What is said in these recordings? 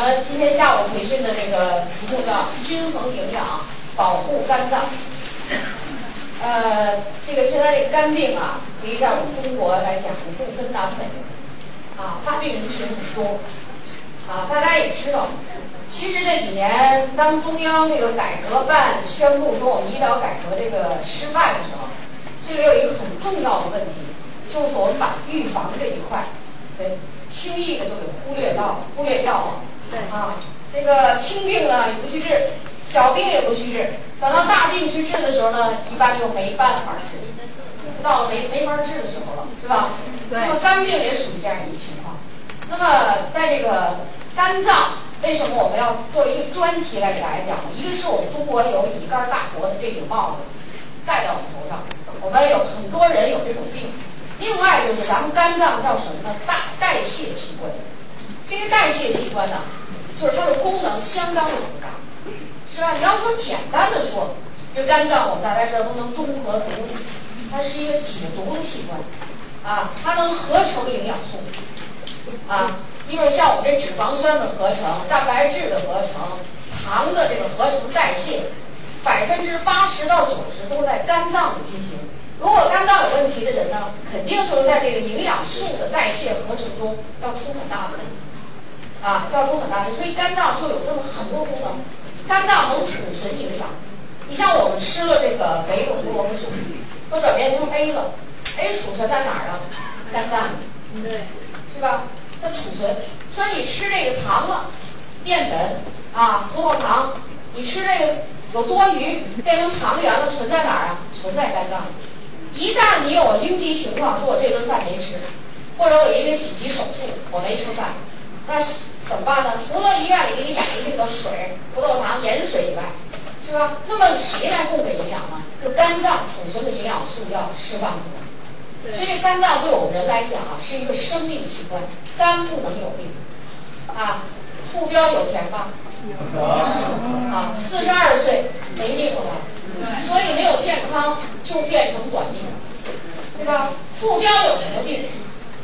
们今天下午培训的这个题目叫“均衡营养，保护肝脏”。呃，这个现在这个肝病啊，可以在我们中国来讲不分南北，啊，发病人群很多。啊，大家也知道，其实这几年当中央这个改革办宣布说我们医疗改革这个失败的时候，这里有一个很重要的问题，就是我们把预防这一块，对，轻易的就给忽略到忽略掉了。对啊，这个轻病呢也不去治，小病也不去治，等到大病去治的时候呢，一般就没办法治，到了没没法治的时候了，是吧？对那么肝病也属于这样一个情况。那么在这个肝脏，为什么我们要做一个专题来给大家讲呢？一个是我们中国有乙肝大国的这顶帽子戴在我们头上，我们有很多人有这种病。另外就是咱们肝脏叫什么呢？大代谢器官。这个代谢器官呢，就是它的功能相当的复杂，是吧？你要说简单的说，这肝脏我们大家知道都能中和毒，它是一个解毒的器官，啊，它能合成营养素，啊，因为像我们这脂肪酸的合成、蛋白质的合成、糖的这个合成代谢，百分之八十到九十都是在肝脏里进行。如果肝脏有问题的人呢，肯定就是在这个营养素的代谢合成中要出很大的问题。啊，要出很大力，所以肝脏就有这么很多功能。肝脏能储存营养，你像我们吃了这个维种胡萝卜素，都转变成 A 了，A 储存在哪儿啊？肝脏，对，是吧？它储存，说你吃这个糖了，淀粉啊，葡萄糖，你吃这个有多余，变成糖原了，存在哪儿啊？存在肝脏。一旦你有应激情况，说我这顿饭没吃，或者我因为紧急手术我没吃饭，那是怎么办呢？除了医院里给你打的那个水、葡萄糖、盐水以外，是吧？那么谁来供给营养呢？就肝脏储存的营养素要释放出来。所以肝脏对我们人来讲啊，是一个生命器官，肝不能有病。啊，副标有钱吧？啊，四十二岁没命了吧？所以没有健康就变成短命，对吧？副标有什么病？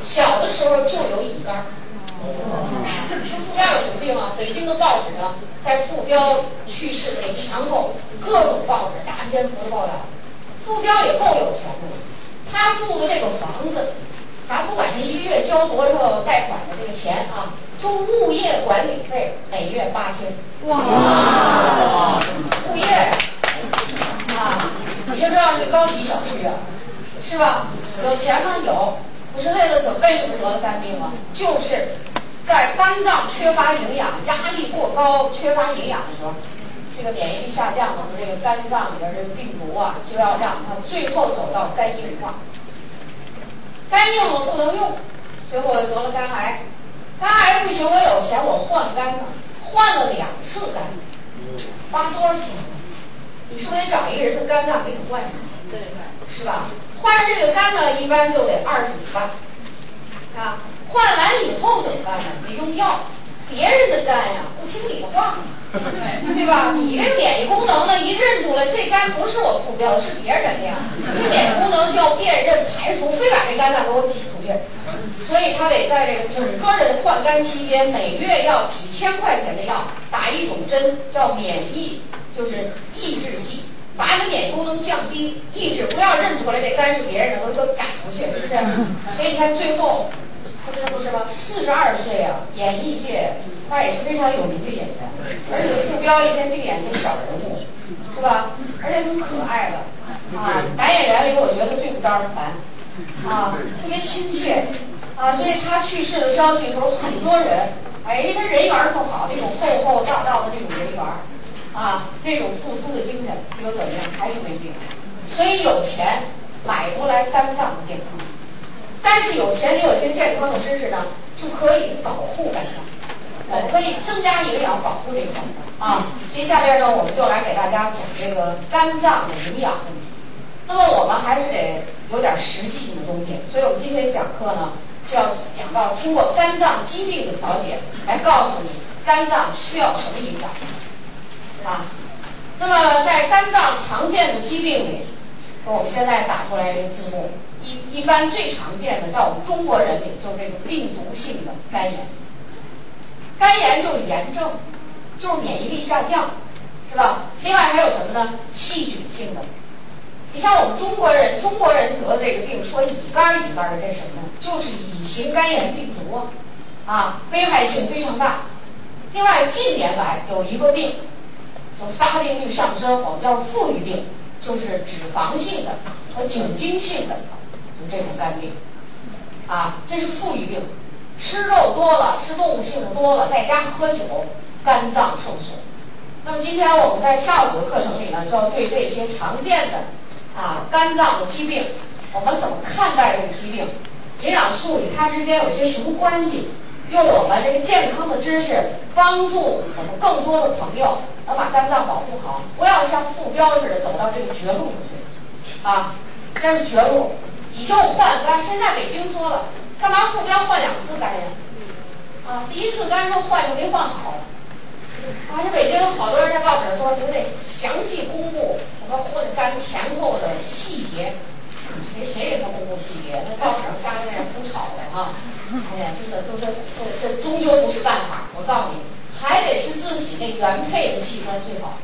小的时候就有乙肝。傅彪有什么病啊？北京的报纸上，在傅彪去世的那前后，各种报纸大篇幅的报道。傅彪也够有钱的，他住的这个房子，咱不管他一个月交多少贷款的这个钱啊，就物业管理费每月八千。哇，物业啊，你就知道是高级小区啊，是吧？有钱吗？有。可是为了怎么为什么得了肝病啊？就是在肝脏缺乏营养、压力过高、缺乏营养的时候，这个免疫力下降了，这个肝脏里边这个病毒啊，就要让它最后走到肝硬化。肝硬了不能用，最后得了肝癌。肝癌不行，我有钱我换肝呢，换了两次肝，花多少钱？你是不是得找一个人的肝脏给你换上去？对，是吧？换上这个肝呢，一般就得二十几万，啊，换完以后怎么办呢？得用药，别人的肝呀不听你的话，对吧？你这个免疫功能呢，一认出来这肝不是我副标的，是别人的呀，这免疫功能叫辨认排除，非把这肝脏给我挤出去，所以他得在这个整个的换肝期间，每月要几千块钱的药，打一种针叫免疫，就是抑制剂。把你的免疫功能降低，抑制，不要认出来这肝是别人的，都都赶出去，是不是？所以你看最后，不是不是吗？四十二岁啊，演艺界他也是非常有名的演员，而且傅彪一天净演这小人物，是吧？而且很可爱的啊。男演员里我觉得最不招人烦啊，特别亲切啊。所以他去世的消息的时候，很多人哎，他人缘儿特好，那种厚厚道道的那种人缘儿。啊，那种付出的精神，结果怎么样？还是没病。所以有钱买不来肝脏的健康，但是有钱你有些健康的知识呢，就可以保护肝脏，呃，可以增加营养，保护这个肝脏啊。所以下边呢，我们就来给大家讲这个肝脏的营养问题。那么我们还是得有点实际性的东西，所以我们今天讲课呢，就要讲到通过肝脏疾病的调节，来告诉你肝脏需要什么营养。啊，那么在肝脏常见的疾病里，我们现在打出来这个字幕，一一般最常见的，在我们中国人里就是这个病毒性的肝炎。肝炎就是炎症，就是免疫力下降，是吧？另外还有什么呢？细菌性的。你像我们中国人，中国人得这个病，说乙肝乙肝的，这什么呢？就是乙型肝炎病毒啊，啊，危害性非常大。另外，近年来有一个病，就发病率上升，我们叫富裕病，就是脂肪性的和酒精性的，就这种肝病，啊，这是富裕病，吃肉多了，吃动物性的多了，在家喝酒，肝脏受损。那么今天我们在下午的课程里呢，就要对这些常见的。啊，肝脏的疾病，我们怎么看待这个疾病？营养素与它之间有些什么关系？用我们这个健康的知识，帮助我们更多的朋友能把肝脏保护好，不要像副标似的走到这个绝路上去。啊，这是绝路，你就换肝。现在北京说了，干嘛副标换两次肝呀？啊，第一次肝说换就没换好。啊，这北京好多人在报纸上说，你得详细公布什么换肝前后的细节，谁谁也他公布细节，那报纸上瞎跟人胡炒的哈。哎呀，真的就是这这终究不是办法。我告诉你，还得是自己那原配的器官最好，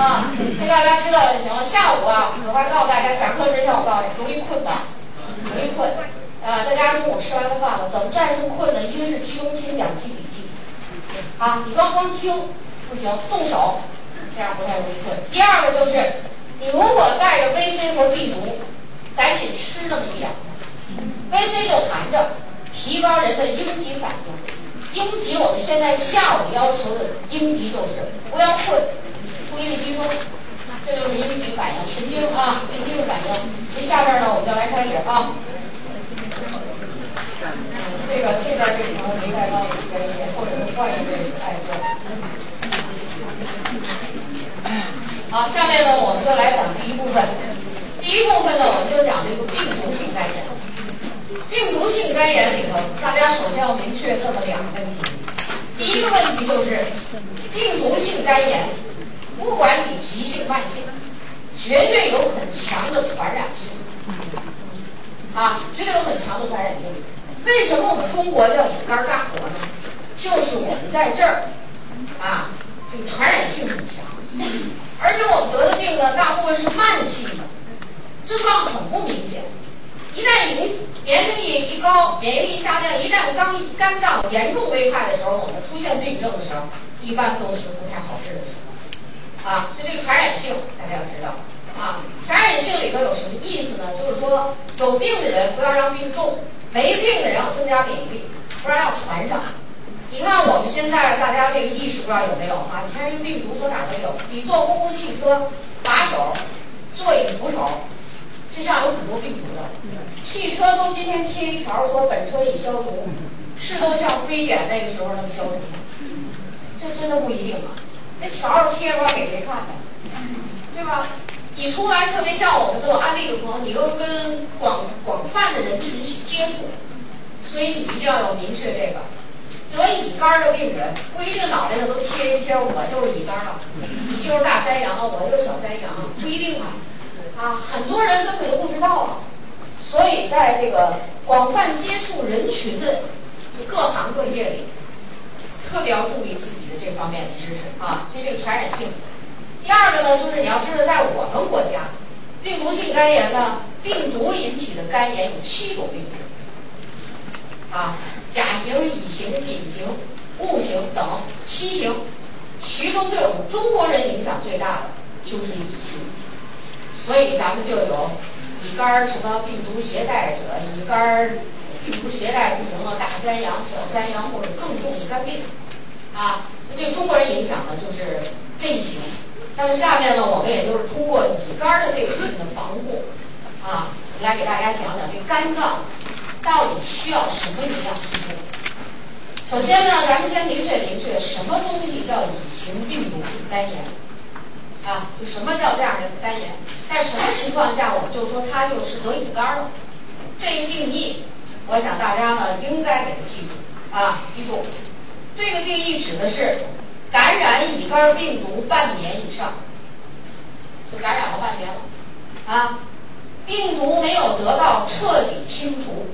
啊。这大家知道就行了。下午啊，我还告诉大家，讲课之前我告诉你，容易困吧，容易困。呃，再加上中午吃完了饭了，怎么战胜困呢？一个是集中听讲记笔记。啊，你光光听不行，动手，这样不太容易困。第二个就是，你如果带着 VC 和 B 毒，赶紧吃那么一两颗。VC 就含着提高人的应激反应。应急，我们现在下午要求的应急就是不要困，注意力集中，这就是应急反应，神经啊，应激反应。这下边呢，我们就来开始啊。这个这边这里头没带到这个，或者是换一位艾哥。好，下面呢我们就来讲第一部分。第一部分呢，我们就讲这个病毒性肝炎。病毒性肝炎里头，大家首先要明确这么两个问题。第一个问题就是，病毒性肝炎，不管你急性慢性，绝对有很强的传染性。啊，绝对有很强的传染性。为什么我们中国叫乙肝大国呢？就是我们在这儿，啊，这个传染性很强，而且我们得的病呢，大部分是慢性的，症状很不明显。一旦年年龄一一高，免疫力下降，一旦肝肝脏严重危害的时候，我们出现病症的时候，一般都是不太好治的时候。啊，就这个传染性，大家要知道。啊，传染性里头有什么意思呢？就是说，有病的人不要让病重。没病的人要增加免疫力，不然要传上。你看我们现在大家这个意识不知道有没有啊？你看这个病毒说哪都有。你坐公共汽车把手、座椅扶手，这上有很多病毒的。汽车都今天贴一条说本车已消毒，是都像非典那个时候那么消毒吗？这真的不一定啊。那条贴出来给谁看的？对吧？你出来特别像我们这种安利的朋友，你又跟广广泛的人群去接触，所以你一定要有明确这个。得乙肝的病人不一定脑袋上都贴一贴，我就是乙肝了，你就是大山羊，我就是小山羊，不一定啊。啊，很多人根本就不知道啊。所以在这个广泛接触人群的各行各业里，特别要注意自己的这方面的知识啊，就这个传染性。第二个呢，就是你要知道，在我们国家，病毒性肝炎呢，病毒引起的肝炎有七种病毒，啊，甲型、乙型、丙型、戊型等七型，其中对我们中国人影响最大的就是乙型，所以咱们就有乙肝什么病毒携带者，乙肝病毒携带不行了，大三阳、小三阳或者更重的肝病，啊，对中国人影响呢就是这一型。那么下面呢，我们也就是通过乙肝的这个病的防护，啊，来给大家讲讲这肝脏到底需要什么营养素。首先呢，咱们先明确明确什么东西叫乙型病毒性肝炎，啊，就什么叫这样的肝炎，在什么情况下我们就说它就是得乙肝了。这个定义，我想大家呢应该给它记住，啊，记住，这个定义指的是。感染乙肝病毒半年以上，就感染了半年了，啊，病毒没有得到彻底清除，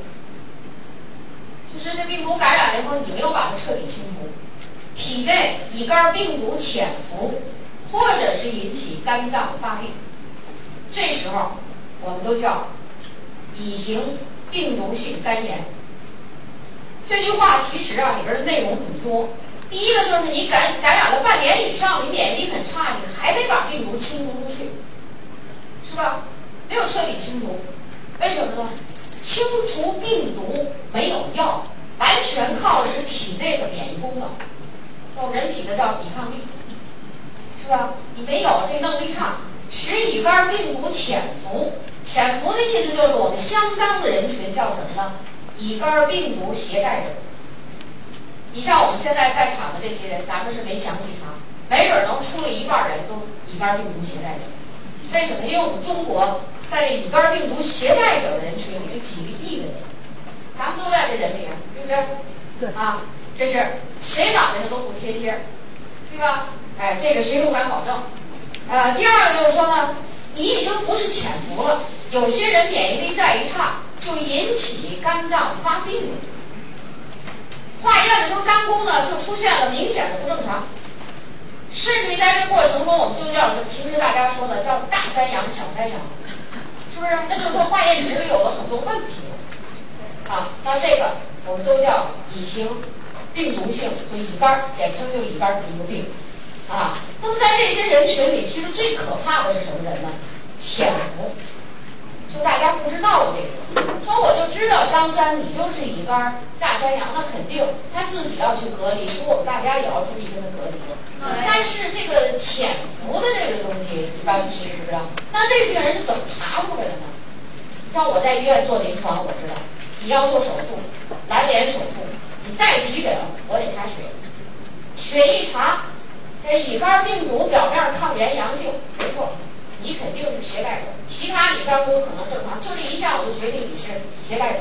就是这病毒感染了以后，你没有把它彻底清除，体内乙肝病毒潜伏，或者是引起肝脏发病，这时候我们都叫乙型病毒性肝炎。这句话其实啊里边的内容很多。第一个就是你感感染了半年以上，你免疫力很差，你还得把病毒清除出去，是吧？没有彻底清除，为什么呢？清除病毒没有药，完全靠的是体内的免疫功能，叫人体的叫抵抗力，是吧？你没有这能力差，使乙肝病毒潜伏。潜伏的意思就是我们相当的人群叫什么呢？乙肝病毒携带者。你像我们现在在场的这些人，咱们是没详细查，没准能出了一半人都乙肝病毒携带者。为什么？因为我们中国在这乙肝病毒携带者的人群里是几个亿的人，咱们都在这人里啊，对不对？对。啊，这是谁打的都不贴贴，对吧？哎，这个谁不敢保证？呃，第二个就是说呢，你已经不是潜伏了，有些人免疫力再一差，就引起肝脏发病了。化验的时候肝功呢就出现了明显的不正常。甚至于在这个过程中，我们就叫平时大家说的叫大三阳、小三阳，是不是？那就是说化验值里有了很多问题。啊，那这个我们都叫乙型病毒性，就乙肝，简称就乙肝的一个病。啊，那么在这些人群里，其实最可怕的是什么人呢？潜伏。就大家不知道的这个，说我就知道张三你就是乙肝大三阳，那肯定他自己要去隔离，所以我们大家也要注意跟他隔离。但是这个潜伏的这个东西一般平时不是。那这病人是怎么查出来的呢？像我在医院做临床，我知道你要做手术，阑尾手术，你再急诊我得查血，血一查，这乙肝病毒表面抗原阳性，没错。你肯定是携带者，其他你肝功可能正常，就这一项我就决定你是携带者。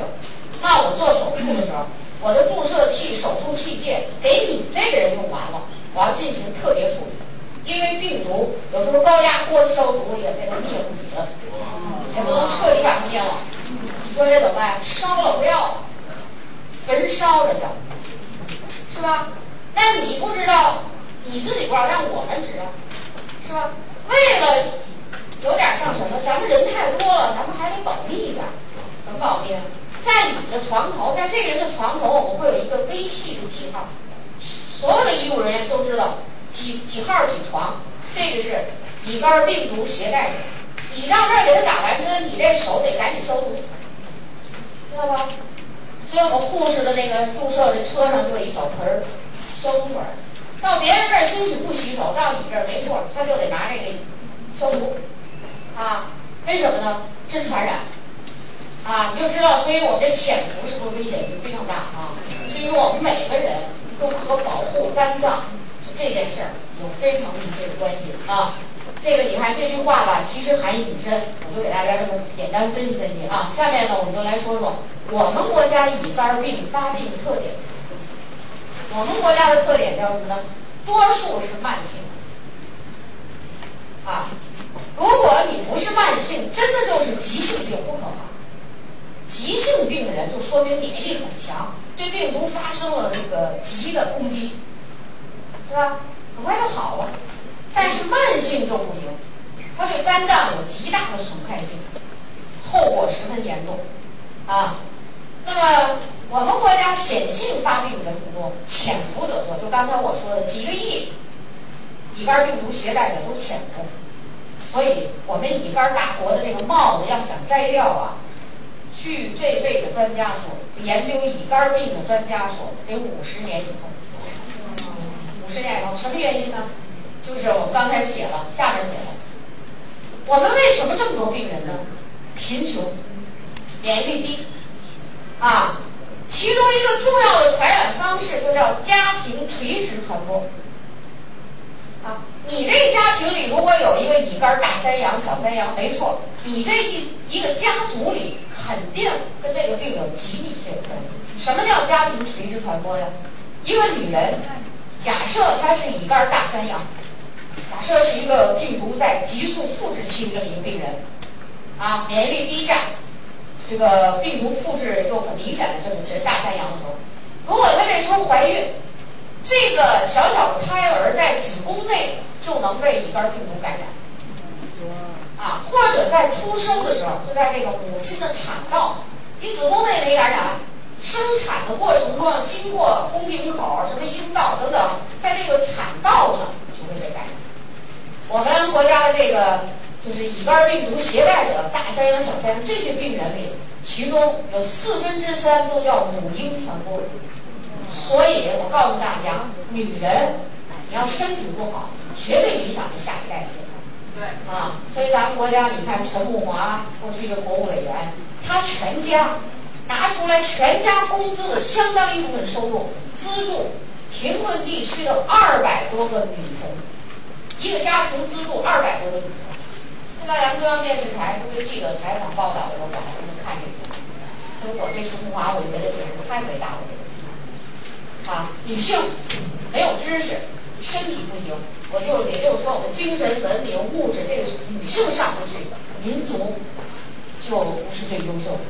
那我做手术的时候，我的注射器、手术器械给你这个人用完了，我要进行特别处理，因为病毒有时候高压锅消毒也给它灭不死，也不能彻底把它灭了。你说这怎么办？烧了不要，焚烧着叫，是吧？但你不知道，你自己不知道，让我们知道，是吧？为了。有点像什么？咱们人太多了，咱们还得保密一点。怎么保密啊？在你的床头，在这个人的床头，我们会有一个微细的记号。所有的医务人员都知道几几号几床。这个是乙肝病毒携带者。你到这儿给他打完针，你这手得赶紧消毒，知道吧？所以我们护士的那个注射的车上就有一小盆儿消毒水。到别人这儿兴许不洗手，到你这儿没错，他就得拿这个消毒。啊，为什么呢？这是传染，啊，你就知道，所以我们这潜伏是不是危险性非常大啊？所以说，我们每个人都和保护肝脏这件事儿有非常密切的关系啊。这个你看这句话吧，其实含义挺深，我就给大家这么简单分析分析啊。下面呢，我们就来说说我们国家乙肝病发病特点。我们国家的特点叫什么呢？多数是慢性，啊。如果你不是慢性，真的就是急性病，不可怕。急性病的人就说明免疫力很强，对病毒发生了那个急的攻击，是吧？很快就好了。但是慢性就不行，它对肝脏有极大的损害性，后果十分严重啊。那么我们国家显性发病的人不多，潜伏者多，就刚才我说的几个亿乙肝病毒携带者都潜伏。所以，我们乙肝大国的这个帽子要想摘掉啊，据这辈的专家说，就研究乙肝病的专家说，得五十年以后。五十年以后，什么原因呢？就是我们刚才写了，下面写了，我们为什么这么多病人呢？贫穷，免疫力低，啊，其中一个重要的传染方式就叫家庭垂直传播。啊，你这个家庭里如果有一个乙肝大三阳、小三阳，没错，你这一一个家族里肯定跟这个病有极密切的关系。什么叫家庭垂直传播呀？一个女人，假设她是乙肝大三阳，假设是一个病毒在急速复制期的这么一个病人，啊，免疫力低下，这个病毒复制又很明显的这么这大三阳的时候，如果她这时候怀孕，这个小小的胎儿在子宫内就能被乙肝病毒感染。啊，或者在出生的时候，就在这个母亲的产道，你子宫内没感染，生产的过程中经过宫颈口、什么阴道等等，在这个产道上就会被感染。我们国家的这个就是乙肝病毒携带者，大三阳、小三阳这些病人里，其中有四分之三都叫母婴传播。所以我告诉大家，女人你要身体不好，绝对影响你下一代的健康。对啊，所以咱们国家，你看陈慕华过去的国务委员，他全家拿出来全家工资的相当一部分收入，资助贫困地区的二百多个女童，一个家庭资助二百多个女童。现在咱们中央电视台都有记者采访报道的时候，我还能看这些。所以我对陈慕华，我觉得简直太伟大了。啊，女性没有知识，身体不行，我就也就是说，我们精神文明、物质这个是女性上不去，民族就不是最优秀的。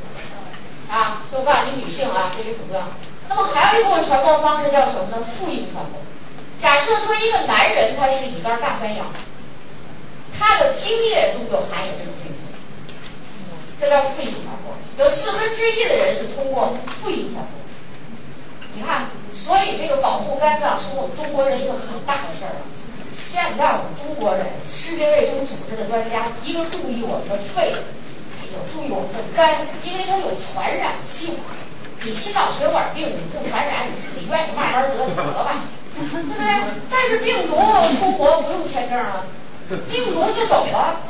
啊，就告诉你，女性啊，这个很重要。那么还有一部分传播方式叫什么呢？复印传播。假设说一个男人他是乙肝大三阳，他的精液中就含有这种病毒，这叫复印传播。有四分之一的人是通过复印传播。你看，所以这个保护肝脏是我们中国人一个很大的事儿啊。现在我们中国人，世界卫生组织的专家，一个注意我们的肺，一个注意我们的肝，因为它有传染性。你心脑血管病你不传染，你自己愿意慢慢得得吧，对不对？但是病毒出国不用签证啊，病毒就走了。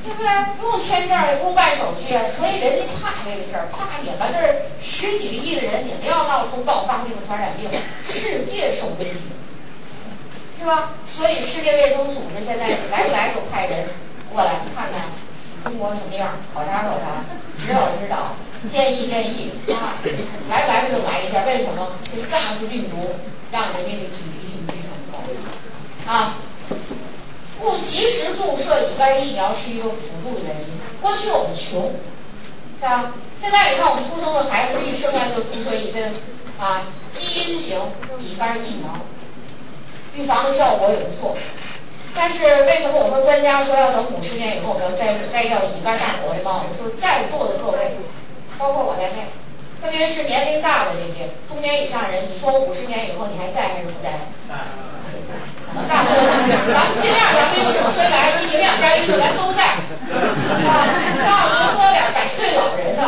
对不对？不用签证，也不用办手续，所以人家怕这个事儿，怕你们这十几个亿的人，你们要闹出爆发性的传染病，世界受威胁，是吧？所以世界卫生组织现在来不来就派人过来看看中国什么样，考察考察，指导指导，建议建议啊，来不来就来一下。为什么？这 SARS 病毒让人家的警惕性非常高啊。不及时注射乙肝疫苗是一个辅助的原因。过去我们穷，是吧？现在你看我们出生的孩子一生下来就注射一针，啊，基因型乙肝疫苗，预防的效果也不错。但是为什么我说专家说要等五十年以后我们要摘摘掉乙肝大国的帽子？就在座的各位，包括我在内，特别是年龄大的这些中年以上人，你说我五十年以后你还在还是不在？大部分，咱们尽量，咱们有有谁来，一营养干预的，咱都在。啊，大多多点百岁老人的，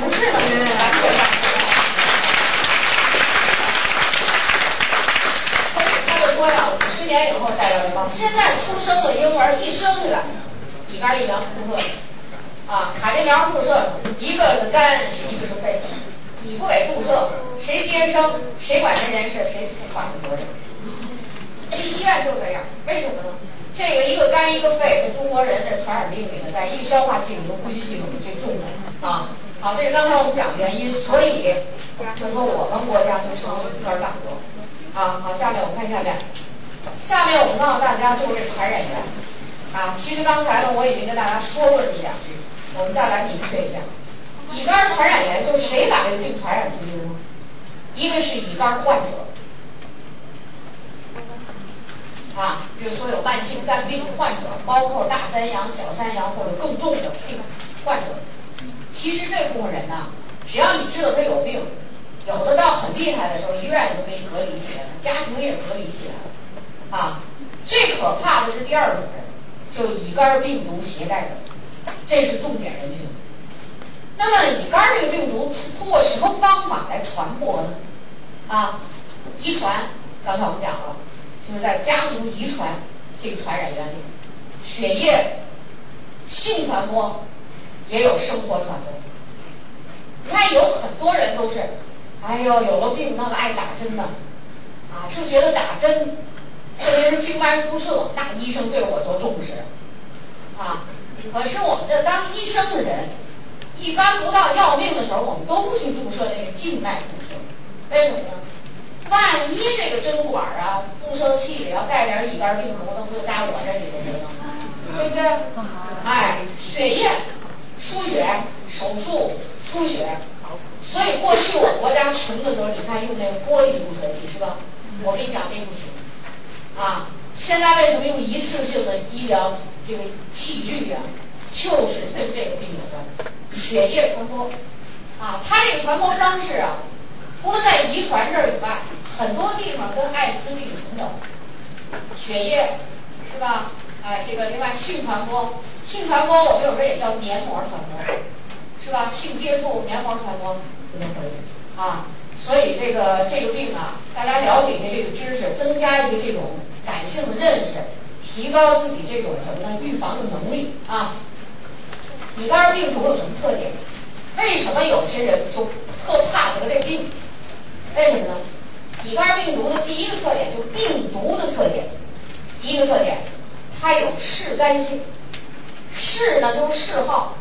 不是的，咱这样。所以他就说呀，五十年以后摘掉这帮。现在出生的婴儿一生下来，乙肝疫苗注射，啊，卡介苗注射，一个是肝，一个是肺，你不给注射，谁接生，谁管这件事，谁负法律责任？这医院就这样，为什么呢？这个一个肝一个肺是中国人的传染病里面，在一个消化系统和呼吸系统里最重的啊。好，这是刚才我们讲的原因，所以就说我们国家就成为一肝大国啊。好，下面我们看下面，下面我们告诉大家就是这传染源啊。其实刚才呢我已经跟大家说过这两句，我们再来明确一下，乙肝传染源就是谁把这个病传染出去的呢？一个是乙肝患者。啊，比如说有慢性肝病的患者，包括大三阳、小三阳或者更重的病患者。其实这部分人呢，只要你知道他有病，有的到很厉害的时候，医院都给你隔离起来了，家庭也隔离起来了。啊，最可怕的是第二种人，就乙肝病毒携带者，这是重点人群。那么乙肝这个病毒通过什么方法来传播呢？啊，遗传，刚才我们讲了。就是在家族遗传这个传染源里，血液性传播也有生活传播。你看有很多人都是，哎呦有了病那么爱打针呢，啊就觉得打针，特别是静脉注射，那医生对我多重视，啊，可是我们这当医生的人，一般不到要命的时候，我们都不去注射那个静脉注射，为什么呢？万一这个针管啊，注射器里要带点乙肝病毒，那不就扎我这里头去了？对不对？哎，血液出血，手术出血，所以过去我国家穷的时候，你看用那个玻璃注射器是吧？我跟你讲那不行，啊，现在为什么用一次性的医疗这个器具呀？就是跟这个病有关系，血液传播，啊，它这个传播方式啊，除了在遗传这儿以外，很多地方跟艾滋病同等，血液是吧？哎，这个另外性传播，性传播我们有时候也叫黏膜传播，是吧？性接触、黏膜传播这都可以啊。所以这个这个病啊，大家了解一下这个知识，增加一个这种感性的认识，提高自己这种什么呢？预防的能力啊。乙肝病毒有什么特点？为什么有些人就特怕得这病？为什么呢？乙肝病毒的第一个特点就是病毒的特点，第一个特点，它有嗜干性，嗜呢就是嗜好，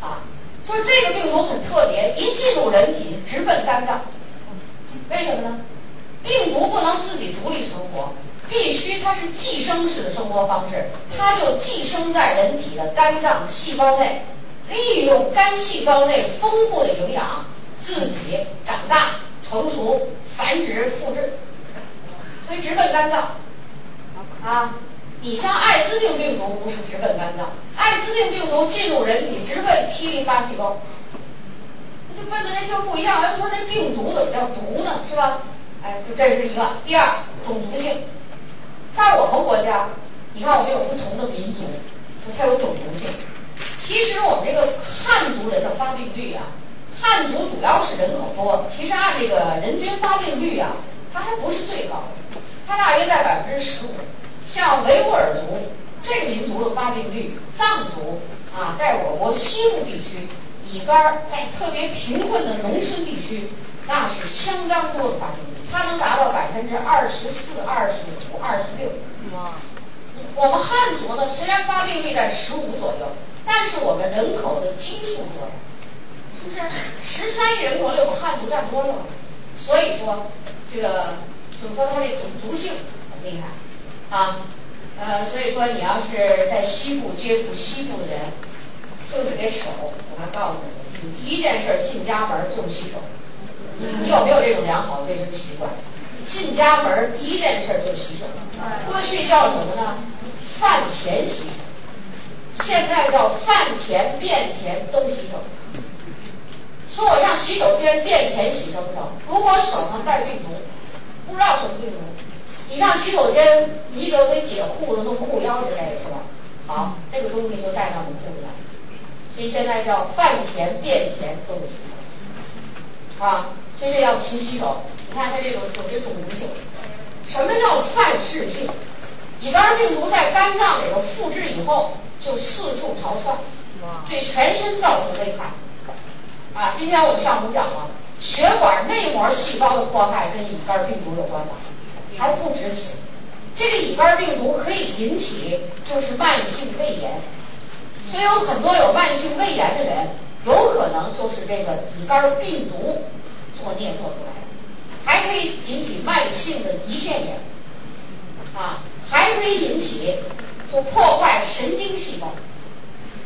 啊，就是这个病毒很特别，一进入人体直奔肝脏。为什么呢？病毒不能自己独立生活，必须它是寄生式的生活方式，它就寄生在人体的肝脏细胞内，利用肝细胞内丰富的营养，自己长大、成熟、繁殖、复制，所以直奔肝脏。啊，你像艾滋病病毒不是直奔肝脏，艾滋病病毒进入人体直奔 T 淋巴细胞。那就问的那就不一样，人说这病毒怎么叫毒呢？是吧？哎，就这是一个。第二，种族性，在我们国家，你看我们有不同的民族，它有种族性。其实我们这个汉族人的发病率啊，汉族主要是人口多，其实按这个人均发病率啊，它还不是最高的，它大约在百分之十五。像维吾尔族这个民族的发病率，藏族啊，在我国西部地区。乙肝在特别贫困的农村地区，那是相当多的发病率，它能达到百分之二十四、二十五、二十六。哇！我们汉族呢，虽然发病率在十五左右，但是我们人口的基数多呀，是不是？十三亿人口里，我们汉族占多少？所以说，这个就是说，它这种族性很厉害啊。呃，所以说，你要是在西部接触西部的人。就是这手，我来告诉你，你第一件事进家门就是洗手。你有没有这种良好的卫生习惯？进家门第一件事就是洗手。过去叫什么呢？饭前洗手，现在叫饭前便前都洗手。说我上洗手间便前洗什么手？如果手上带病毒，不知道什么病毒，你上洗手间你就得解裤子、弄裤腰之类的，是吧？好，这个东西就带到你裤子上。所以现在叫饭前便前都得洗手，啊，所以这要勤洗手。你看它这个有这种毒性。什么叫泛噬性？乙肝病毒在肝脏里头复制以后，就四处逃窜，对全身造成危害。啊，今天我们上午讲了，血管内膜细胞的破坏跟乙肝病毒有关吧？还不止此，这个乙肝病毒可以引起就是慢性胃炎。所以有很多有慢性胃炎的人，有可能就是这个乙肝病毒作孽做出来，还可以引起慢性的胰腺炎，啊，还可以引起就破坏神经细胞。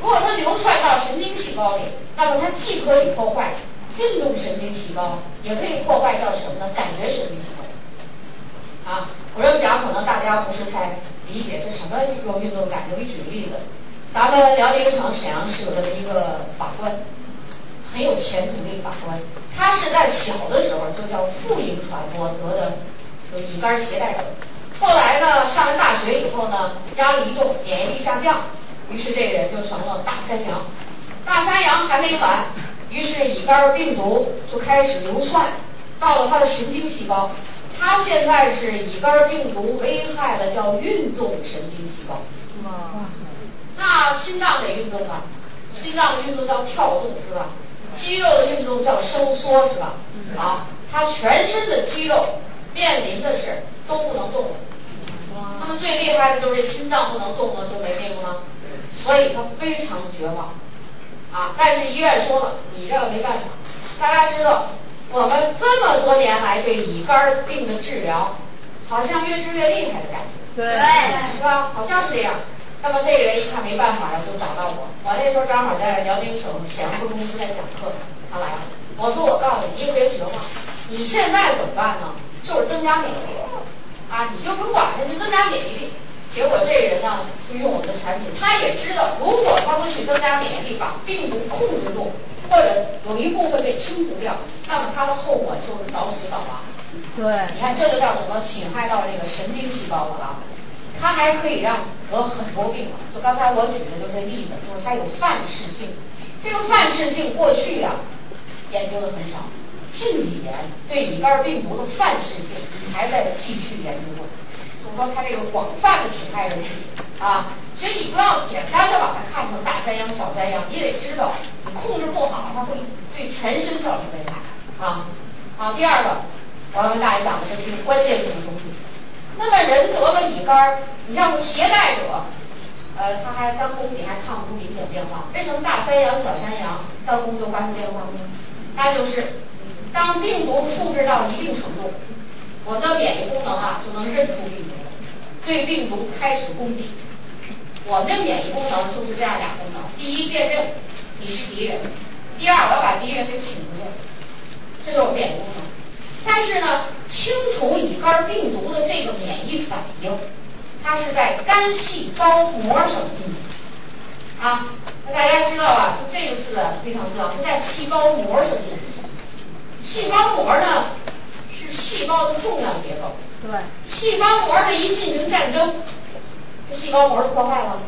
如果它流窜到神经细胞里，那么它既可以破坏运动神经细胞，也可以破坏叫什么呢？感觉神经细胞。啊，我这么讲可能大家不是太理解，这什么有运动感觉？我给你举个例子。咱们辽宁省沈阳市有这么一个法官，很有前途的一个法官。他是在小的时候就叫副营传播得的，就乙肝携带者。后来呢，上了大学以后呢，压力一重，免疫力下降，于是这个人就成了大山羊。大山羊还没完，于是乙肝病毒就开始流窜到了他的神经细胞。他现在是乙肝病毒危害了叫运动神经细胞。哇！那心脏得运动啊，心脏的运动叫跳动，是吧？肌肉的运动叫收缩，是吧？好，他全身的肌肉面临的是都不能动了。他们最厉害的就是这心脏不能动了，就没命了吗？所以他非常绝望啊！但是医院说了，你这个没办法。大家知道，我们这么多年来对乙肝病的治疗，好像越治越厉害的感觉，对，是吧？好像是这样。那么这个人一看没办法了，就找到我。我那时候正好在辽宁省沈阳分公司在讲课，他来了，我说我告诉你，你可别学话。你现在怎么办呢？就是增加免疫力啊，你就甭管他，就增加免疫力。结果这人呢，就用我们的产品，他也知道，如果他不去增加免疫力，把病毒控制住，或者有一部分被清除掉，那么他的后果就是早死早亡。对，你看这就叫什么？侵害到这个神经细胞了啊！它还可以让得很多病了。就刚才我举的就这例子，就是它有范式性。这个范式性过去呀，研究的很少。近几年对乙肝病毒的范式性还在继续研究中，就是说它这个广泛的侵害人体啊，所以你不要简单的把它看成大三阳、小三阳，你得知道你控制不好，它会对全身造成危害啊。好，第二个我要跟大家讲的是这个关键性的东西。那么人得了乙肝儿，你像携带者，呃，他还肝功底还看不出明显变化，为什么大三阳、小三阳肝功就发生变化呢？那就是。当病毒复制到一定程度，我的免疫功能啊就能认出病毒，对病毒开始攻击。我们这免疫功能就是这样俩功能：第一，辨认你是敌人；第二，我要把敌人给请出去。这就是免疫功能。但是呢，清除乙肝病毒的这个免疫反应，它是在肝细胞膜上进行。啊，那大家知道啊？就这个字啊非常重要，是在细胞膜上进行。细胞膜呢，是细胞的重要结构。对，细胞膜的一进行战争，这细胞膜就破坏了。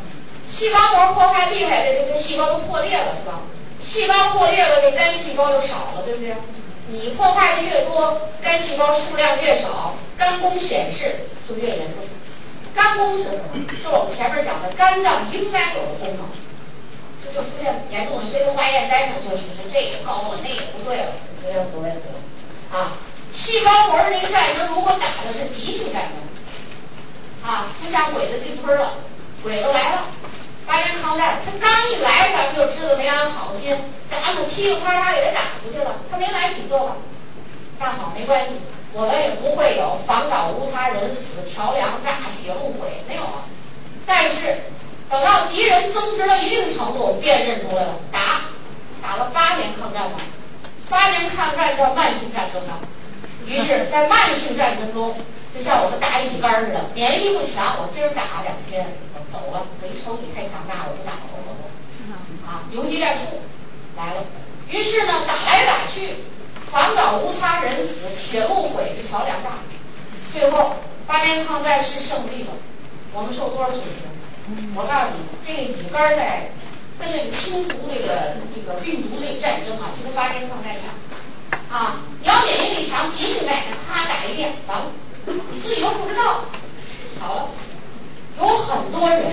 细胞膜破坏厉害的，这个细胞都破裂了，是吧？细胞破裂了，这肝细胞就少了，对不对？你破坏的越多，肝细胞数量越少，肝功显示就越严重。肝功是什么？就是我们前面讲的肝脏应该有的功能，这就出现严重的。所以化验单上就显示这个高了，那个不对了。不要不要不要啊！细胞膜那个战争，如果打的是急性战争，啊，就像鬼子进村了，鬼子来了，八年抗战，他刚一来，咱们就知道没安好心，咱们噼里啪啦给他打出去了。他没来几个吧？那好，没关系，我们也不会有房倒无他人死、桥梁炸、铁路毁，没有啊。但是等到敌人增值到一定程度，辨认出来了，打，打了八年抗战嘛。八年抗战叫慢性战争嘛，于是，在慢性战争中，就像我们打乙肝似的，免疫力不强，我今儿打两天，我走了。我一瞅你太强大，我不打了，我走了。啊，游击战术来了。于是呢，打来打去，反倒无他人死，铁路毁，桥梁炸。最后，八年抗战是胜利了。我们受多少损失？我告诉你，这个乙肝在。跟这个清除这个这个病毒的战争啊，就跟八年抗战一样啊！你要免疫力强，急性感染，咔打一遍完了，你自己都不知道。好了，有很多人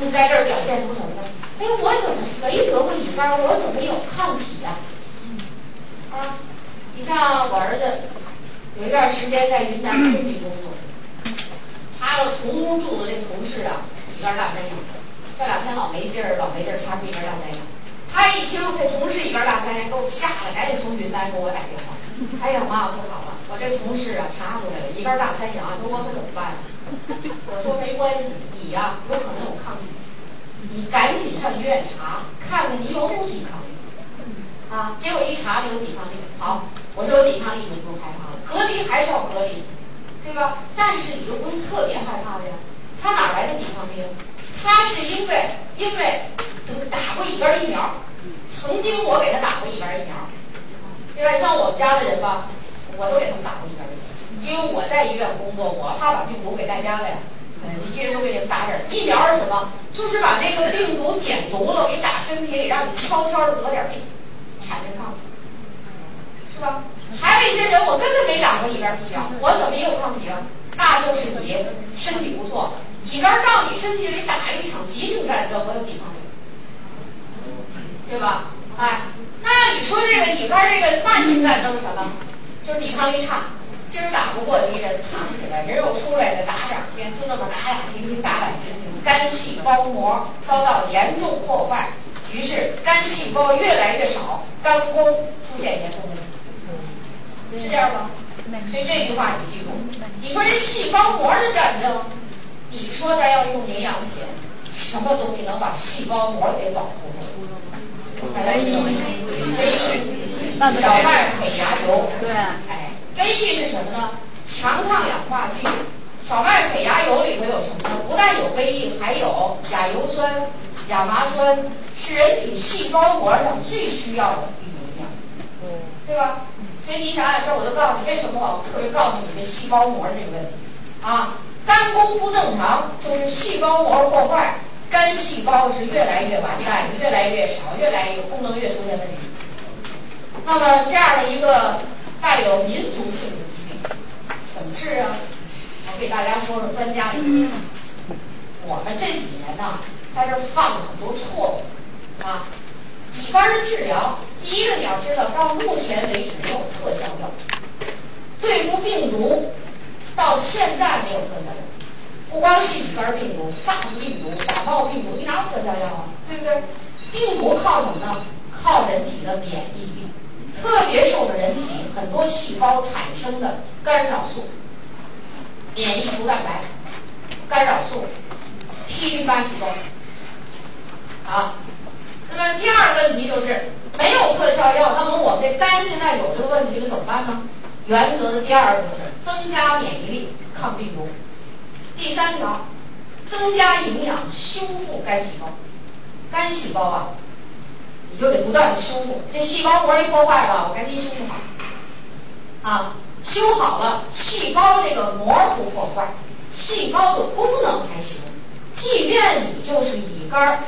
就在这儿表现出什么呢？哎，我怎么没得过乙肝？我怎么有抗体呀？啊，你像我儿子有一段时间在云南昆明工作，他的同屋住的这同事啊，乙肝大三阳。这两天老没劲儿，老没劲儿，插出一根大三阳。他一听这同事一根大三阳，给我吓得赶紧从云南给我打电话。哎呀妈，我说好了，我这同事啊查出来了，一根大三阳，说我可怎么办呀？我说没关系，你呀有可能有抗体，你赶紧上医院查，看看你有没有抵抗力。啊，结果一查你有抵抗力，好，我说有抵抗力你就不用害怕了，隔离还是要隔离，对吧？但是你就不是特别害怕的呀，他哪来的抵抗力？他是因为因为打过乙肝疫苗，曾经我给他打过乙肝疫苗，对吧？像我们家的人吧，我都给他们打过疫苗，因为我在医院工作，我怕把病毒给带家了呀。嗯，一人都给你们打点疫苗是什么？就是把那个病毒减毒了，给打身体里，让你悄悄的得点病，产生抗体，是吧？还有一些人，我根本没打过乙肝疫苗，我怎么也有抗体啊？那就是你身体不错。乙肝到你身体里打了一场急性战争，我有抵抗力，对吧？哎，那你说这个乙肝这个慢性战争是什么？就是抵抗力差，今儿打不过敌人，藏起来，人又出来了打两天，就那么打打停停，打打停停，肝细胞膜遭到严重破坏，于是肝细胞越来越少，肝功出现严重问题，是这样吗？所以这句话你记住，你说这细胞膜的战争。你说咱要用营养品，什么东西能把细胞膜给保护住？大家一起，A 小麦胚芽油。对，哎，根系是什么呢？强抗氧化剂。小麦胚芽油里头有什么呢？不但有根系，还有亚油酸、亚麻酸，是人体细胞膜上最需要的一种营养，对吧？所以你想想这，我就告诉你为什么我特别告诉你这细胞膜这个问题啊。肝功不正常，就是细胞膜破坏，肝细胞是越来越完蛋，越来越少，越来越功能越出现问题。那么这样的一个带有民族性的疾病，怎么治啊？我给大家说说专家的意见。我们这几年呢，在这犯了很多错误啊。乙肝的治疗，第一个你要知道，到目前为止没有特效药，对付病毒。到现在没有特效药，不光是乙肝病毒、SARS 病毒、感冒病毒，你哪有特效药啊？对不对？病毒靠什么呢？靠人体的免疫力，特别受着人体很多细胞产生的干扰素，免疫球蛋白、干扰素、T 淋巴细胞。啊，那么第二个问题就是没有特效药，那么我们这肝现在有这个问题了，怎么办呢？原则的第二个就是增加免疫力抗病毒，第三条，增加营养修复肝细胞。肝细胞啊，你就得不断的修复。这细胞膜一破坏了，我赶紧修复好。啊，修好了，细胞这个膜不破坏，细胞的功能还行。即便你就是乙肝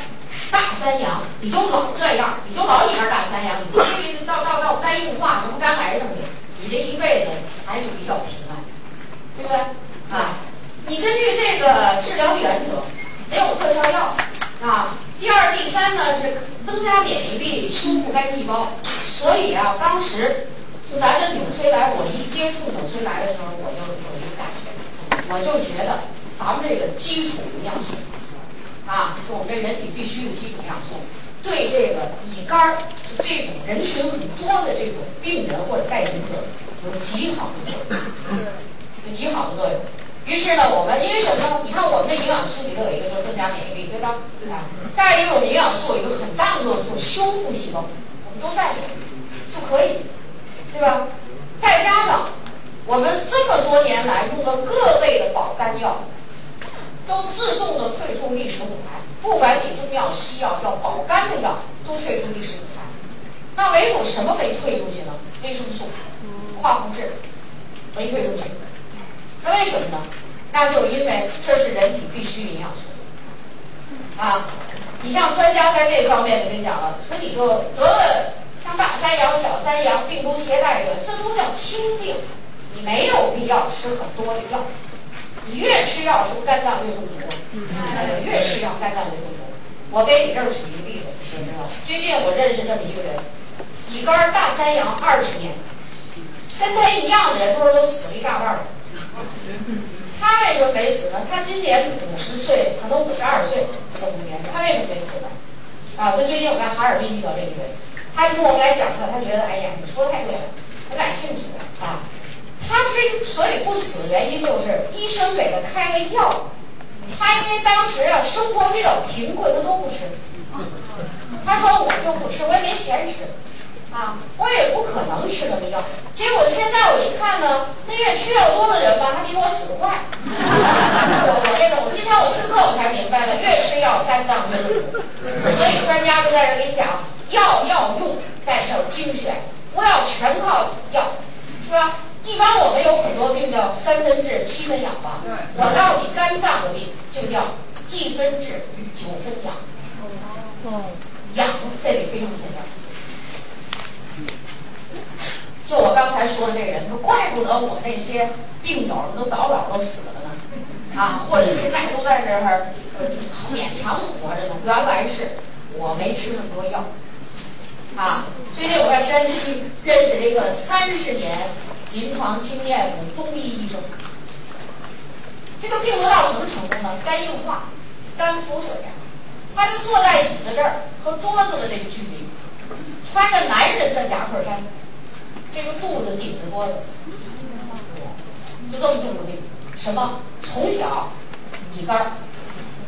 大三阳，你就老这样，你就老乙肝大三阳，你不会到到到肝硬化什么肝癌什么的。你这一辈子还是比较平安，对不对？啊，你根据这个治疗原则，没有特效药啊。第二、第三呢是增加免疫力，修复肝细胞。所以啊，当时就咱这纽崔莱，我一接触纽崔莱的时候，我就有一个感觉，我就觉得咱们这个基础营养素啊，是我们这人体必须的基础营养素。对这个乙肝这种人群很多的这种病人或者带菌者有极好的作用，有极好的作用。于是呢，我们因为什么呢？你看我们的营养素里头有一个就是增加免疫力，对吧？啊，再一个我们营养素有一个很大的作用，就是修复细胞，我们都带着就可以，对吧？再加上我们这么多年来用的各类的保肝药，都自动的退出历史舞台。不管你中药西药，叫保肝的药都退出历史舞台，那唯独什么没退出去呢？维生素、矿物质没退出去。为什么呢？那就因为这是人体必需营养素啊！你像专家在这方面就跟你讲了，说你就得了像大三阳、小三阳病毒携带者，这都叫轻病，你没有必要吃很多的药。你越吃药，是不是肝脏越中毒？哎，越吃药，肝脏越中毒。我给你这儿举一个例子，你知道吗？最近我认识这么一个人，乙肝大三阳二十年，跟他一样的人，不是都死了一大半儿。他为什么没死呢？他今年五十岁，可能五十二岁，这五年他为什么没死呢？啊，就最近我在哈尔滨遇到这一个人，他跟我们来讲他，他觉得，哎呀，你说的太对了，很感兴趣了啊。他之所以不死的原因，就是医生给他开了药，他因为当时啊生活比较贫困，他都不吃。他说我就不吃，我也没钱吃，啊，我也不可能吃那么药。结果现在我一看呢，那越吃药多的人吧，他比我死得快。我我这个，我今天我听课我才明白了，越吃药肝脏越苦。所以专家都在这给你讲，药要用，但是要精选，不要全靠药，是吧？一般我们有很多病叫三分治七分养吧，我告诉你肝脏的病就叫一分治九分养。哦，养这里非常重要。就我刚才说的这个人，说怪不得我那些病友们都早早都死了呢，啊，或者现在都在这儿勉强活着呢。原来是我没吃那么多药，啊，最近我在山西认识了一个三十年。临床经验的中医医生，这个病得到什么程度呢？肝硬化、肝腹水，他就坐在椅子这儿和桌子的这个距离，穿着男人的夹克衫，这个肚子顶着锅子，就这么重的病，什么？从小乙肝，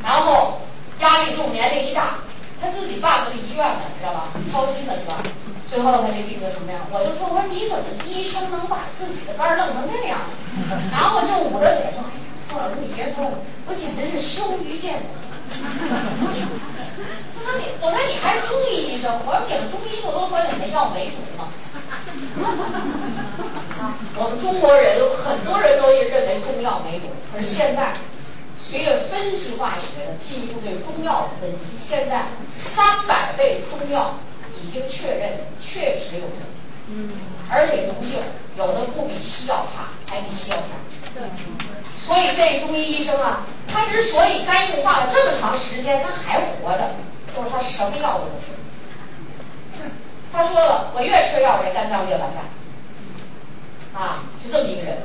然后压力重，年龄一大，他自己办个医院的，知道吧？操心的是吧？最后他这病得什么样？我就说，我说你怎么医生能把自己的肝弄成这样？然后就捂着嘴说，哎呀，宋老师你别说了，我简直是羞于见人。他说你，我说你还是中医医生，我说你们中医不都说你那药没毒吗？我们中国人很多人都认为中药没毒，可是现在随着分析化学的进一步对中药的分析，现在三百味中药已经确认确实有毒，嗯，而且毒性有的不比西药差，还比西药强。对，所以这中医医生啊，他之所以肝硬化了这么长时间，他还活着，就是他什么药都不吃。他说了，我越吃药，这肝脏越完蛋。啊，就这么一个人，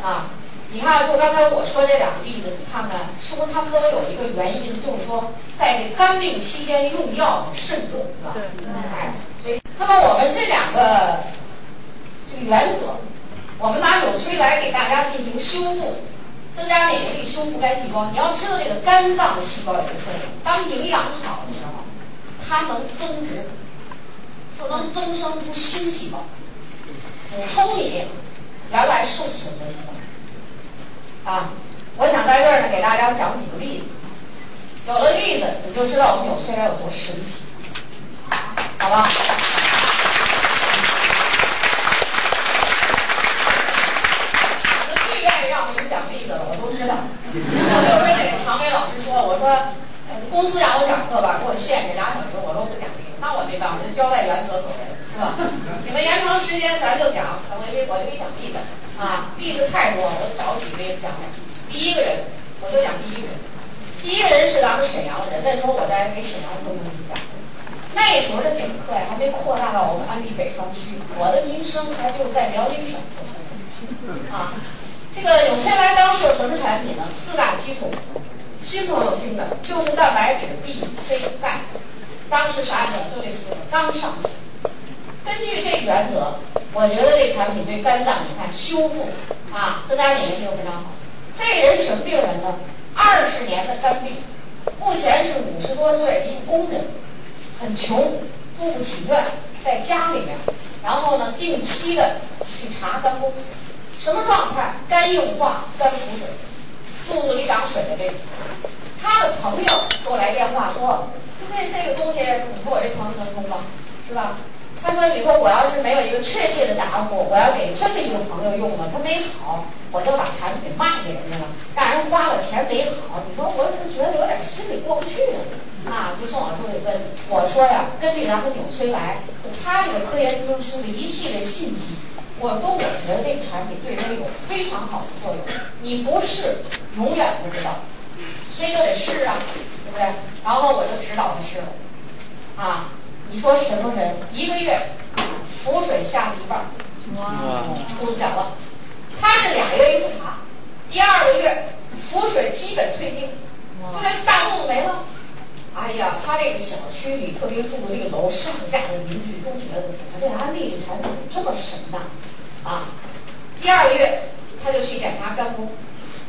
啊，你看，就刚才我说这两个例子，你看看，是不是他们都有一个原因，就是说，在这肝病期间用药慎重，是吧？对。哎，所以，那么我们这两个这个原则，我们拿纽崔莱给大家进行修复，增加免疫力，修复肝细胞。你要知道，这个肝脏的细胞有个特点，当营养好的时候，它能增殖。就能增生出新细胞，补充你原来受损的细胞。啊，我想在这儿呢给大家讲几个例子，有了例子你就知道我们纽崔莱有多神奇，好吧？我最愿意让你们讲例子了，我都知道。我就跟那个常伟老师说，我说公司让我讲课吧，给我限制俩小时，我说不讲。那我没办法，就交代原则走人，是吧？你们延长时间，咱就讲，我给我给讲例子啊，例子太多了，我找几个讲。第一个人，我就讲第一个人。第一个人是咱们沈阳人，那时候我在给沈阳分公司讲，那时候的讲课呀还没扩大到我们安利北方区，我的名声还就在辽宁省啊。这个纽崔莱当时有什么产品呢？四大基础，新朋友听着，就是蛋白质、B、C、钙。当时啥也没有，就这四个刚上市。根据这原则，我觉得这产品对肝脏你看修复啊，增加免疫力非常好。这人什么病人呢？二十年的肝病，目前是五十多岁，一个工人，很穷，住不起院，在家里面，然后呢，定期的去查肝功，什么状态？肝硬化、肝腹水，肚子里长水的这个。他的朋友给我来电话说。就这这个东西，你说我这朋友能通吗？是吧？他说：“你说我要是没有一个确切的答复，我要给这么一个朋友用了，他没好，我就把产品卖给人家了，让人花了钱没好。你说我是觉得有点心里过不去了啊！”就宋老师给问我说呀：“根据咱们纽崔莱，就他这个科研中心出的一系列信息，我说我觉得这个产品对人有非常好的作用。你不试，永远不知道，所以就得试啊。”对不对？然后我就指导他试了，啊，你说什么人一个月浮水下了一半，哇，肚子小了。他是俩月一复查，第二个月浮水基本退订，就这大肚子没了。哎呀，他这个小区里，特别住的这个楼，上下的邻居都觉得，怎么这安利这产品这么神呐？啊，第二个月他就去检查肝功。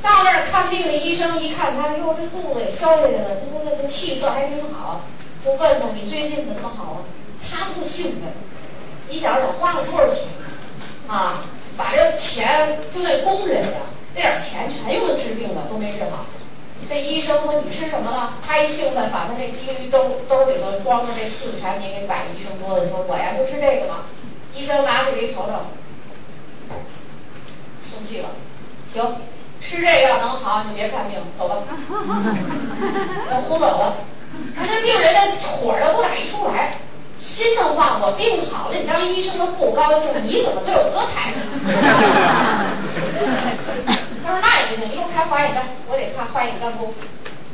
到那儿看病的医生一看他，哟，这肚子也消下来了，这这这气色还挺好，就问他你最近怎么好啊？他就兴奋，你想想花了多少钱啊？把这钱就那工人呀，那点钱全用治病了，都没治好。这医生说你吃什么了？他一兴奋，把他那滴滴兜兜里头装着这四个产品给摆医生桌子，说我呀就吃这个嘛。医生拿起来一瞅瞅，生气了，行。吃这个要能好，你就别看病，走吧。我轰走了。他这病人的火都不打一处来，心疼话我病好了，你当医生都不高兴，你怎么对我哥态度？他说那也不行，又开化验单，我得看化验肝功。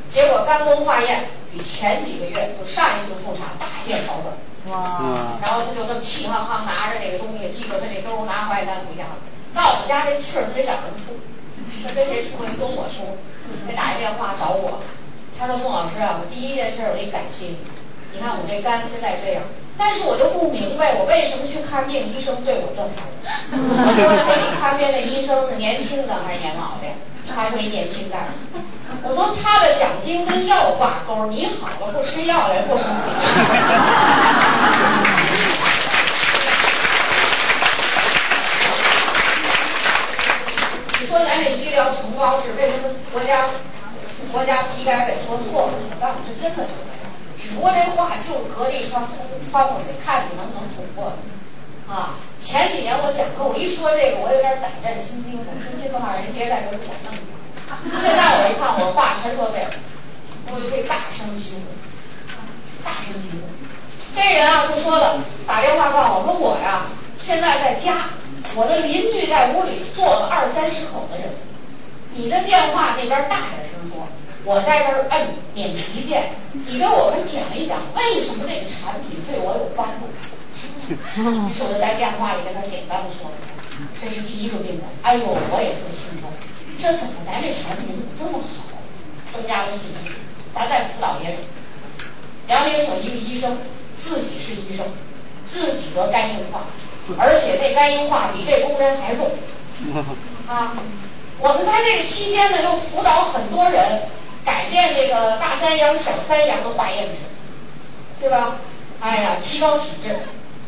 结果肝功化验比前几个月就上一次复查大见好转。哇！然后他就这么气哼哼拿着那个东西，提着他那兜拿化验单回家了。到我们家这气儿他得长着出。他跟谁说？跟我说，他打一电话找我，他说：“宋老师啊，我第一件事我得感谢你。你看我这肝现在这样，但是我就不明白，我为什么去看病，医生对我这态度？我说给你看病的医生是年轻的还是年老的？他说年轻的。我说他的奖金跟药挂钩，你好了不吃药，人不生气。说咱这医疗承包是为什么国家国家体改委说错了？但我是真的是，只不过这话就隔着一窗窗户，看你能不能捅破。啊，前几年我讲课，我一说这个，我有点胆战心惊，我说心里话，人别再给我弄。现在我一看，我话全说对了，我就可以大声疾呼，大声疾呼。这人啊，就说了，打电话告诉我说我呀，现在在家，我的邻居在屋里坐了二三十口的人，你的电话那边大点声说，我在这儿摁免提键，你给我们讲一讲为什么这个产品对我有帮助。于是我就在电话里跟他简单的说了，这是第一个病人。哎呦，我也特兴奋，这怎么咱这产品怎么这么好？增加了信心，咱再辅导别人。辽宁省一个医生自己是医生，自己得肝硬化，而且那肝硬化比这工人还重。啊，我们在这个期间呢，又辅导很多人改变这个大三阳、小三阳的化验值，对吧？哎呀，提高体质。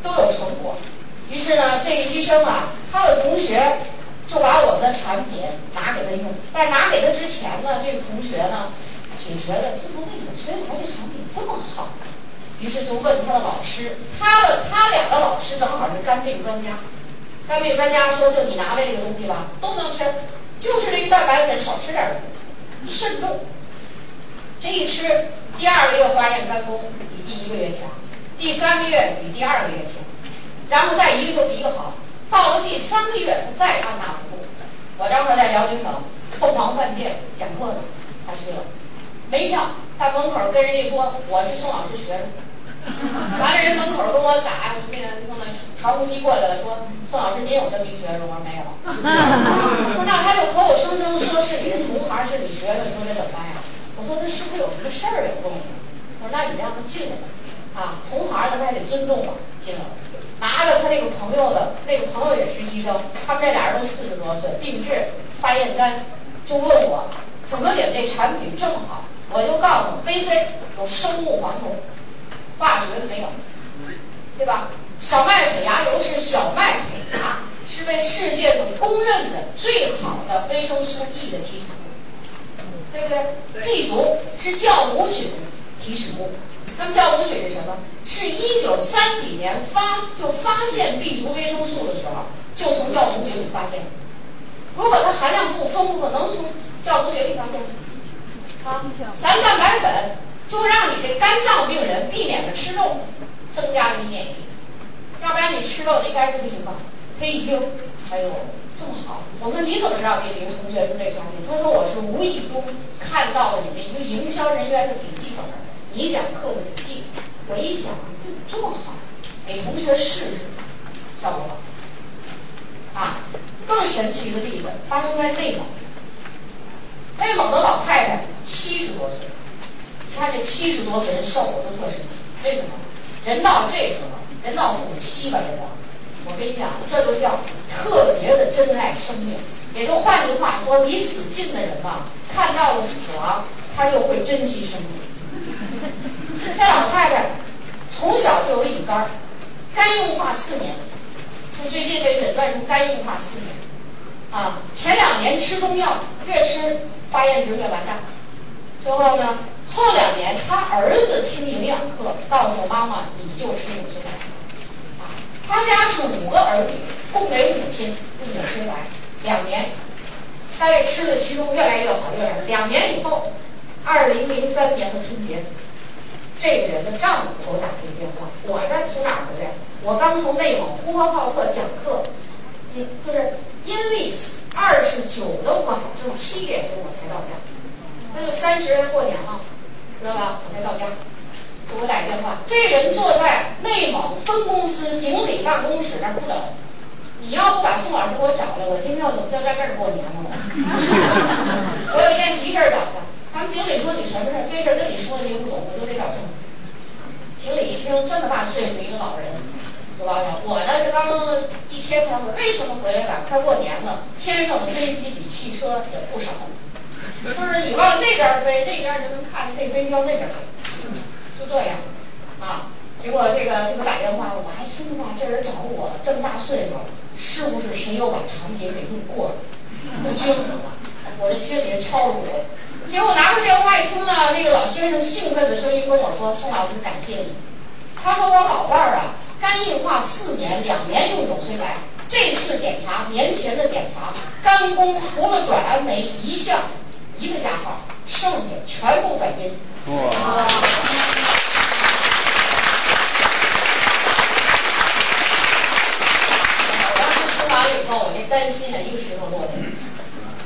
都有成果，于是呢，这个医生啊，他的同学就把我们的产品拿给他用。但是拿给他之前呢，这个同学呢，也觉得这怎么这个学来这产品这么好？于是就问他的老师，他的他两个老师正好是肝病专家。肝病专家说：“就你拿的这个东西吧，都能吃，就是这个蛋白粉少吃点儿，慎重。这一吃，第二个月化验肝功比第一个月强。”第三个月比第二个月强，然后再一个就比一个好。到了第三个月，他再按捺不住。我正好在辽宁省凤凰饭店讲课呢，他去了，没票，在门口跟人家说我是宋老师学生。完了，人门口跟我打那个那个传呼机过来了，说宋老师您有这么一学生？我说没有。那他就口口声声说是你的同行，是你学生，你说这怎么办呀？我说他是不是有什么事儿有动静？我说那你让他进来吧。啊，同行的他得尊重嘛，进来了，拿着他那个朋友的，那个朋友也是医生，他们这俩人都四十多岁，病治化验单，就问我怎么领这产品正好，我就告诉 VC 有生物黄酮，化学的没有，对吧？小麦胚芽油是小麦胚芽，是被世界上公认的最好的维生素 E 的提取物，对不对？B 族是酵母菌提取物。那么酵母菌是什么？是一九三几年发就发现 B 族维生素的时候，就从酵母菌里发现。如果它含量不丰富，能从酵母菌里发现吗？啊，咱蛋白粉就让你这肝脏病人避免了吃肉，增加了你免疫力。要不然你吃肉，你该是不行吧？他一听，哎呦，这么好！我说你怎么知道给你个同学用这产品？他说我是无意中看到了你们一个营销人员的笔记本。你讲课的笔记，我一想，这么好，给同学试试，效果。啊，更神奇的例子发生在内蒙，内蒙的老太太七十多岁，你看这七十多岁人效果都特神奇，为什么？人到这时候，人到古稀了，这叫，我跟你讲，这就叫特别的珍爱生命。也就换句话说，离死近的人吧，看到了死亡，他就会珍惜生命。这老太太从小就有乙肝，肝硬化四年，就最近被诊断出肝硬化四年。啊，前两年吃中药，越吃化验值越完蛋。最后呢，后两年他儿子听营养课，告诉妈妈你就吃乳清白。啊，他家是五个儿女，供给母亲用乳清白，两年，但是吃的其中越来越好，越来越两年以后，二零零三年的春节。这个人的丈夫给我打这个电话，我这从哪儿回来？我刚从内蒙呼和浩特讲课，嗯，就是阴历二十九的晚上七点钟我才到家，那就三十过年了，知道吧？我才到家，给我打电话。这人坐在内蒙分公司经理办公室那儿不等，你要不把宋老师给我找来，我今天要怎么就在这儿过年了？我有一件急事儿找他。他们经理说：“你什么事儿？这事儿跟你说你也不懂，我就得找宋。”经理一听这么大岁数一个老人，就完了。我呢是刚一天才回，为什么回来晚？快过年了，天上的飞机比汽车也不少。就是你往这边飞，这边就能看见那飞机往那边飞，就这样啊。结果这个这个打电话，我还心话，这人找我这么大岁数，是不是谁又把产品给用过了？不均衡了。我这心里敲鼓，结果拿个电话一听呢，那个老先生兴奋的声音跟我说：“宋老师，感谢你。”他说：“我老伴儿啊，肝硬化四年，两年用纽崔莱，这次检查年前的检查，肝功除了转氨酶一项一个加号，剩下全部转阴。”哇！完了以后，我那担心啊，一个石头落地。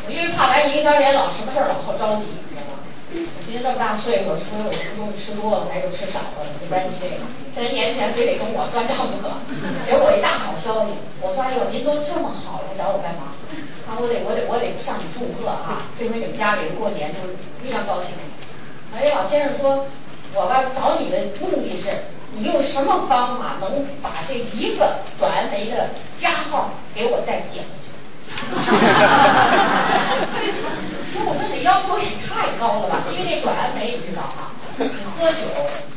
我因为怕咱营销员老什么事儿老好着急，你知道吗？我寻思这么大岁数，除了有什么东西吃多了，还是吃少了，就担心这个。这人年前非得跟我算账不可。结果一大好消息，我说：“哎呦，您都这么好，来找我干嘛？”：“我得，我得，我得向你祝贺啊！这回你们家里人过年就是非常高兴。”哎，老先生说：“我吧找你的目的是。”你用什么方法能把这一个转氨酶的加号给我再减下去？说我说这要求也太高了吧？因为这转氨酶你知道啊，你喝酒、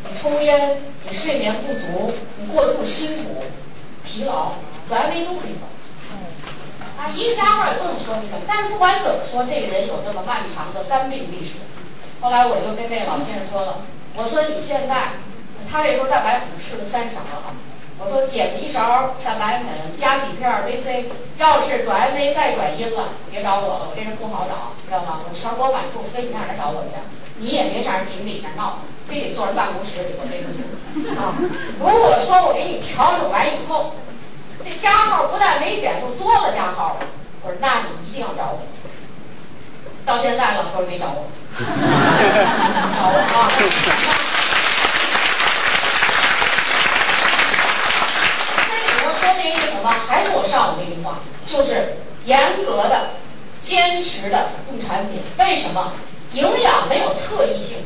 你抽烟、你睡眠不足、你过度辛苦、疲劳，转氨酶都可以走。一个加号也不能说明什么。但是不管怎么说，这个人有这么漫长的肝病历史。后来我就跟这个老先生说了，我说你现在。他这时候蛋白粉吃了三勺了，我说减一勺蛋白粉，加几片 VC，要是转氨酶再转阴了，别找我了，我这人不好找，知道吗？我全国满处飞，你上哪找我去？你也别上人井里那闹，非得坐人办公室里，我这不行啊！如果说我给你调整完以后，这加号不但没减，就多了加号了，我说那你一定要找我。到现在老头没找我，找我啊！说明一个什么？还是我上午那句话，就是严格的、坚持的用产品。为什么？营养没有特异性。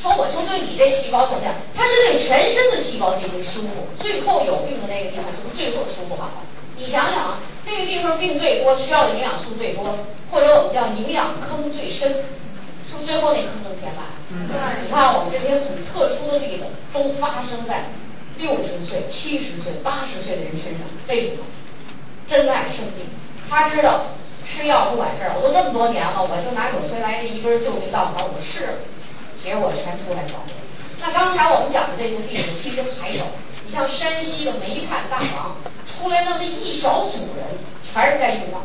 说我就对你这细胞怎么样？它是对全身的细胞进行修复。最后有病的那个地方是不是最后修复好了？你想想啊，这个地方病最多，需要的营养素最多，或者我们叫营养坑最深，是不是最后那坑能填满？对？你看我们这些很特殊的例子，都发生在。六十岁、七十岁、八十岁的人身上，为什么？珍爱生命，他知道吃药不管事儿。我都这么多年了，我就拿纽崔莱这一根救命稻草，我试了，结果全出来效果。那刚才我们讲的这个病，其实还有，你像山西的煤炭大王，出来那么一小组人，全是肝硬化，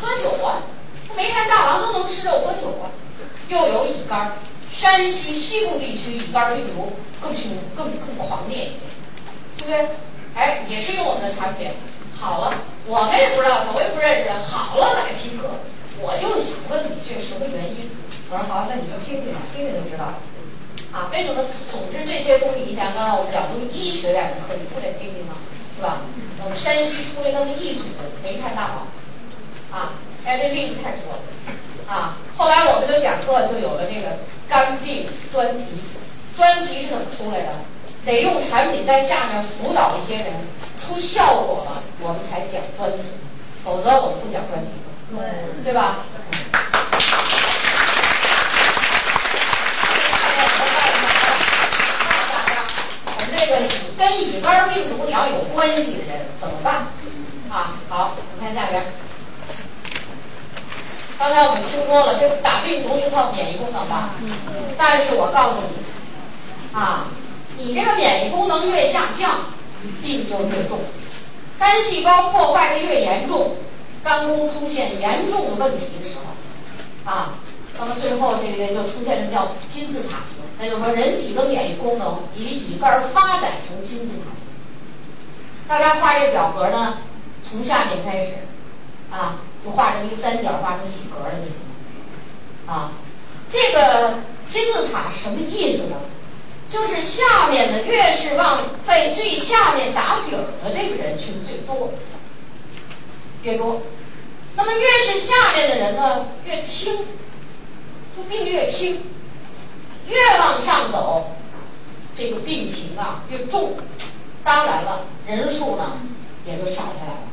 喝酒啊，那煤炭大王都能吃肉喝酒啊，又有乙肝。山西西部地区乙肝病毒更凶、更更狂烈一些，对不对？哎，也是用我们的产品好了，我们也不知道他，我也不认识，好了来听课，我就想问你这是什么原因？我说好，那你就听听，听听就知道了。啊，为什么？总之这些东西，你想刚刚我们讲都是医学院的课，你不得听听吗？是吧？我们山西出了那么一组煤炭大王，啊，哎，这例子太多了，啊，后来我们就讲课就有了这个。肝病专题，专题是怎么出来的？得用产品在下面辅导一些人出效果了，我们才讲专题，否则我们不讲专题，对对吧？我们这个跟乙肝病毒你要有关系的人怎么办？啊，好，你看下边。刚才我们听说了，这打病毒是靠免疫功能吧？但是我告诉你，啊，你这个免疫功能越下降，病就越重，肝细胞破坏的越严重，肝功出现严重的问题的时候，啊，那么最后这个就出现什么叫金字塔型？那就是说，人体的免疫功能以乙肝发展成金字塔型。大家画这表格呢，从下面开始，啊。就画成一个三角，画成几格了就行了。啊，这个金字塔什么意思呢？就是下面的越是往在最下面打底儿的这个人群最多，越多。那么越是下面的人呢，越轻，就病越轻。越往上走，这个病情啊越重。当然了，人数呢也就少下来了，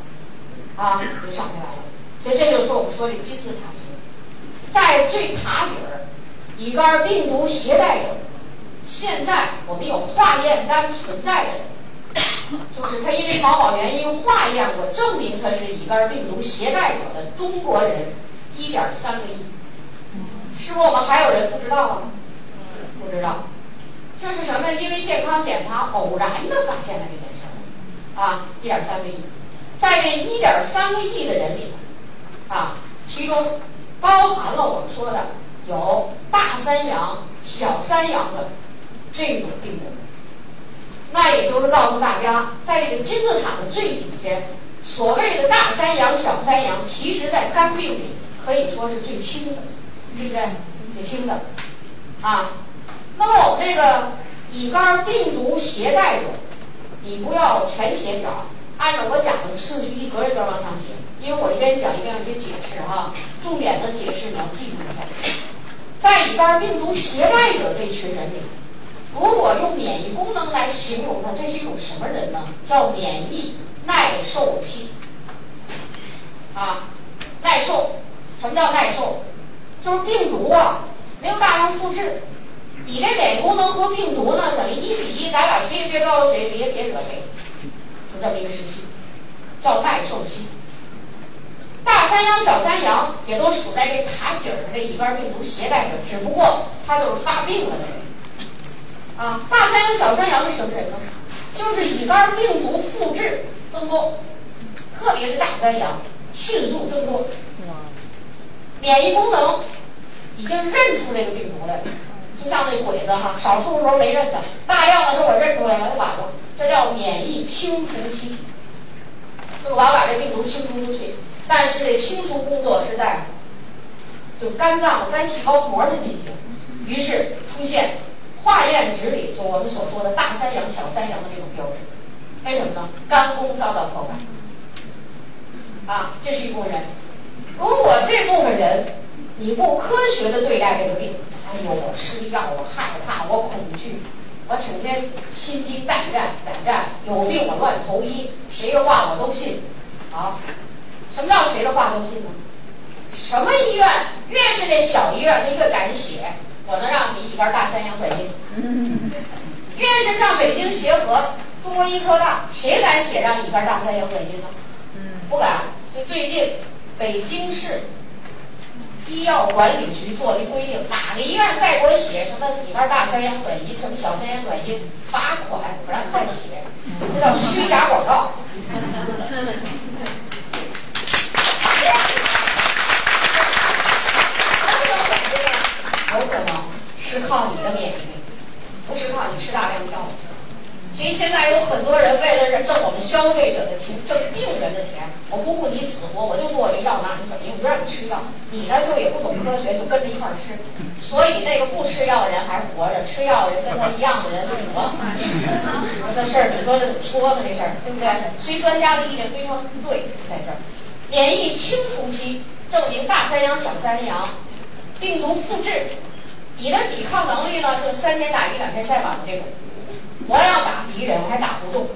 啊，就少下来了。所以这就是，我们说这金字塔型，在最塔底儿，乙肝病毒携带者，现在我们有化验单存在的人，就是他因为某某原因化验过，证明他是乙肝病毒携带者的中国人一点三个亿。是不是我们还有人不知道啊？不知道，这是什么？因为健康检查偶然的发现了这件事儿啊，一点三个亿，在这一点三个亿的人里，啊，其中包含了我们说的有大三阳、小三阳的这种病人。那也就是告诉大家，在这个金字塔的最底下，所谓的大三阳、小三阳，其实在肝病里可以说是最轻的。对不对？最轻的，啊，那么我们这个乙肝病毒携带者，你不要全写表，按照我讲的次序一格一格往上写，因为我一边讲一边有些解释哈，重点的解释你要记住一下。在乙肝病毒携带者这群人里，如果用免疫功能来形容它，这是？一种什么人呢？叫免疫耐受期，啊，耐受，什么叫耐受？就是病毒啊，没有大量复制，你这免疫功能和病毒呢等于一比一，咱俩谁也别招谁，别别惹谁，就这么一个时期，叫耐受期。大三阳、小三阳也都属在这塔底儿的这乙肝病毒携带者，只不过他就是发病了。啊，大三阳、小三阳是什么人呢？就是乙肝病毒复制增多，特别是大三阳迅速增多。免疫功能已经认出这个病毒来了，就像那鬼子哈，少数时候没认的，大量的时候我认出来了，就完了。这叫免疫清除期，就我要把这病毒清除出去。但是这清除工作是在就肝脏肝细胞膜上进行，于是出现化验值里就我们所说的大三阳、小三阳的这种标志。为什么呢？肝功遭到破坏啊，这是一部分人。如果这部分人你不科学的对待这个病，哎呦，我吃药，我害怕，我恐惧，我整天心惊胆战，胆战，有病我乱投医，谁的话我都信。好，什么叫谁的话都信呢？什么医院越是这小医院，他越敢写，我能让你乙肝大三阳转阴。越是上北京协和、中国医科大，谁敢写让乙肝大三阳转阴呢？不敢。所以最近。北京市医药管理局做了一规定，哪个医院再给我写什么乙肝大三阳转移，什么小三阳转移，罚款不让再写，这叫虚假广告。有可能是靠你的免疫力，不是靠你吃大量药物。所以现在有很多人为了挣我们消费者的钱，挣病人的钱，我不顾你死活，我就说我这药拿你怎么用，不让你吃药。你呢就也不懂科学，就跟着一块儿吃。所以那个不吃药的人还活着，吃药的人跟他一样的人死了。这事儿你说这怎么说呢？这事儿对不对？所以专家的意见非常对，在这儿。免疫清除期证明大三阳、小三阳病毒复制，你的抵抗能力呢就三天打鱼两天晒网的这种。我要打敌人，我还打不动，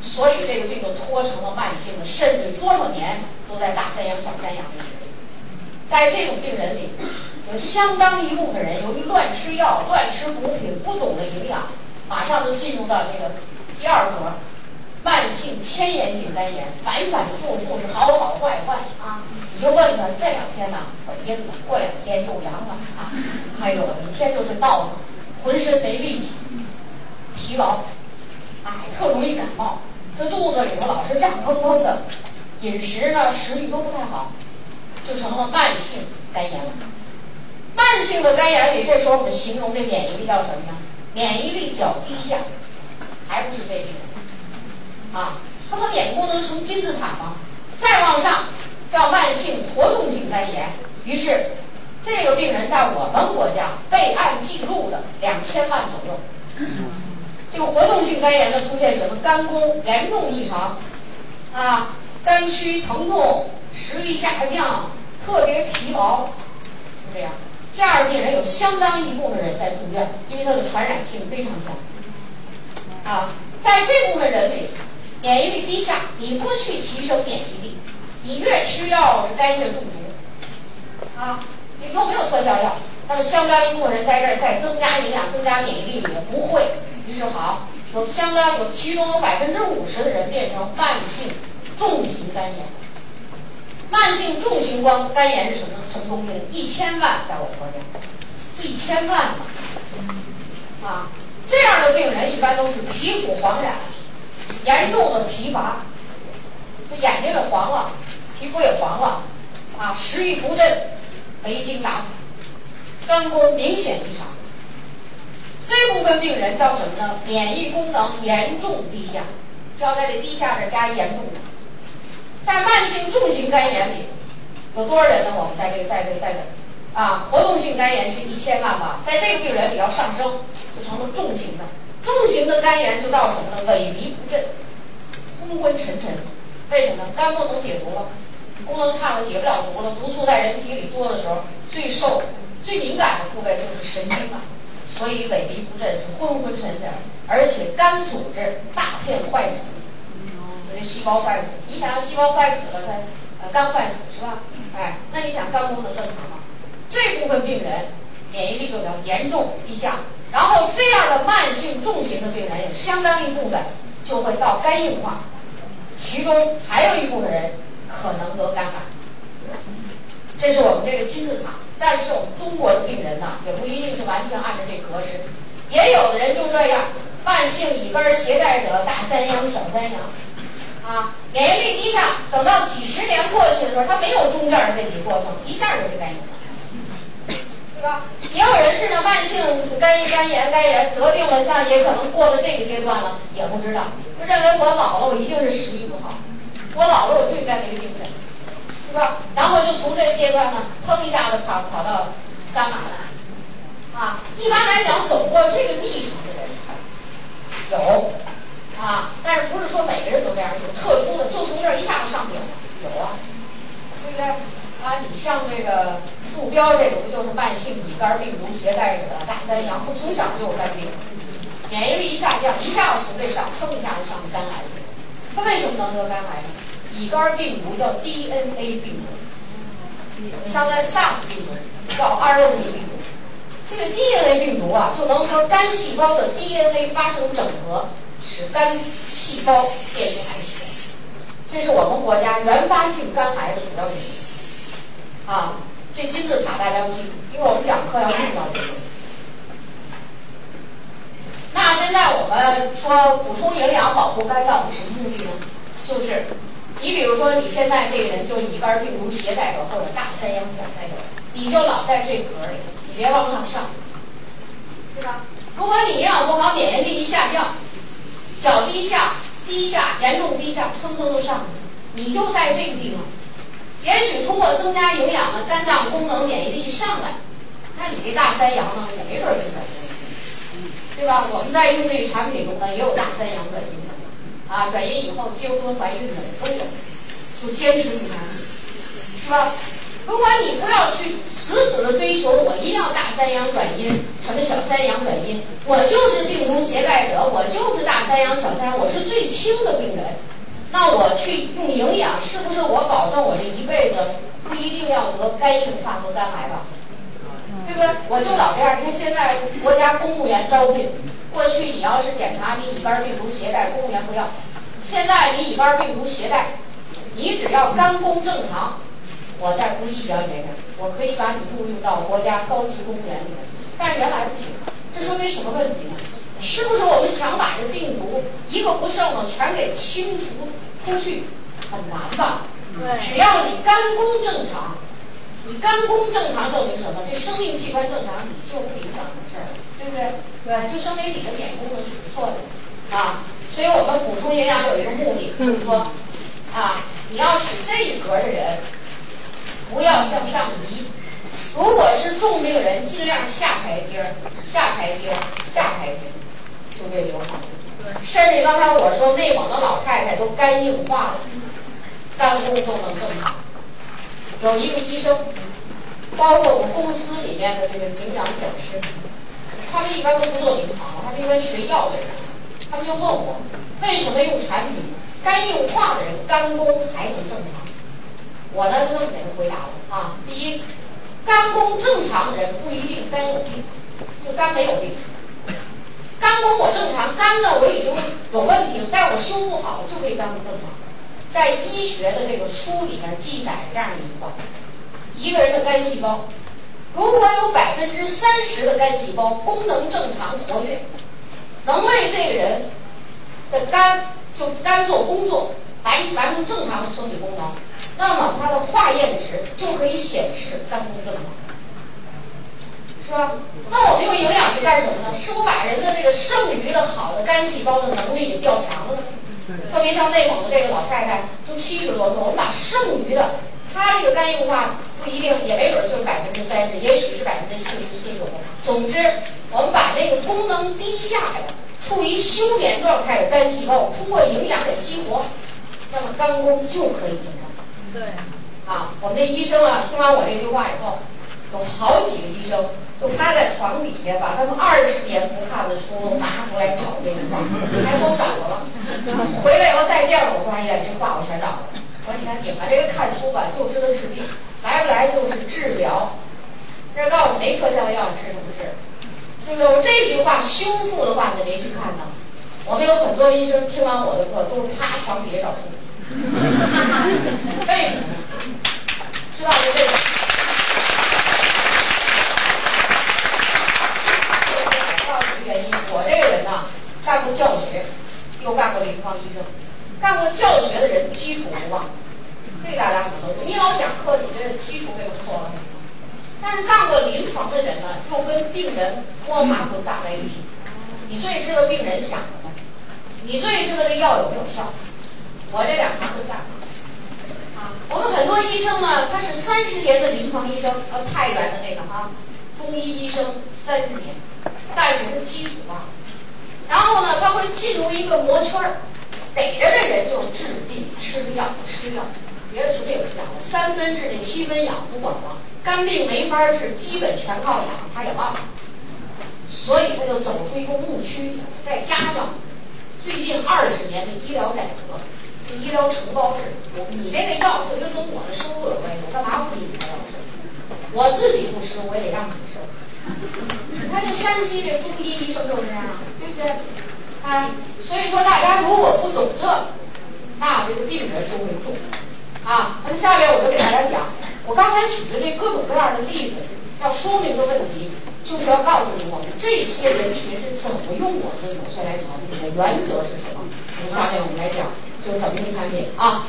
所以这个病就拖成了慢性的，甚至多少年都在大三阳、小三阳里。在这种病人里，有相当一部分人由于乱吃药、乱吃补品、不懂得营养，马上就进入到这个第二格——慢性迁延性肝炎，反反复复是好好坏坏啊！你就问他这两天呢阴了，过两天又阳了啊！哎呦，一天就是闹腾，浑身没力气。疲劳，哎，特容易感冒，这肚子里头老是胀砰砰的，饮食呢食欲都不太好，就成了慢性肝炎了。慢性的肝炎里，这时候我们形容这免疫力叫什么呢？免疫力较低下，还不是这病啊？它不免疫功能成金字塔吗？再往上叫慢性活动性肝炎。于是，这个病人在我们国家备案记录的两千万左右。这个活动性肝炎的出现什么？肝功严重异常，啊，肝区疼痛，食欲下降，特别疲劳，是这样。这样的病人有相当一部分人在住院，因为它的传染性非常强。啊，在这部分人里，免疫力低下，你不去提升免疫力，你越吃药肝越中毒。啊，你又没有特效药，那么相当一部分人在这儿再增加营养、增加免疫力也不会。于是好，有相当有其中有百分之五十的人变成慢性重型肝炎。慢性重型肝肝炎是什么？什么东西呢？一千万在我们国家，一千万嘛，啊，这样的病人一般都是皮肤黄染，严重的疲乏，这眼睛也黄了，皮肤也黄了，啊，食欲不振，没精打采，肝功明显异常。这部分病人叫什么呢？免疫功能严重低下，就要在这低下这加严重。在慢性重型肝炎里，有多少人呢？我们在这个在这个在这，啊，活动性肝炎是一千万吧，在这个病人里要上升，就成了重型的。重型的肝炎就到什么呢？萎靡不振，昏昏沉沉。为什么呢？肝不能解毒了，功能差了，解不了毒了。毒素在人体里多的时候，最受、最敏感的部位就是神经啊，所以萎靡不振，是昏昏沉沉，而且肝组织大片坏死。这细胞坏死，你想要细胞坏死了，它呃肝坏死是吧？哎，那你想肝功能正常吗？这部分病人免疫力就比较严重低下，然后这样的慢性重型的病人有相当一部分就会到肝硬化，其中还有一部分人可能得肝癌。这是我们这个金字塔，但是我们中国的病人呢，也不一定是完全按照这格式，也有的人就这样，慢性乙肝携带者大三阳小三阳。啊，免疫力低下，等到几十年过去的时候，他没有中间的这几个过程，一下就是肝硬化，对吧？也有人是呢，慢性肝炎肝炎、肝炎得病了，像也可能过了这个阶段了，也不知道，就认为我老了，我一定是食欲不好，我老了我就应该没精神，是吧？然后就从这个阶段呢，砰一下子跑跑到肝癌了，啊，一般来讲，走过这个历程的人有。啊，但是不是说每个人都这样？有特殊的，就从这儿一下子上顶了，有啊，对不对？啊，你像这个傅彪这个，不就是慢性乙肝病毒携带者大三阳？他从小就有肝病，免疫力一下降，一下子从这上蹭一下就上肝癌去了。他为什么能得肝癌呢？乙肝病毒叫 DNA 病毒，像在 SARS 病毒叫 RNA 病毒。这个 DNA 病毒啊，就能和肝细胞的 DNA 发生整合。使肝细胞变成癌细胞，这是我们国家原发性肝癌的主要原因。啊，这金字塔大家要记住，因为我们讲课要用到这个。那现在我们说补充营养保护肝到底什么目的呢？就是你比如说你现在这个人就乙肝病毒携带者或者大三阳小三阳，你就老在这格里，你别往上上，对吧？如果你营养不好，免疫力一下降。脚低下，低下，严重低下，蹭蹭就上去。你就在这个地方，也许通过增加营养呢，肝脏功能、免疫力一上来，那你这大三阳呢，也没准儿就转阴，对吧？我们在用这个产品中呢，也有大三阳转阴的，啊，转阴以后结婚怀孕的都有，就坚持不下，是吧？如果你不要去死死的追求，我一定要大三阳转阴，什么小三阳转阴，我就是病毒携带者，我就是大三阳小三阳，我是最轻的病人。那我去用营养，是不是我保证我这一辈子不一定要得肝硬化和肝癌吧？对不对？我就老这样。你看现在国家公务员招聘，过去你要是检查你乙肝病毒携带，公务员不要。现在你乙肝病毒携带，你只要肝功正常。我再不计较你这个，我可以把你录用到国家高级公务员里面。但是原来不行，这说明什么问题呢？是不是我们想把这病毒一个不剩的全给清除出去，很难吧？只要你肝功正常，你肝功正常证明什么？这生命器官正常，你就不影响什么事儿，对不对？对，就说明你的免疫功能是不错的啊。所以我们补充营养有一个目的，就是说啊，你要使这一格的人。不要向上移，如果是重病人，尽量下台阶儿，下台阶儿，下台阶儿，就这有好处。甚至刚才我说内蒙的老太太都肝硬化了，肝功都能正常。有一个医生，包括我们公司里面的这个营养讲师，他们一般都不做临床，他们一般学药的人，他们就问我，为什么用产品肝硬化的人肝功还能正常？我呢就这么给他回答了啊。第一，肝功正常的人不一定肝有病，就肝没有病。肝功我正常，肝呢我已经有问题了，但是我修复好了就可以肝功正常。在医学的这个书里面记载这样一句话：一个人的肝细胞，如果有百分之三十的肝细胞功能正常活跃，能为这个人的肝就肝做工作，完完成正常生理功能，那么它的化验值就可以显示肝功正常。是吧？那我们用营养去干什么呢？是不把人的这个剩余的好的肝细胞的能力给调强了？特别像内蒙的这个老太太，都七十多岁，我们把剩余的，她这个肝硬化不一定，也没准就是百分之三十，也许是百分之四十、四十五。总之，我们把那个功能低下的、处于休眠状态的肝细胞，通过营养给激活，那么肝功就可以正常。对。啊，我们这医生啊，听完我这句话以后，有好几个医生。就趴在床底下，把他们二十年不看的书拿出来找这句话，还都找着了。回来以后再见了，我说哎呀，这话我全找了。我说你看你们这个看书吧，就知道治病，来不来就是治疗。这告诉你没特效药吃什么治？就有这句话修复的话，你没去看呢。我们有很多医生听完我的课，都是趴床底下找书。为什么？知道是为什么？我这个人呢，干过教学，又干过临床医生。干过教学的人基础不忘，这大家可能都知你老讲课，你这基础给我错了。但是干过临床的人呢，又跟病人摸爬滚打在一起。你最知道病人想什么？你最知道这药有没有效？我这两行都干。啊，我们很多医生呢，他是三十年的临床医生，呃，太原的那个哈，中医医生三十年。但是它基础忘了，然后呢，他会进入一个魔圈儿，逮着这人就治病吃药吃药，别的什么也不讲了，三分治这七分养不管了，肝病没法治，基本全靠养，他也忘了，所以他就走出一个误区，再加上最近二十年的医疗改革，这医疗承包制，你这个药它跟我的收入有关系，我干嘛不给你开药吃？我自己不吃，我也得让你吃。你看这山西这中医医生就这样，对不对？啊，所以说大家如果不懂这，那这个病人就会重。啊，那么下面我就给大家讲，我刚才举的这各种各样的例子，要说明的问题，就是要告诉你我们这些人群是怎么用我们的纽崔莱产品的原则是什么。那么下面我们来讲，就怎么用产品啊。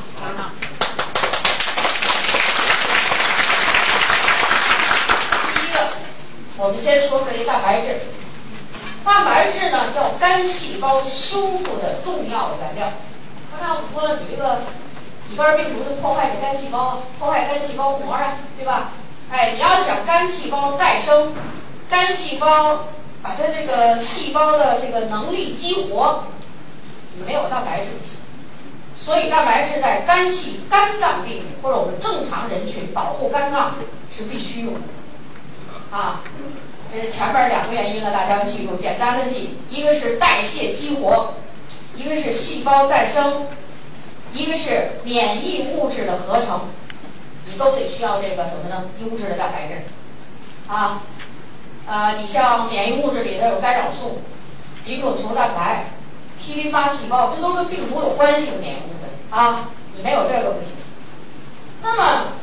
第一个我们先说说这蛋白质。蛋白质呢，叫肝细胞修复的重要原料。刚才我们说了，你这个乙肝病毒就破坏这肝细胞，破坏肝细胞膜啊，对吧？哎，你要想肝细胞再生，肝细胞把它这个细胞的这个能力激活，你没有蛋白质。所以蛋白质在肝系肝脏病或者我们正常人群保护肝脏是必须用的。啊，这是前面两个原因了，大家要记住，简单的记，一个是代谢激活，一个是细胞再生，一个是免疫物质的合成，你都得需要这个什么呢？优质的蛋白质。啊，呃，你像免疫物质里头有干扰素、一种球蛋白、T 淋巴细胞，这都跟病毒有关系的免疫物质啊，你没有这个不行。那么，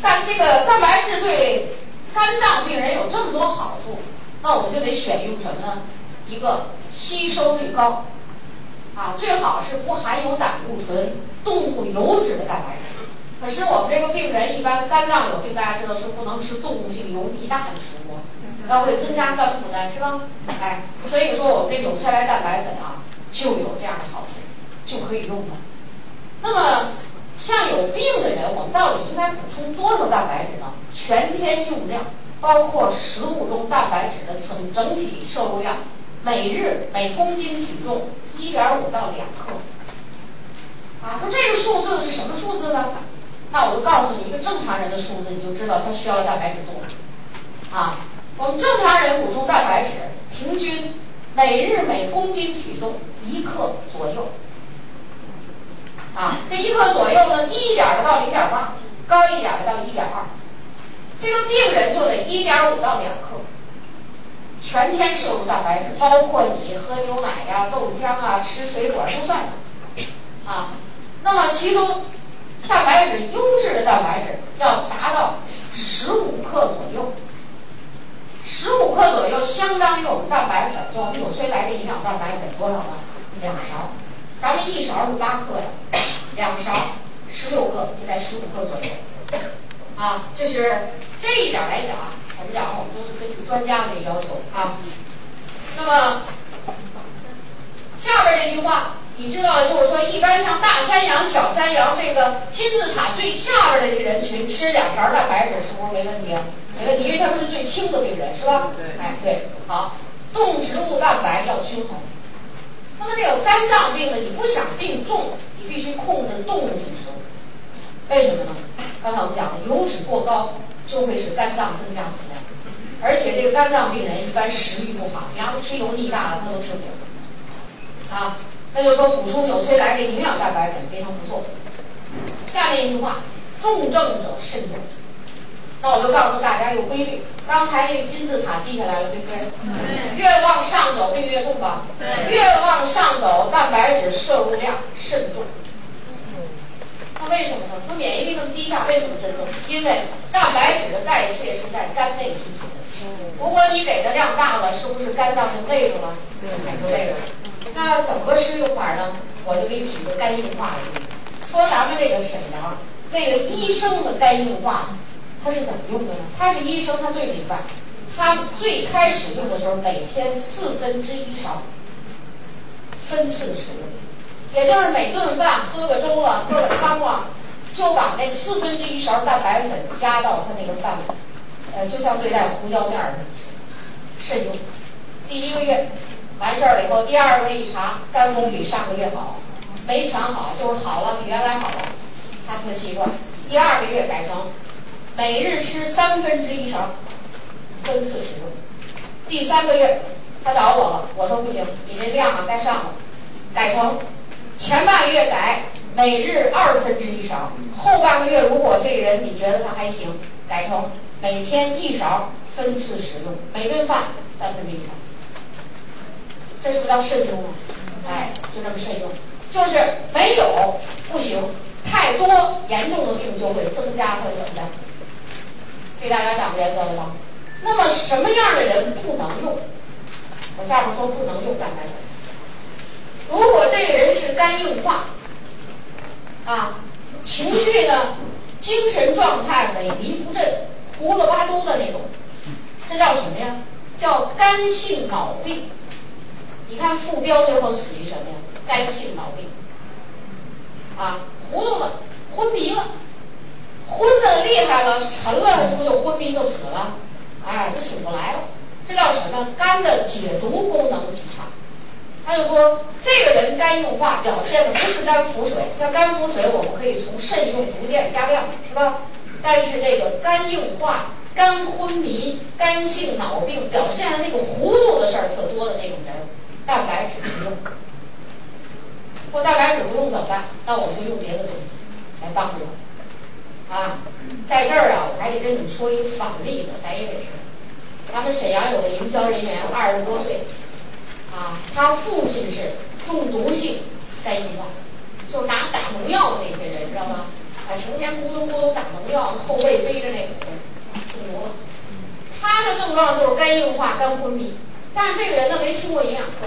但这个蛋白质对肝脏病人有这么多好处，那我们就得选用什么呢？一个吸收率高，啊，最好是不含有胆固醇、动物油脂的蛋白质。可是我们这个病人一般肝脏有病，大家知道是不能吃动物性油腻大的食物，那会增加肝负担，是吧？哎，所以说我们这纽崔莱蛋白粉啊，就有这样的好处，就可以用了。那么像有病的人，我们到底应该补充多少蛋白质呢？全天用量包括食物中蛋白质的总整体摄入量，每日每公斤体重一点五到两克。啊，说这个数字是什么数字呢？那我就告诉你一个正常人的数字，你就知道他需要蛋白质多少。啊，我们正常人补充蛋白质，平均每日每公斤体重一克左右。啊，这一克左右呢，低一点的到零点八，高一点的到一点二。这个病人就得一点五到两克，全天摄入蛋白质，包括你喝牛奶呀、豆浆啊、吃水果都算上。啊，那么其中蛋白质优质的蛋白质要达到十五克左右，十五克左右相当于我们蛋白粉，就我们纽崔莱的营养蛋白粉多少呢？两勺，咱们一勺是八克呀，两勺十六克，就在十五克左右。啊，这是这一点来讲，我们讲我们都是根据专家的要求啊。那么下边这句话。你知道，就是说，一般像大山羊、小山羊这个金字塔最下边的这个人群，吃两勺蛋白质是不是没问题啊？没问题，因为他们是最轻的病人，是吧？哎，对，好，动植物蛋白要均衡。那么这有肝脏病的，你不想病重，你必须控制动物性食物。为什么呢？刚才我们讲的，油脂过高就会使肝脏增加负担，而且这个肝脏病人一般食欲不好，你要是吃油腻大的，他都吃不了。啊。那就说，补充纽崔莱这营养蛋白粉非常不错。下面一句话，重症者慎用。那我就告诉大家一个规律，刚才那个金字塔记下来了，对不对？越往上走病越重吧？越往上走，蛋白质摄入量慎重。那为什么呢？说免疫力那么低下，为什么慎重？因为蛋白质的代谢是在肝内进行的。如果你给的量大了，是不是肝脏就累着了？就累了。那怎么个适用法呢？我就给你举个肝硬化的例子。说咱们这个沈阳，那个医生的肝硬化，他是怎么用的呢？他是医生，他最明白。他最开始用的时候，每天四分之一勺，分次使用，也就是每顿饭喝个粥了，喝个汤了，就把那四分之一勺蛋白粉加到他那个饭里，呃，就像对待胡椒面儿似的，慎用。第一个月。完事儿了以后，第二个一查，肝功比上个月好，没全好，就是好了，比原来好了。他的习惯，第二个月改成每日吃三分之一勺，分次使用。第三个月他找我了，我说不行，你这量啊该上了，改成前半个月改每日二分之一勺，后半个月如果这个人你觉得他还行，改成每天一勺，分次使用，每顿饭三分之一勺。这是不是叫慎用啊？哎，就这么慎用，就是没有不行，太多严重的病就会增加或者怎么样？给大家讲原则了吧？那么什么样的人不能用？我下面说不能用蛋白粉。如果这个人是肝硬化，啊，情绪呢，精神状态萎靡不振、胡了巴嘟的那种，这叫什么呀？叫肝性脑病。你看副标最后死于什么呀？肝性脑病，啊，糊涂了，昏迷了，昏的厉害了，沉了，这不就昏迷就死了？哎，就醒不来了。这叫什么？肝的解毒功能极差。他就说，这个人肝硬化表现的不是肝腹水，像肝腹水我们可以从肾用逐渐加量，是吧？但是这个肝硬化、肝昏迷、肝性脑病表现的那个糊涂的事儿特多的那种人。蛋白质不用，说蛋白质不用怎么办？那我们就用别的东西来帮助他。啊，在这儿啊，我还得跟你说一个反例子，咱也得知道。咱们沈阳有个营销人员，二十多岁，啊，他父亲是中毒性肝硬化，就是拿打农药的那些人，知道吗？啊，成天咕咚咕咚打农药，后背背着那个中毒了。他的症状就是肝硬化、肝昏迷。但是这个人呢没听过营养课，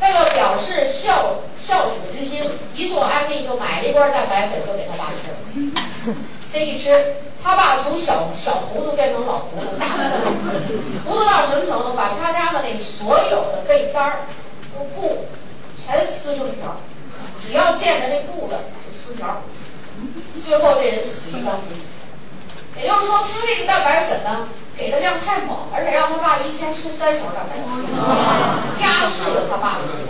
为了表示孝孝子之心，一做安利就买了一罐蛋白粉，就给他爸吃了。这一吃，他爸从小小糊涂变成老糊涂，大糊涂，到什么？程度？把他家的那所有的被单儿、布全撕成条，只要见着这布子就撕条。最后这人死于肝病。也就是说，他这个蛋白粉呢？给的量太猛，而且让他爸一天吃三勺蛋白粉，加速了他爸的死。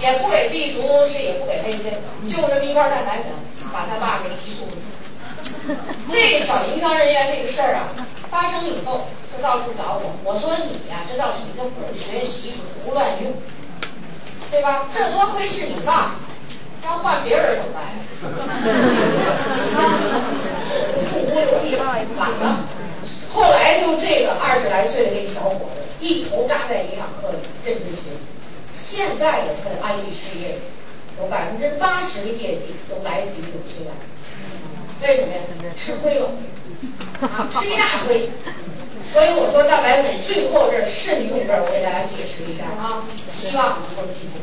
也不给 B 族，是也不给 A、C，就这么一块蛋白粉，把他爸给激素死。这个小营销人员这个事儿啊，发生以后就到处找我，我说你呀，这叫什么叫不学习，胡乱用，对吧？这多亏是你爸。要换别人怎么办？啊，五五六七，懒了，后来就这个二十来岁的这个小伙子，一头扎在营养课里认真学习。现在的他的安利事业，有百分之八十的业绩都来自于纽崔莱。为什么呀？吃亏了，吃一大亏。所以我说蛋白粉最后这慎用这儿，我给大家解释一下啊，希望能够记住。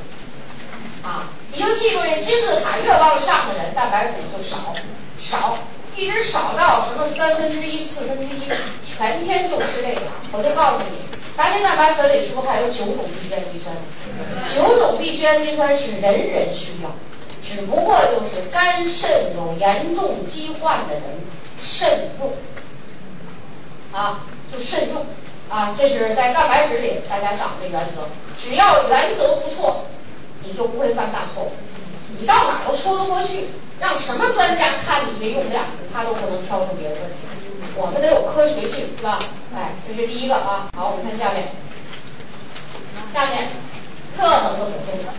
啊，你就记住这金字塔越往上的人，蛋白粉就少，少，一直少到什么三分之一、四分之一，全天就吃这个。我就告诉你，咱这蛋白粉里是不是还有九种必需氨基酸？九种必需氨基酸是人人需要，只不过就是肝肾有严重疾患的人慎用。啊。就慎用，啊，这是在蛋白质里大家讲的原则。只要原则不错，你就不会犯大错误。你到哪都说得过去，让什么专家看你这用量，他都不能挑出别的问题。我们得有科学性，是吧？哎，这是第一个啊。好，我们看下面，下面热能的补充。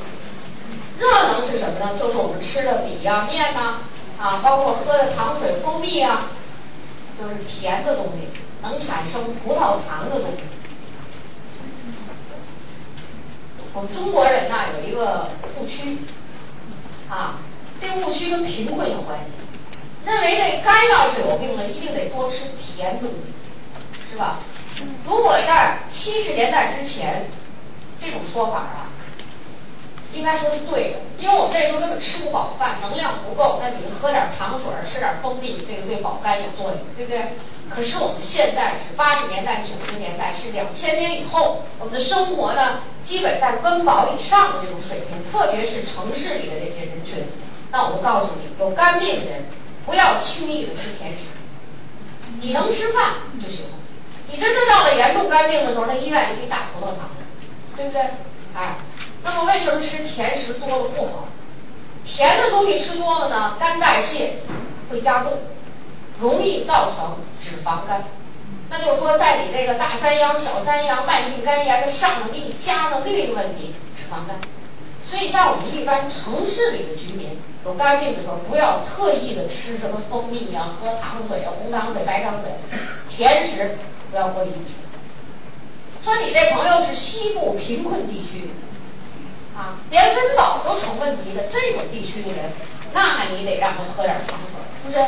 热能是什么呢？就是我们吃的米呀、面呐，啊，包括喝的糖水、蜂蜜啊，就是甜的东西。能产生葡萄糖的东西。我们中国人呐有一个误区，啊，这误区跟贫困有关系，认为这肝要是有病了，一定得多吃甜东西，是吧？如果在七十年代之前，这种说法啊，应该说是对的，因为我们那时候根本吃不饱饭，能量不够，那你们喝点糖水，吃点蜂蜜，这个对保肝有作用，对不对？可是我们现在是八十年代、九十年代，是两千年以后，我们的生活呢，基本在温饱以上的这种水平，特别是城市里的这些人群。那我告诉你，有肝病的人不要轻易的吃甜食，你能吃饭就行了。你真的到了严重肝病的时候，那医院就给你打葡萄糖，对不对？哎，那么为什么吃甜食多了不好？甜的东西吃多了呢，肝代谢会加重。容易造成脂肪肝，那就是说，在你这个大三阳、小三阳、慢性肝炎的上头，给你加上另一个问题——脂肪肝。所以，像我们一般城市里的居民有肝病的时候，不要特意的吃什么蜂蜜呀、喝糖水啊、红糖水、白糖水，甜食不要过于吃。说你这朋友是西部贫困地区，啊，连温饱都成问题的这种地区的人，那你得让他喝点糖水，是不是？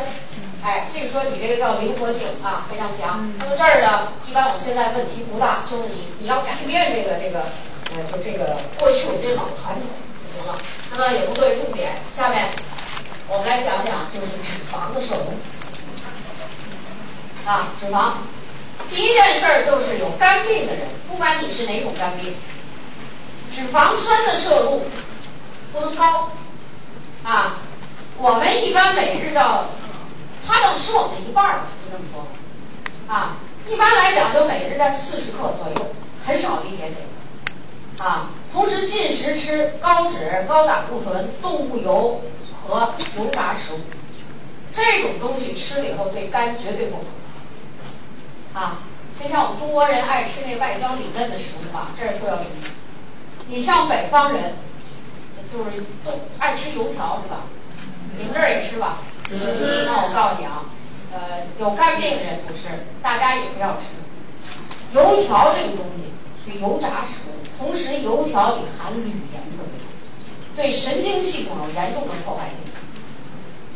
哎，这个说你这个叫灵活性啊，非常强。那么这儿呢，一般我们现在问题不大，就是你你要改变这个这个，呃，就这个过去我们这老传统就行了。那么也不作为重点，下面我们来讲讲就是脂肪的摄入。啊，脂肪，第一件事儿就是有肝病的人，不管你是哪种肝病，脂肪酸的摄入不能高。啊，我们一般每日要。它能吃我们的一半儿吧，就这么说，啊，一般来讲就每日在四十克左右，很少一点点，啊，同时进食吃高脂、高胆固醇、动物油和油炸食物，这种东西吃了以后对肝绝对不好，啊，就像我们中国人爱吃那外焦里嫩的食物吧，这儿说要注意，你像北方人，就是都爱吃油条是吧？你们这儿也吃吧？那我告诉你啊，呃，有肝病的人不吃，大家也不要吃。油条这个东西是油炸食物，同时油条里含铝盐的，对神经系统有严重的破坏性。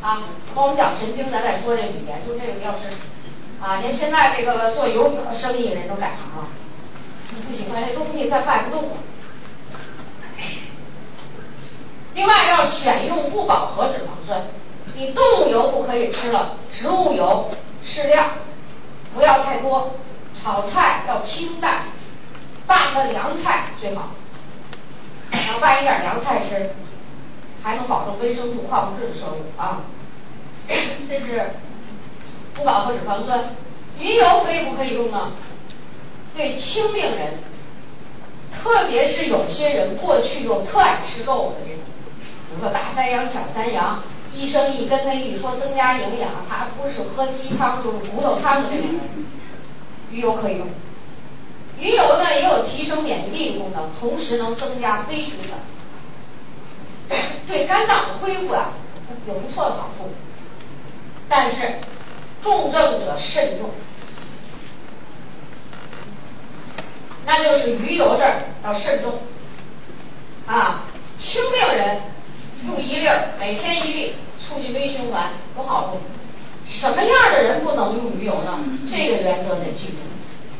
啊，跟我们讲神经，咱再说这铝盐，就这个不要吃。啊，连现在这个做油条生意的人都改行了，不喜欢这东西，再卖不动了。另外要选用不饱和脂肪酸。你动物油不可以吃了，植物油适量，不要太多。炒菜要清淡，拌个凉菜最好。然后拌一点凉菜吃，还能保证维生素、矿物质的摄入啊。这是不饱和脂肪酸。鱼油可以不可以用呢？对轻病人，特别是有些人过去又特爱吃肉的这种，比如说大三阳、小三阳。医生一跟他一说增加营养，他不是喝鸡汤就是骨头汤的那种，鱼油可以用。鱼油呢也有提升免疫力的功能，同时能增加微循环，对肝脏的恢复啊有不错的好处。但是重症者慎用，那就是鱼油这儿要慎重啊。轻病人用一粒儿，每天一粒，促进微循环有好处。什么样的人不能用鱼油呢？这个原则得记住：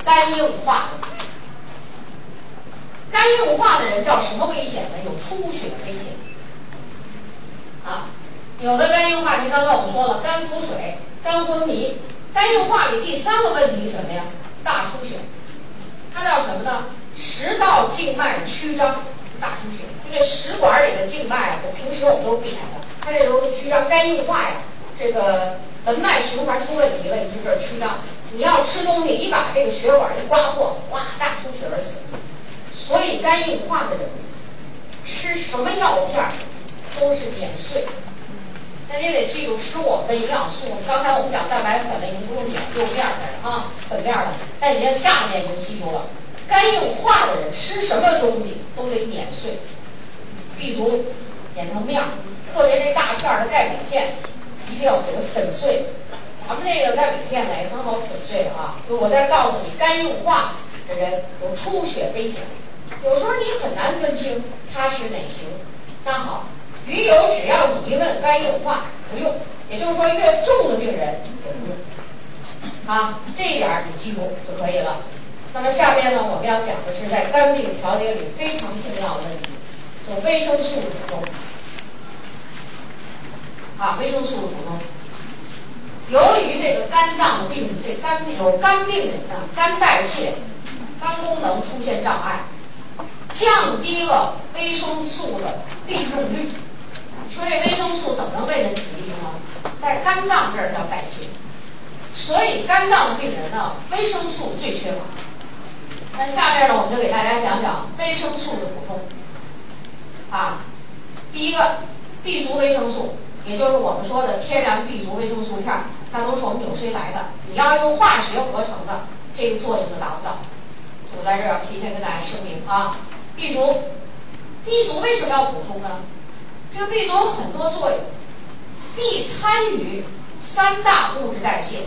肝硬化。肝硬化的人叫什么危险呢？有出血危险。啊，有的肝硬化，您刚才我们说了，肝腹水、肝昏迷。肝硬化里第三个问题是什么呀？大出血。它叫什么呢？食道静脉曲张，大出血。这食管里的静脉啊，平时我们都是扁的，它这时候曲张，肝硬化呀，这个门脉循环出问题了，你就这儿曲张。你要吃东西，一把这个血管一刮破，哇，大出血而死。所以肝硬化的人吃什么药片都是碾碎。那你得记住，吃我们的营养素。刚才我们讲蛋白粉了，已经不用碾，用面儿来了啊，粉面儿了。那你这下面就记住了，肝硬化的人吃什么东西都得碾碎。B 族碾成面儿，特别那大片儿的钙镁片，一定要给它粉碎。咱们这个钙镁片呢也很好粉碎的啊。就我在告诉你，肝硬化的人有出血危险。有时候你很难分清它是哪型。那好。鱼油只要你一问肝硬化不用，也就是说越重的病人也不用，啊，这一点你记住就可以了。那么下面呢，我们要讲的是在肝病调节里非常重要的问题，就维生素补充。啊，维生素补充。由于这个肝脏的病，这肝病有肝病人呢，肝代谢、肝功能出现障碍，降低了维生素的利用率。说这维生素怎么能为人体利用呢？在肝脏这儿叫代谢，所以肝脏的病人呢，维生素最缺乏。那下面呢，我们就给大家讲讲维生素的补充。啊，第一个，B 族维生素，也就是我们说的天然 B 族维生素片，它都是我们纽崔莱的。你要用化学合成的，这个作用就达不到。我在这儿提前跟大家声明啊，B 族，B 族为什么要补充呢？这个 B 族有很多作用，B 参与三大物质代谢，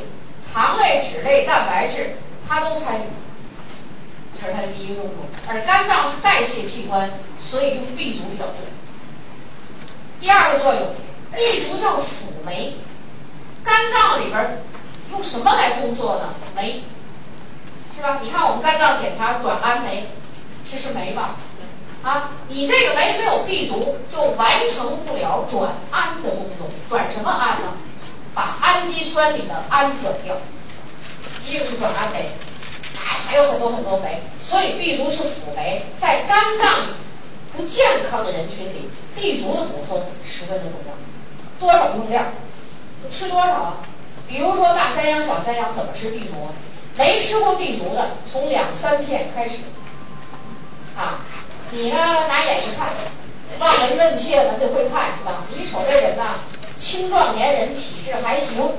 糖类、脂类、蛋白质，它都参与，而它的第一个用。而肝脏是代谢器官，所以用 B 族比较多。第二个作用，B 族叫辅酶，肝脏里边用什么来工作呢？酶，是吧？你看我们肝脏检查转氨酶，这是酶吧？啊，你这个酶没有 B 族，就完成不了转氨的工作。转什么氨呢？把氨基酸里的氨转掉，一个是转氨酶，还有很多很多酶。所以 B 族是辅酶，在肝脏不健康的人群里，B 族的补充十分的重要。多少用量？吃多少啊？比如说大山羊、小山羊怎么吃 B 族？没吃过 B 族的，从两三片开始，啊。你呢？拿眼一看，望闻问切咱得会看是吧？你瞅这人呐，青壮年人，体质还行，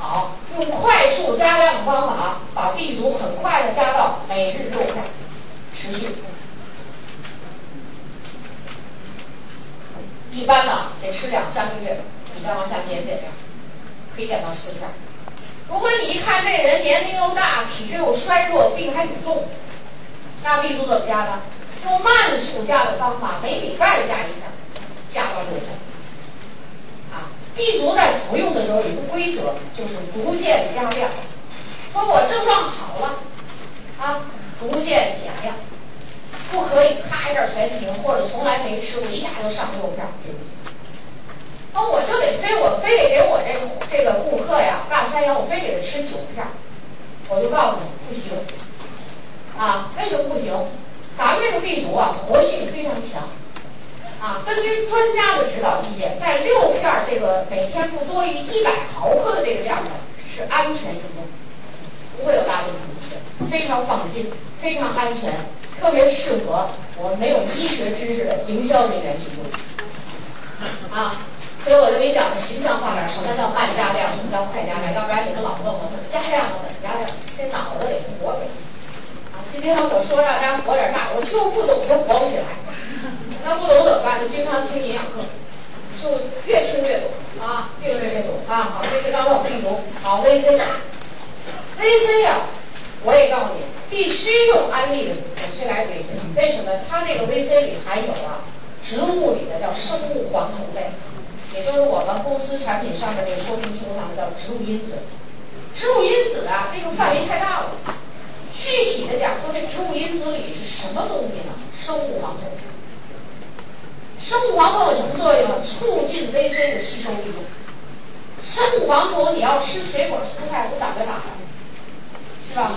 好，用快速加量的方法，把 B 族很快的加到每日六片，持续。一般呢得吃两三个月，你再往下减减量，可以减到四片。如果你一看这人年龄又大，体质又衰弱，病还挺重，那 B 族怎么加呢？用慢速加的方法，每礼拜加一片，加到六片。，B 族在服用的时候有个规则，就是逐渐加量。说我症状好了，啊，逐渐减量，不可以咔一下全停，或者从来没吃过一下就上六片，这不行。那我就得非我非得给我这个这个顾客呀，大三阳，我非给他吃九片，我就告诉你不行。啊，为什么不行？咱们这个 B 族啊，活性非常，根据专家的指导意见，在六片这个每天不多于一百毫克的这个量上是安全用量，不会有大问题，非常放心，非常安全，特别适合我们没有医学知识的营销人员去用，啊，所以我就给你讲的形象化点，什么叫慢加量，什么叫快加量，要不然你们老问我怎么加量了，怎么加量，这脑子得活着。今天，我说让大家活点大，我就不懂就活不起来。那不懂怎么办？就经常听营养课，就越听越懂啊，越听越懂啊。好，这是刚才我们 B 族，好 VC，VC 呀，我也告诉你，必须用安利的纽崔莱 VC，为什么？它这个 VC 里含有啊植物里的叫生物黄酮类，也就是我们公司产品上面这个说明书上的叫植物因子。植物因子啊，这个范围太大了。具体的讲，说这植物因子里是什么东西呢？生物黄酮。生物黄酮有什么作用？促进 VC 的吸收力度。生物黄酮，你要吃水果蔬菜都长在哪儿？是吧？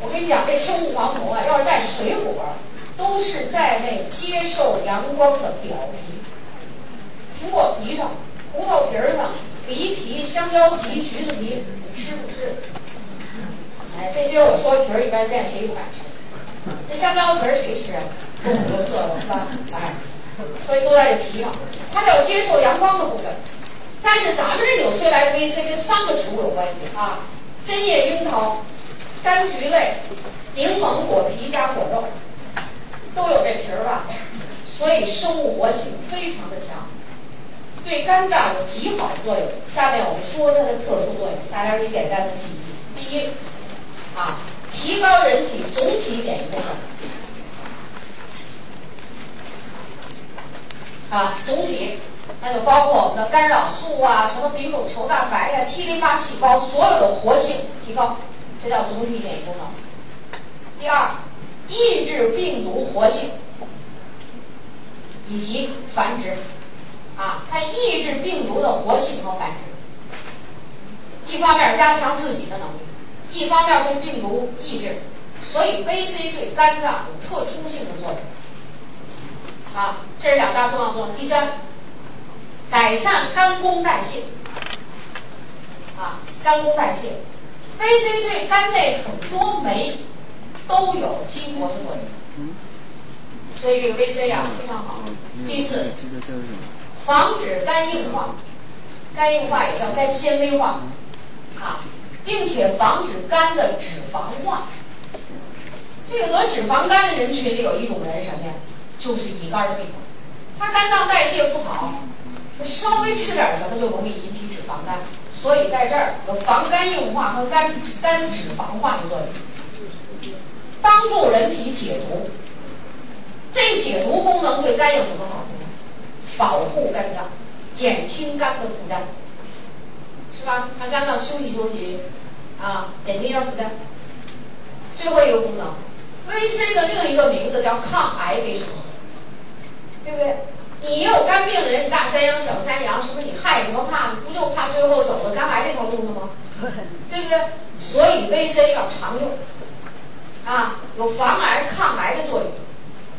我跟你讲，这生物黄酮啊，要是在水果，都是在那接受阳光的表皮，苹果皮上、葡萄皮儿上、梨皮、香蕉皮、橘子皮，你吃不吃？哎，这些我说皮儿，一般现在谁不敢吃？这香蕉皮儿谁吃啊？五颜色了，是吧？哎，所以都在这皮上，它叫接受阳光的部分。但是咱们这纽崔莱 VC 跟三个植物有关系啊，针叶樱桃、柑橘类、柠檬果皮加果肉都有这皮儿吧，所以生物活性非常的强，对肝脏有极好的作用。下面我们说它的特殊作用，大家可以简单的记一记。第一，啊，提高人体总体免疫功能，啊，总体。那就包括我们的干扰素啊，什么丙种球蛋白呀、T 淋巴细胞，所有的活性提高，这叫总体免疫功能。第二，抑制病毒活性以及繁殖，啊，它抑制病毒的活性和繁殖。一方面加强自己的能力，一方面对病毒抑制，所以 VC 对肝脏有特殊性的作用。啊，这是两大重要作用。第三。改善肝功代谢，啊，肝功代谢，VC 对肝内很多酶都有激活的作用，所以 VC 啊非常好。第四，防止肝硬化，肝硬化也叫肝纤维化，啊，并且防止肝的脂肪化。这个得脂肪肝的人群里有一种人什么呀？就是乙肝的病，他肝脏代谢不好。稍微吃点什么就容易引起脂肪肝，所以在这儿有防肝硬化和肝肝脂肪化的作用，帮助人体解毒。这解毒功能对肝有什么好处？保护肝脏，减轻肝的负担，是吧？让肝脏休息休息，啊，减轻一下负担。最后一个功能，VC 的另一个名字叫抗癌维生素，对不对？你有肝病的人，你大山羊、小山羊，是不是你害什么怕？你不就怕最后走了肝癌这条路了吗？对不对？所以 VC 要常用，啊，有防癌抗癌的作用。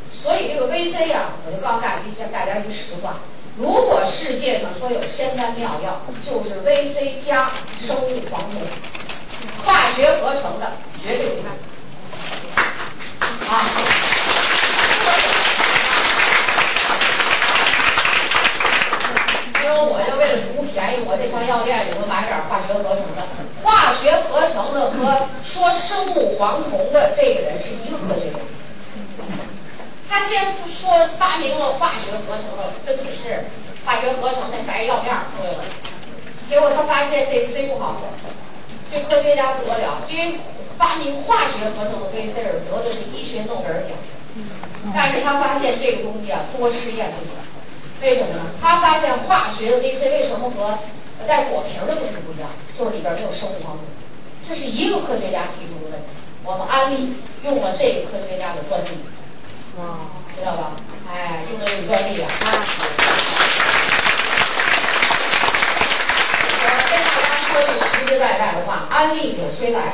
所以这个 VC 呀，我就告诉大家一大家一句实话：如果世界上说有仙丹妙药，就是 VC 加生物黄酮，化学合成的，绝对不看。啊。说我就为了图便宜，我这上药店里头买点化学合成的。化学合成的和说生物黄酮的这个人是一个科学家。他先说发明了化学合成的分子式，化学合成的白药面对了。结果他发现这 C 不好，这科学家不得了，因为发明化学合成的 VC 得的是医学诺贝尔奖。但是他发现这个东西啊，多试验不行。为什么呢？他发现化学的 VC 为什么和带果皮的东西不一样？就是里边没有生物黄酮。这是一个科学家提出的问题。我们安利用了这个科学家的专利，啊，知道吧？哎，用了这个专利啊。我跟大家说句实实在在的话，安利纽崔莱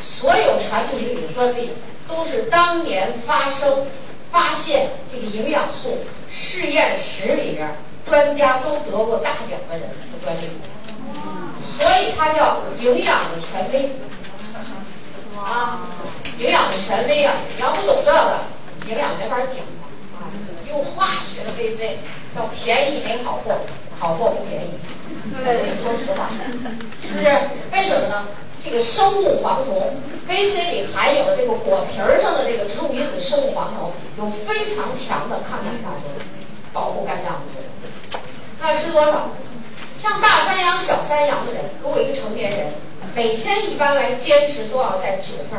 所有产品里的专利都是当年发生发现这个营养素。实验室里边，专家都得过大奖的人的专利，所以它叫营养的权威啊，营养的权威啊！你要不懂这个，营养没法讲啊。用化学的 VC 叫便宜没好货，好货不便宜。对对，说实话，是不是？为什么呢？这个生物黄酮 VC 里含有的这个果皮儿上的这个植物因子生物黄酮，有非常强的抗氧化作用，保护肝脏的作用。那吃多少？像大三阳、小三阳的人，如果一个成年人每天一般来坚持都要在九份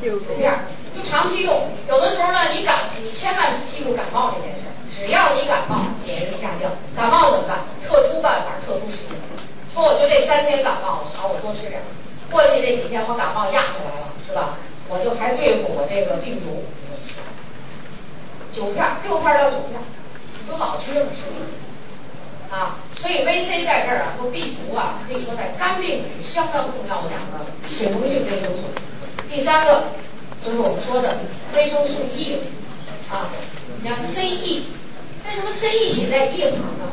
左右，九片，就长期用。有的时候呢，你感你千万记住感冒这件事儿，只要你感冒，免疫力下降，感冒怎么办？特殊办法，特殊时间。说我就这三天感冒，好，我多吃点儿。过去这几天我感冒压下来了，是吧？我就还对付我这个病毒。九片，六片到九片，你就老去这么吃。啊，所以 VC 在这儿啊，和 B 族啊，可以说在肝病里相当重要的两个水溶性维生素。第三个就是我们说的维生素 E 啊，你看 CE，为什么 CE 写在 E 旁呢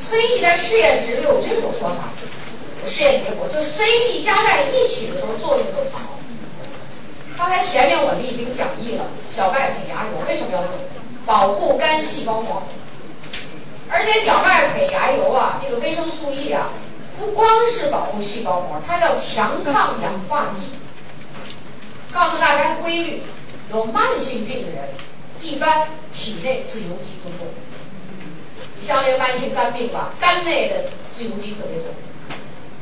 ？CE 在试验室里有这种说法，试验结果就 CE 加在一起的时候作用更好。刚才前面我们已经讲义了，小麦胚芽油为什么要用？保护肝细胞膜。而且小麦胚芽油啊，这个维生素 E 啊，不光是保护细胞膜，它叫强抗氧化剂。告诉大家规律：有慢性病的人，一般体内自由基更多。像这个慢性肝病吧，肝内的自由基特别多。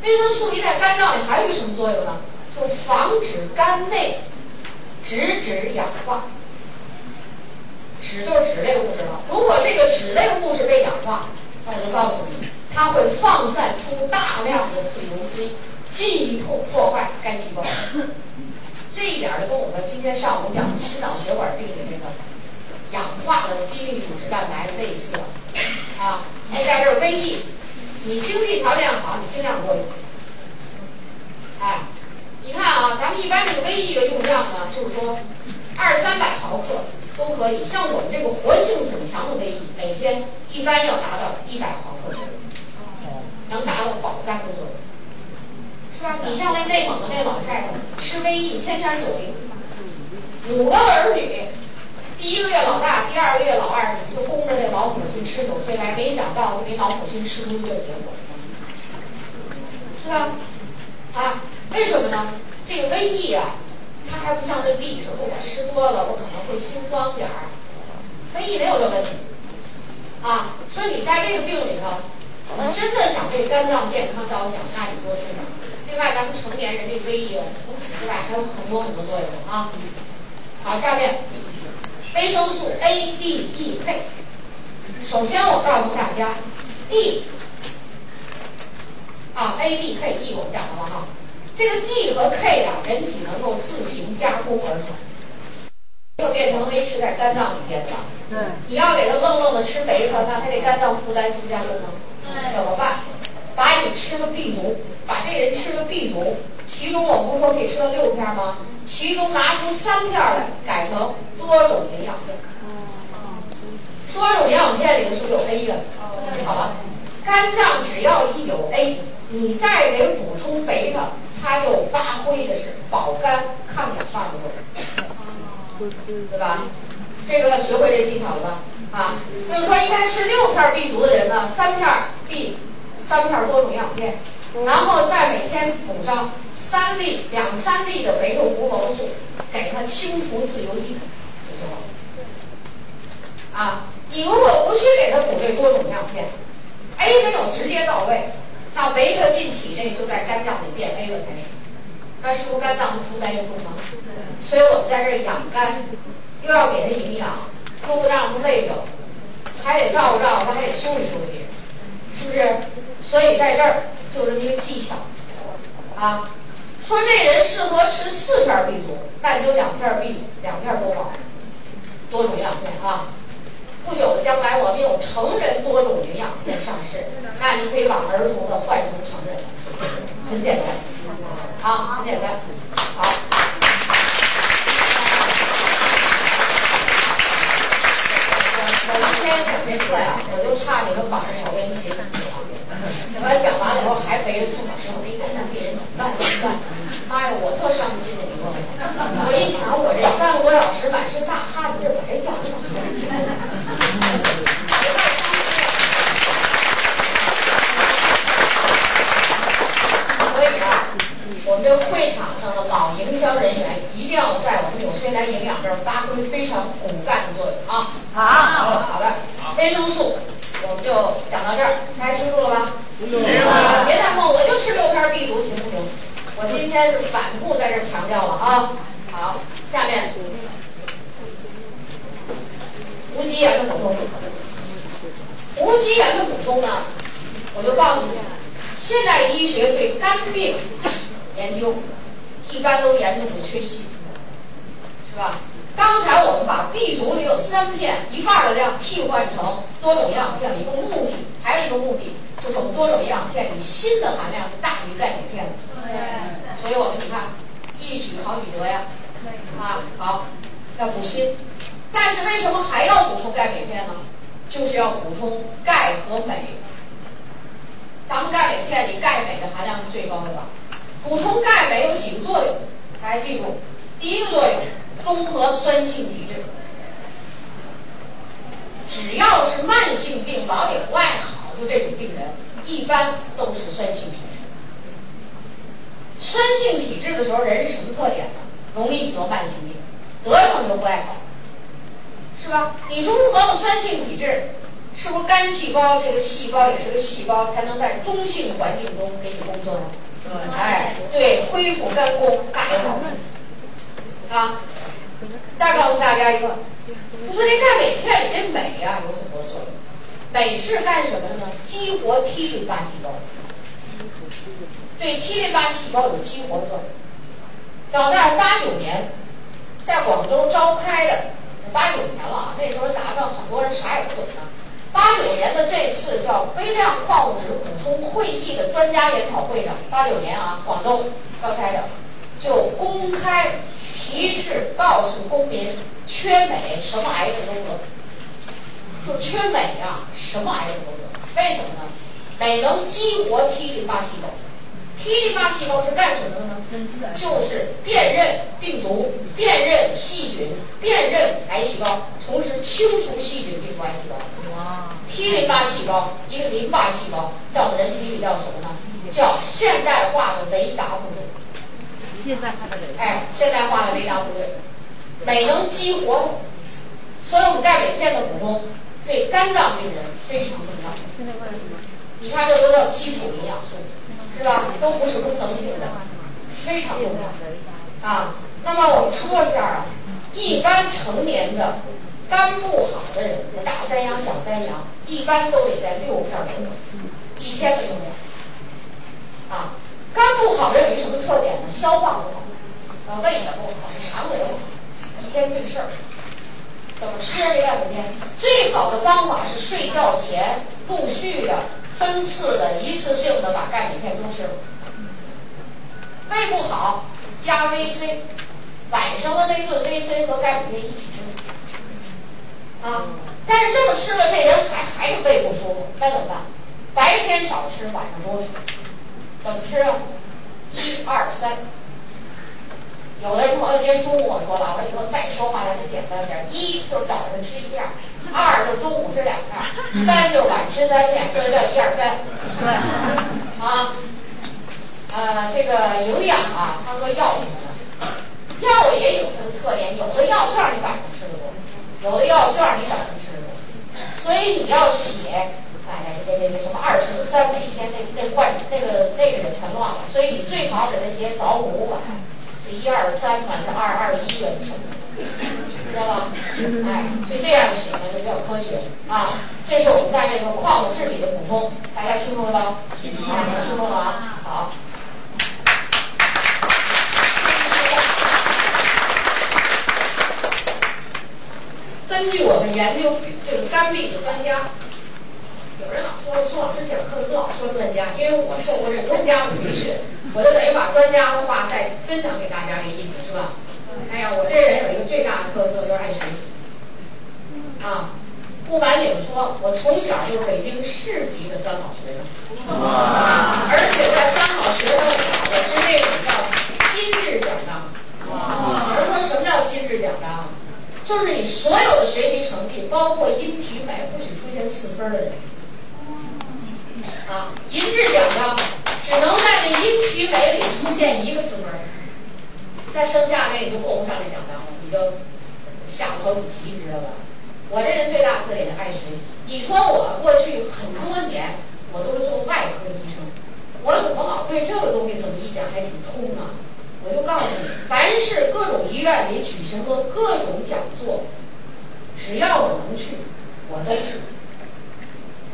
维生素 E 在肝脏里还有一个什么作用呢？就防止肝内脂质氧化。脂就是脂类物质了。如果这个脂类物质被氧化，那我就告诉你，它会放散出大量的自由基，进一步破坏肝细胞。这一点儿就跟我们今天上午讲的心脑血管病的那个氧化的低密度脂蛋白类似了。啊，还在这儿 VE，你经济条件好，你尽量多用。哎，你看啊，咱们一般这个 VE 的用量呢，就是说二三百毫克。都可以，像我们这个活性很强的 VE，每天一般要达到一百毫克左右，能达到保肝的作用，是吧？你像那内蒙的那老太太吃 VE，天天九零，五个儿女，第一个月老大，第二个月老二，你就供着这老母亲吃纽崔莱，没想到就给老母亲吃出这个结果，是吧？啊，为什么呢？这个 VE 啊。它还不像这 B 说我吃多了，我可能会心慌点儿。非 E 没有这问题啊。说你在这个病里头，我真的想为肝脏健康着想，那你多吃点。另外，咱们成年人这 V E 除此之外还有很多很多作用啊。好，下面维生素 A、D、E、K。首先我告诉大家，D 啊，A、D、K、E 我们讲了哈。这个 D 和 K 呀，人体能够自行加工而成。就变成 A 是在肝脏里边的。对。你要给它愣愣的吃维他，那它这肝脏负担是不加重了？对。怎么办？把你吃个 B 族，把这人吃个 B 族，其中我们不是说可以吃到六片吗？其中拿出三片来，改成多种营养片。多种营养片里头是不是有 A 的？好了，肝脏只要一有 A，你再给补充贝塔。它就发挥的是保肝抗氧化的作用，对吧？这个学会这技巧了吧？啊，就是说应该吃六片 B 族的人呢，三片 B，三片多种营养片，然后再每天补上三粒两三粒的维生素素，给它清除自由基，啊，你如果不去给他补这多种营养片，A 没有直接到位。那维他进体内就在肝脏里变 A 了开始，那是不是肝脏的负担又重吗？所以我们在这儿养肝，又要给他营养，又不让它累着，还得照顾照顾他，还得休息休息，是不是？所以在这儿就这么一个技巧啊，说这人适合吃四片 B 族，那你就两片 B，两片多宝，多种营养片啊。不久的将来，我们有成人多种营养片上市，那你可以把儿童的换成成人，很简单，啊，很简单，好。我我今天讲这课呀，我就差你们绑着小跟鞋，我讲完了以后还背着宋老师，我这肝脏病人怎么办？怎么办？妈呀，我特伤心，我一想，我这三个多小时满身大汗，这白讲了。所以啊，我们这会场上的老营销人员一定要在我们纽崔莱营养这儿发挥非常骨干的作用啊！好，好的，维生素我们就讲到这儿，大家清楚了吧？清楚了。别再问我就吃六片 B 族行不行？我今天是反复在这强调了啊！好。下面无机盐的补充，无机盐的补充呢，我就告诉你，现代医学对肝病研究一般都严重的缺席，是吧？刚才我们把 B 族里有三片一半的量替换成多种营养片，一个目的，还有一个目的就是我们多种营养片里锌的含量是大于钙镁片的，对，所以我们你看一举好几得呀，啊，好，要补锌，但是为什么还要补充钙镁片呢？就是要补充钙和镁。咱们钙镁片里钙镁的含量是最高的吧？补充钙镁有几个作用？大家记住，第一个作用，中和酸性体质。只要是慢性病老也不爱好，就这种病人，一般都是酸性体质。酸性体质的时候，人是什么特点呢？容易得慢性病，得上就不爱好，是吧？你中和了酸性体质，是不是肝细胞这个细胞也是个细胞，才能在中性环境中给你工作呢？哎，对，恢复肝功大有好处啊！再告诉大家一个，就说这钙镁片里这镁啊有很多作用。镁是干什么的呢？激活 T 淋巴细胞，对 T 淋巴细胞有激活作用。早在八九年，在广州召开的八九年了啊，那时候咱们很多人啥也不懂呢。八九年的这次叫微量矿物质补充会议的专家研讨会上，八九年啊，广州召开的，就公开提示告诉公民，缺镁什么癌症都得，就缺镁啊，什么癌症都得。为什么呢？镁能激活 T 淋巴细胞，T 淋巴细胞是干什么的呢？就是辨认病毒、辨认细菌、辨认癌细胞，同时清除细菌、病毒、癌细胞。T 淋巴细胞，一个淋巴细胞，在我们人体里叫什么呢？叫现代化的雷达部队。哎，现代化的雷达部队，每能激活，所以我们钙镁片的补充对肝脏病人非常重要。你看，这都叫基础营养素，是吧？都不是功能性的，非常重要啊。那么我们说到这儿啊，一般成年的肝不好的人，大三阳、小三阳，一般都得在六片左右，一天的用量。啊，肝不好的人有什么特点呢？消化不好，呃，胃也不好，肠胃也不好，一天这事儿。怎么吃这钙镁片？最好的方法是睡觉前陆续的、分次的、一次性的把钙镁片都吃了。胃不好加 VC，晚上的那顿 VC 和钙镁片一起吃。啊，但是这么吃了，这人还还是胃不舒服，该怎么办？白天少吃，晚上多吃。怎么吃啊？一二三。有的朋友今天中午我说了，我说以后再说话咱就简单点。一就是早上吃一片，二就是中午吃两片，三就是晚吃三片，这就叫一二三。啊，呃，这个营养啊，它和药什么的，药也有它的特点，有的药券你晚上吃的多，有的药券你早上吃的，所以你要写。哎，这这这什么二乘三，每天那那换那个那个人全乱了，所以你最好给他写早午晚，就一二三呢，是二二一的什么，知道吧？哎，所以这样写呢就比较科学啊。这是我们在这个矿物质里的补充，大家清楚了吧？清楚哎，清楚了啊。好。根据我们研究这个肝病的专家。有人老说苏老师讲课老说专家，因为我受过这专家的培训，我就等于把专家的话再分享给大家，这意思是吧？哎呀，我这人有一个最大的特色就是爱学习，啊，不瞒你们说，我从小就是北京市级的三好学生，而且在三好学生里，我是那种叫金质奖章。有人说什么叫金质奖章？就是你所有的学习成绩，包括音体美，不许出现四分的人。啊，银质奖章只能在这音体美里出现一个四分，在剩下那你就够不上这奖章了，你就下不好几级，知道吧？我这人最大特点爱学习。你说我过去很多年我都是做外科医生，我怎么老对这个东西怎么一讲还挺通啊？我就告诉你，凡是各种医院里举行的各种讲座，只要我能去，我都去。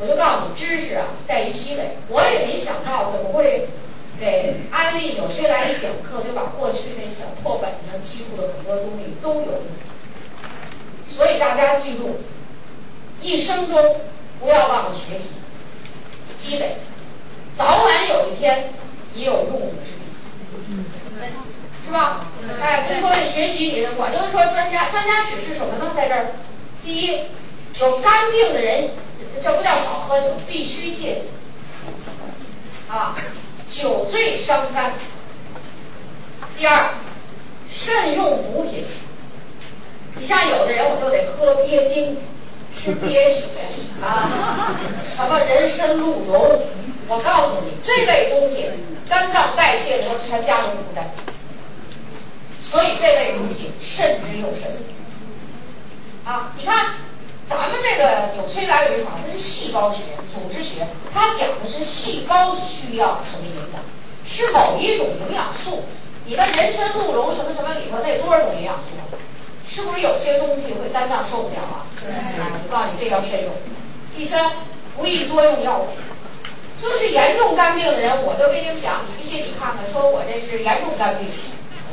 我就告诉你，知识啊在于积累。我也没想到怎么会给安利纽崔莱一讲课，就把过去那小破本上记录的很多东西都有。所以大家记住，一生中不要忘了学习、积累，早晚有一天也有用武之地，是吧？哎，所以说学习里，我就说专家，专家指示什么呢？在这儿，第一，有肝病的人。这不叫少喝酒，必须戒酒啊！酒醉伤肝。第二，慎用补品。你像有的人，我就得喝鳖精，吃鳖血啊，什么人参鹿茸。我告诉你，这类东西肝脏代谢的时候全加重负担，所以这类东西慎之又慎。啊，你看。咱们这个纽崔莱维法，它是细胞学、组织学，它讲的是细胞需要什么营养，是某一种营养素。你的人参、鹿茸什么什么里头那多少种营养素？是不是有些东西会肝脏受不了啊？对。我告诉你，这要慎用。第三，不宜多用药物。就是严重肝病的人，我都跟你讲，你必须你看看，说我这是严重肝病，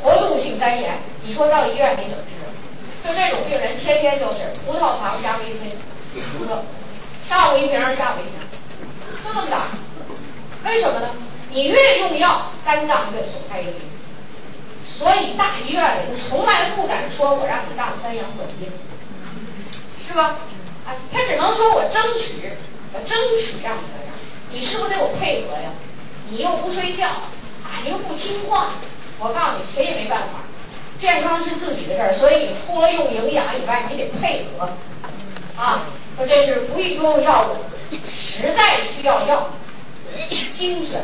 活动性肝炎，你说到医院里怎么治？就这种病人，天天就是葡萄糖加维 C，上午一瓶，下午一瓶，就这么打。为什么呢？你越用药，肝脏越损害越厉害。所以大医院里他从来不敢说我让你大三阳本病，是吧？啊，他只能说我争取，我争取让你这样。你是不是得我配合呀？你又不睡觉，啊，你又不听话，我告诉你，谁也没办法。健康是自己的事儿，所以你除了用营养以外，你得配合，啊，说这是不宜多用药物，实在需要药，精选，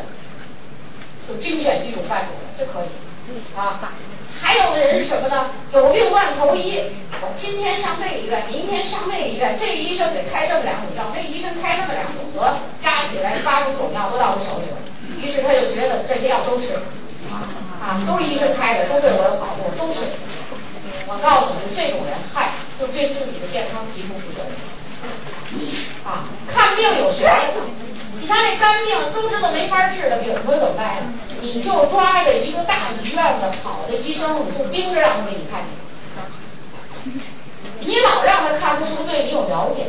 就精选一种半种的，这可以，啊，还有的人是什么呢？有病乱投医，我今天上这个医院，明天上那个医院，这医生给开这么两种药，那医生开那么两种，得加起来八九种药都到我手里了，于是他就觉得这些药都是。啊，都是医生开的，都对我有好处，都是。我告诉你，这种人害，就对自己的健康极不负责任。啊，看病有学问。你像这肝病，都知道没法治的病，你说怎么办呀？你就抓着一个大医院的好的医生，你就盯着让他给你看去。你老让他看，他是不是对你有了解？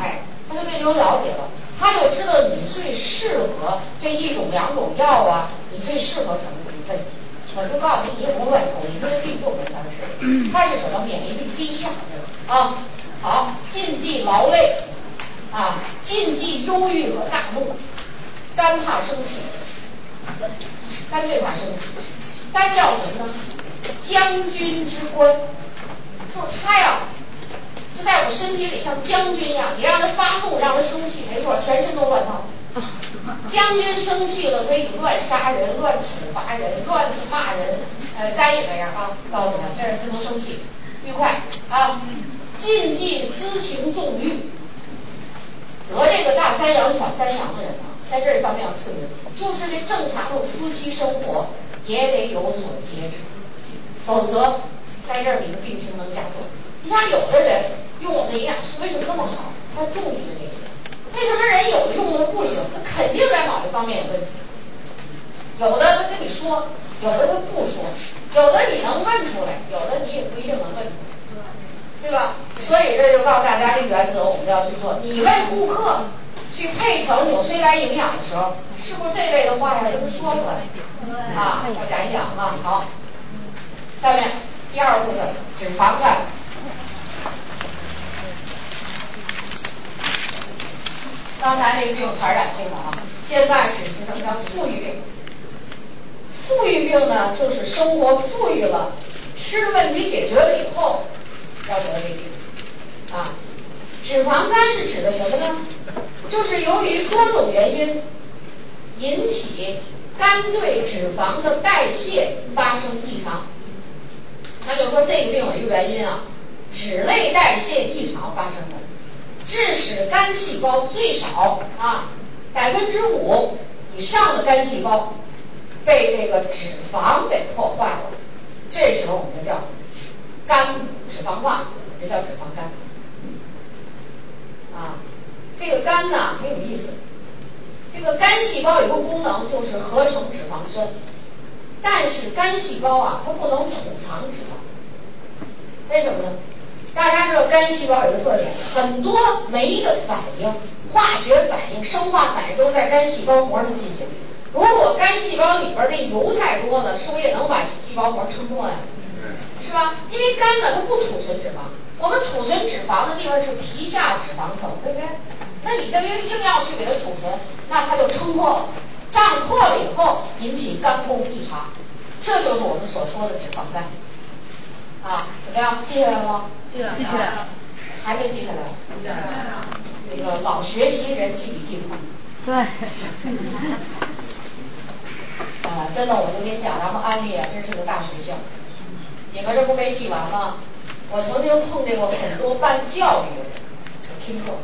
哎，他就对你有了解了，他就知道你最适合这一种两种药啊，你最适合什么？问题，我就告诉你，你也不乱投医，这个病就没法治。他是什么？免疫力低下啊。好，禁忌劳累啊，禁忌忧郁和大怒。肝怕生气，肝最怕生气。肝叫什么呢？将军之官，就是他呀，就在我身体里像将军一样。你让他发怒，让他生气，没错，全身都乱套。将军生气了，可以乱杀人、乱处罚人、乱骂人，呃，该也这样啊。告诉你们，这人不能生气，愉快啊。禁忌知情纵欲。得这个大三阳、小三阳的人啊，在这方面要刺激，就是这正常的夫妻生活也得有所节制，否则在这儿你的病情能加重。你像有的人用我们的营养素为什么那么好？他重视这些。为什么人有的用的不行？他肯定在某一方面有问题。有的他跟你说，有的他不说，有的你能问出来，有的你也不一定能问出来，对吧？所以这就告诉大家这原则，我们要去做。你为顾客去配成纽崔莱营养的时候，是不是这类的话要跟他说出来？啊，要讲一讲啊。好，下面第二部分脂肪块。刚才那个病传染性的啊，现在是是什么叫富裕病？富裕病呢，就是生活富裕了，吃的问题解决了以后，要得这病啊。脂肪肝是指的什么呢？就是由于多种原因引起肝对脂肪的代谢发生异常，那就说这个病有一个原因啊，脂类代谢异常发生的。致使肝细胞最少啊百分之五以上的肝细胞被这个脂肪给破坏了，这时候我们就叫肝脂肪化，也叫脂肪肝。啊，这个肝呢很有意思，这个肝细胞有个功能就是合成脂肪酸，但是肝细胞啊它不能储藏脂肪，为什么呢？大家知道肝细胞有个特点，很多酶的反应、化学反应、生化反应都在肝细胞膜上进行。如果肝细胞里边那油太多了，是不是也能把细胞膜撑破呀？是吧？因为肝呢它不储存脂肪，我们储存脂肪的地方是皮下脂肪层，对不对？那你这硬硬要去给它储存，那它就撑破了，胀破了以后引起肝功异常，这就是我们所说的脂肪肝。啊，怎么样？记下来了吗？记了，记起来。还没记下来？那个老学习人记笔记。对。啊，真的，我就跟你讲，咱们安利啊，真是个大学校。你们这不没记完吗？我曾经碰见过很多办教育的人，听课，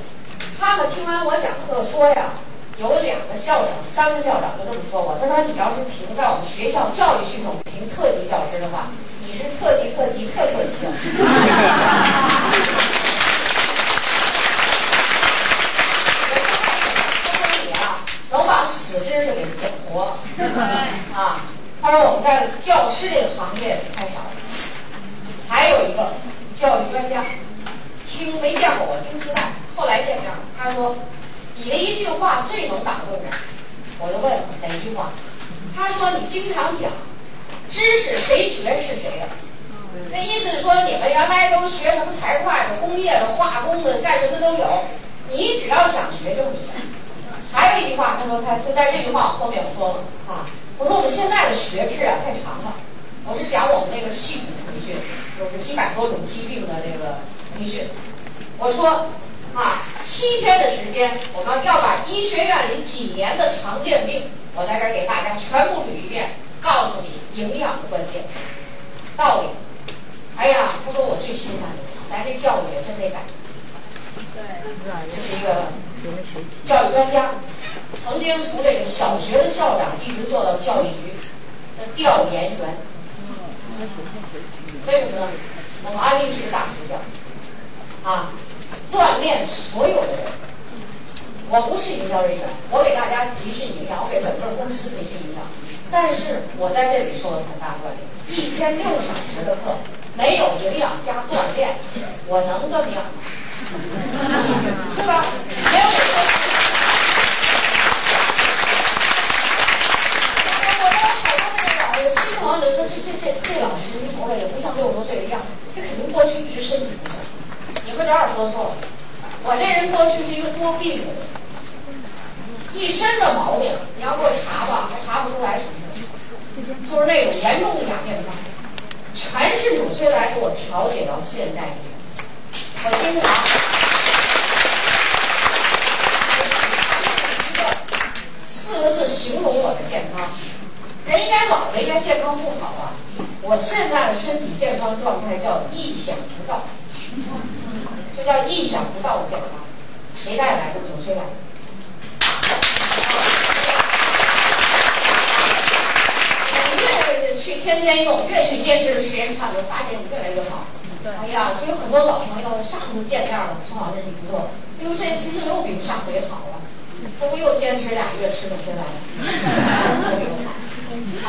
他们听完我讲课说呀，有两个校长、三个校长就这么说我，他说你要是评在我们学校教育系统评特级教师的话。你是特级特级特特级的，我说你啊，能把死知识给讲活啊！他说我们在教师这个行业太少了。还有一个教育专家，听没见过我听磁带，后来见面他说你的一句话最能打动我。我就问哪句话？他说你经常讲。知识谁学是谁的，那意思是说你们原来都学什么财会的、工业的、化工的，干什么都有。你只要想学就是你的。还有一句话，他说他就在这句话后面我说了啊，我说我们现在的学制啊太长了。我是讲我们那个系统培训，就是一百多种疾病的这个培训。我说啊，七天的时间，我们要把医学院里几年的常见病，我在这儿给大家全部捋一遍，告诉你。营养的关键道理，哎呀，他说我最欣赏你，咱这教育也真得改。对，这是一个教育专家，曾经从这个小学的校长一直做到教育局的调研员。为什么呢？我们安利是个大学校，啊，锻炼所有的人。我不是营销人员，我给大家培训营养，我给整个公司培训营养。但是我在这里受了很大锻炼，一天六小时的课，没有营养加锻炼，我能这么样吗？对吧？没有。我我好多那个老的新同学说，这这这这老师一头了也不像六十多岁的样子，这肯定过去一直身体不好。你们这儿说错了，我这人过去是一个多病的人，一身的毛病，你要给我查吧，还查不出来什么。就是那种严重的亚健康，全是纽崔莱给我调节到现在里面。我经常一个四个字形容我的健康：人应该老了，应该健康不好啊。我现在的身体健康状态叫意想不到，这叫意想不到的健康。谁带来的？纽崔莱去天天用，越去坚持的时间长，就发现你越来越好。哎呀，所以很多老朋友上次见面了，宋老师你不错，因为这次又比上回好了。这不又坚持俩月吃的回来了，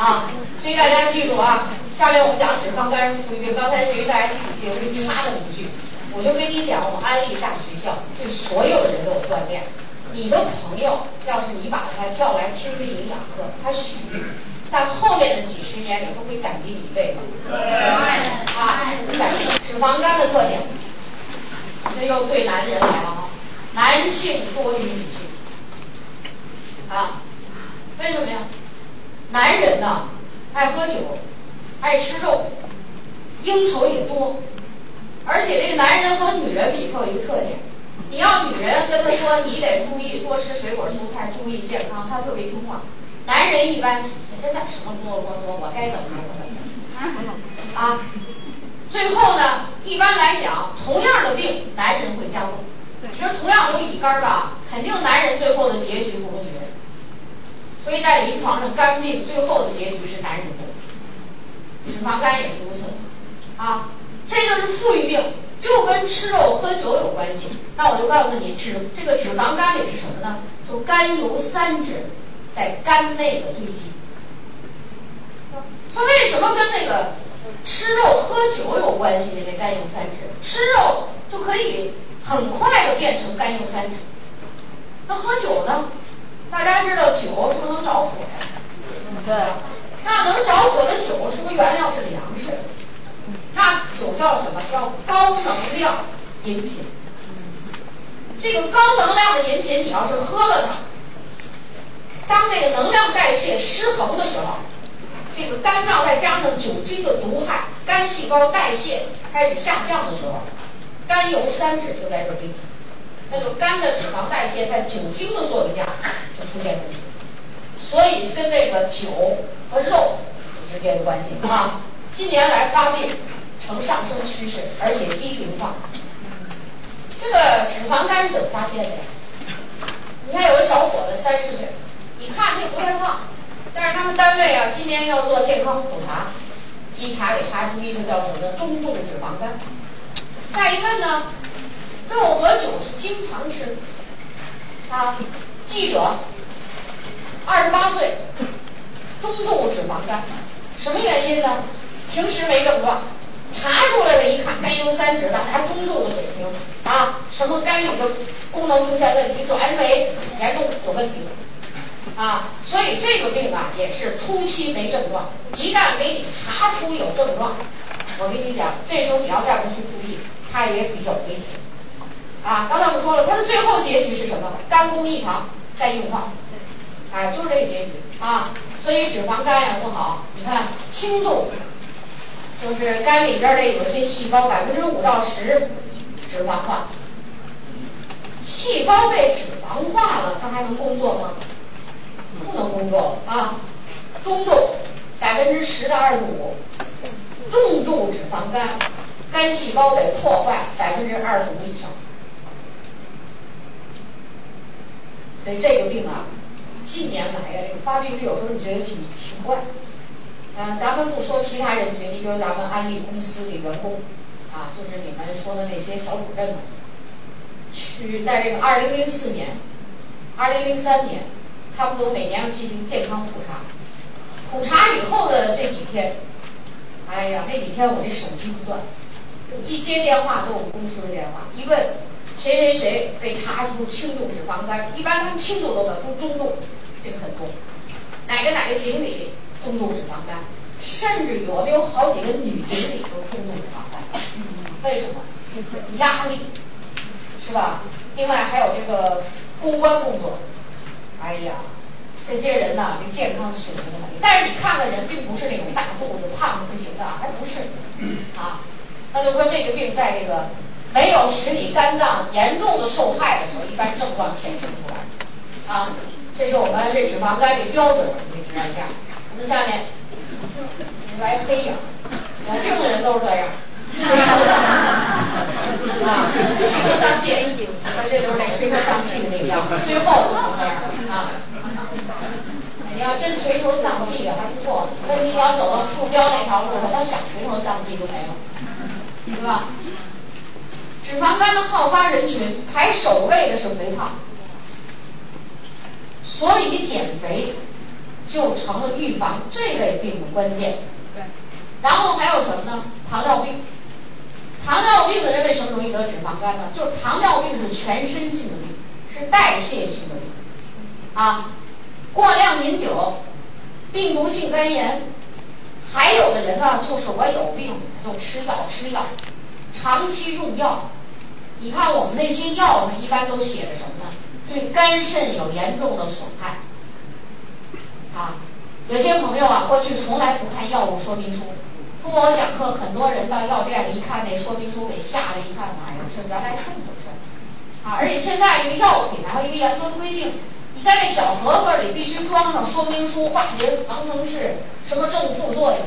啊！所以大家记住啊，下面我们讲脂肪肝富裕病。刚才于大家听记，我给你插了一句，我就跟你讲，我们安利大学校对所有的人都有锻炼。你的朋友要是你把他叫来听这营养课，他许。在后面的几十年里都会感激你一辈子。啊，感激脂肪肝的特点，这又对男人来了啊，男性多于女性。啊，为什么呀？男人呢，爱喝酒，爱吃肉，应酬也多，而且这个男人和女人比，他有一个特点，你要女人跟他说你得注意多吃水果蔬菜，注意健康，他特别听话。男人一般现在什么啰啰嗦嗦，我该怎么我怎么啊？最后呢，一般来讲，同样的病，男人会加重。你说同样有乙肝吧，肯定男人最后的结局不如女人。所以在临床上，肝病最后的结局是男人多。脂肪肝也是如此啊。这就是富裕病，就跟吃肉喝酒有关系。那我就告诉你，脂这个脂肪肝里是什么呢？就甘油三酯在肝内的堆积。它为什么跟那个吃肉喝酒有关系？那甘油三酯，吃肉就可以很快的变成甘油三酯。那喝酒呢？大家知道酒是不是能着火呀？对。那能着火的酒是不是原料是粮食？那酒叫什么？叫高能量饮品。这个高能量的饮品，你要是喝了它，当这个能量代谢失衡的时候，这个肝脏再加上酒精的毒害，肝细胞代谢开始下降的时候，甘油三酯就在这堆积。那就肝的脂肪代谢在酒精的作用下就出现问题，所以跟这个酒和肉有直接的关系啊。近年来发病呈上升趋势，而且低龄化。这个脂肪肝是怎么发现的呀？你看有个小伙子三十岁，你看这不太胖，但是他们单位啊今年要做健康普查，一查给查出一个叫什么中度脂肪肝。再一问呢？肉和酒是经常吃，啊，记者，二十八岁，中度脂肪肝，什么原因呢？平时没症状，查出来了，一看甘油三酯的还中度的水平，啊，什么肝里的功能出现问题，转氨酶严重有问题，啊，所以这个病啊也是初期没症状，一旦给你查出有症状，我跟你讲，这时候你要再不去注意，它也比较危险。啊，刚才我们说了，它的最后结局是什么？肝功异常再硬化，哎，就是这个结局啊。所以脂肪肝也不好。你看轻度，就是肝里边的有些细胞百分之五到十脂肪化，细胞被脂肪化了，它还能工作吗？不能工作啊。中度百分之十到二十五，重度脂肪肝，肝细胞得破坏百分之二十五以上。所以这个病啊，近年来呀，这个发病率有时候你觉得挺挺怪。嗯，咱们不说其他人群，你比如咱们安利公司的员工，啊，就是你们说的那些小主任们，去在这个二零零四年、二零零三年，他们都每年要进行健康普查。普查以后的这几天，哎呀，那几天我这手机不断，一接电话都是我们公司的电话，一问。谁谁谁被查出轻度脂肪肝？一般他们轻度都有，中中度这个很多。哪个哪个经理中度脂肪肝？甚至于我们有好几个女经理都中度脂肪肝。为什么？压力，是吧？另外还有这个公关工作。哎呀，这些人呐，这健康水平很低。但是你看的人并不是那种大肚子、胖的不行的，还不是啊。那就说这个病在这个。没有使你肝脏严重的受害的时候，一般症状显示出来。啊，这是我们这脂肪肝的标准，你知道这样。那下面来黑影，有病的人都是这样。啊，垂头丧气，这就是那垂头丧气的那个样子。最后那样啊，你要真垂头丧气的还不错。问题要走到副标那条路上，他想垂头丧气都没有，是吧？脂肪肝的好发人群排首位的是肥胖，所以减肥就成了预防这类病的关键。对。然后还有什么呢？糖尿病。糖尿病的人为什么容易得脂肪肝呢？就是糖尿病是全身性的病，是代谢性的病。啊，过量饮酒，病毒性肝炎，还有的人呢，就是我有病就吃药吃药，长期用药。你看我们那些药上一般都写着什么呢？对肝肾有严重的损害。啊，有些朋友啊，过去从来不看药物说明书，通过我讲课，很多人到药店里一看那说明书，给吓得一看，哎呀，这原来这么回事啊！而且现在这个药品还有一个严格规定，你在这小盒盒里必须装上说明书，化学方程式，什么正副作用。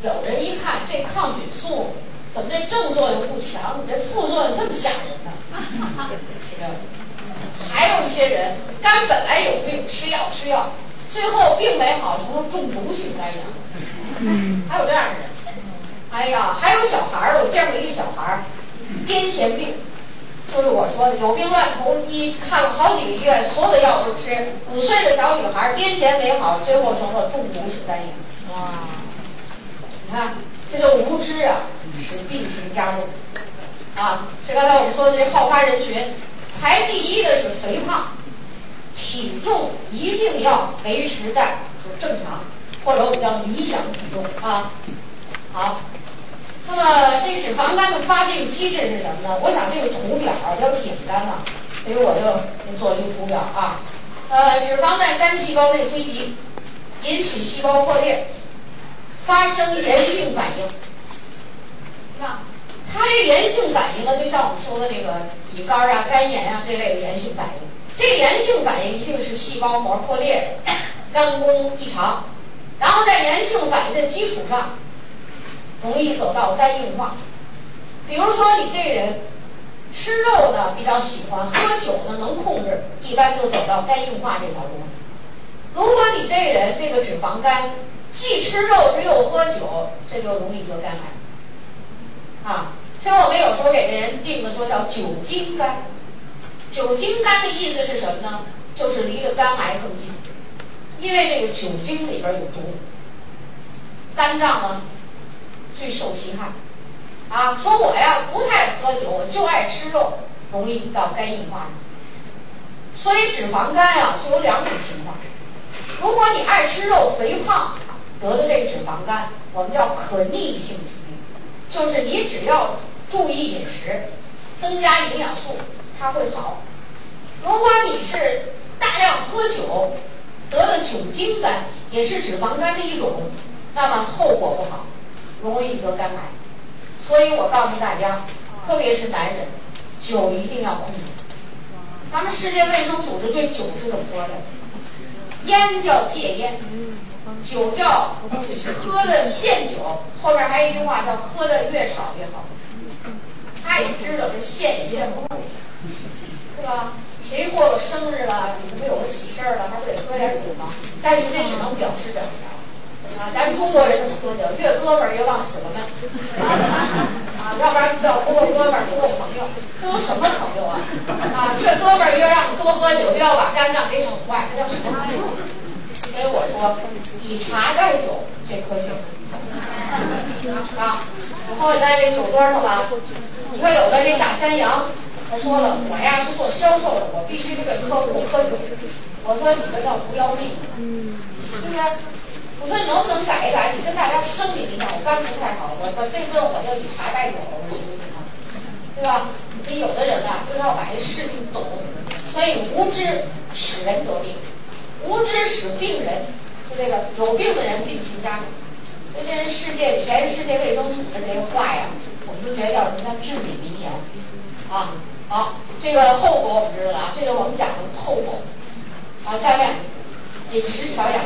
有人一看这抗菌素。怎么这正作用不强？你这副作用这么吓人呢？还有一些人肝本来有病，吃药吃药，最后病没好，成了中毒性肝炎。还有这样的人。哎呀，还有小孩儿，我见过一个小孩儿，癫痫病，就是我说的有病乱投医，看了好几个医院，所有的药都吃。五岁的小女孩癫痫没好，最后成了中毒死三年。哇！你看，这叫无知啊，使病情加重。啊，这刚才我们说的这好发人群，排第一的是肥胖，体重一定要维持在就正常，或者我们叫理想体重啊。好。那么这脂肪肝的发病机制是什么呢？我想这个图表比较简单嘛，所以我就做了一个图表啊。呃，脂肪在肝细胞内堆积，引起细胞破裂，发生炎性反应。你看，它这炎性反应呢，就像我们说的那个乙肝啊、肝炎啊这类的炎性反应。这炎性反应一定是细胞膜破裂，肝功异常，然后在炎性反应的基础上。容易走到肝硬化，比如说你这人吃肉呢比较喜欢，喝酒呢能控制，一般就走到肝硬化这条路。如果你这人这个脂肪肝，既吃肉只有喝酒，这就容易得肝癌。啊，所以我们有时候给这人定的说叫酒精肝。酒精肝的意思是什么呢？就是离着肝癌更近，因为这个酒精里边有毒，肝脏呢。最受其害，啊，说我呀不太喝酒，我就爱吃肉，容易到肝硬化。所以脂肪肝呀就有两种情况，如果你爱吃肉、肥胖得的这个脂肪肝，我们叫可逆性疾病，就是你只要注意饮食，增加营养素，它会好。如果你是大量喝酒得的酒精肝，也是脂肪肝的一种，那么后果不好。容易得肝癌，所以我告诉大家，特别是男人，酒一定要控制。咱们世界卫生组织对酒是怎么说的？烟叫戒烟，酒叫喝的限酒。后边还有一句话叫喝的越少越好。他也知道这限也限不住，是吧？谁过个生日了，你不有个喜事儿了，还不得喝点酒吗？但是这只能表示表示。啊，咱中国人这么喝酒？越哥们儿越往死了闷，啊，要不然叫不够哥们儿，不够朋友，这都什么朋友啊？啊，越哥们儿越让你多喝酒，越要把肝脏给损坏，这叫什么朋友？所以我说，以茶代酒最科学。啊，以后在这酒桌上吧，你说有的这打三阳，他说了，我呀是做销售的，我必须得给客户喝酒。我说你这叫不要命，对不对？我说你能不能改一改？你跟大家声明一下，我肝不太好，我我这顿我就以茶代酒，我说行不行啊？对吧？所以有的人啊，就是要把这事情懂，所以无知使人得病，无知使病人就这个有病的人病情加重。所以这人世界全世界卫生组织这些话呀，我们都觉得叫什么叫至理名言啊。好，这个后果我们知道了啊，这就是我们讲的后果。好，下面饮食调养。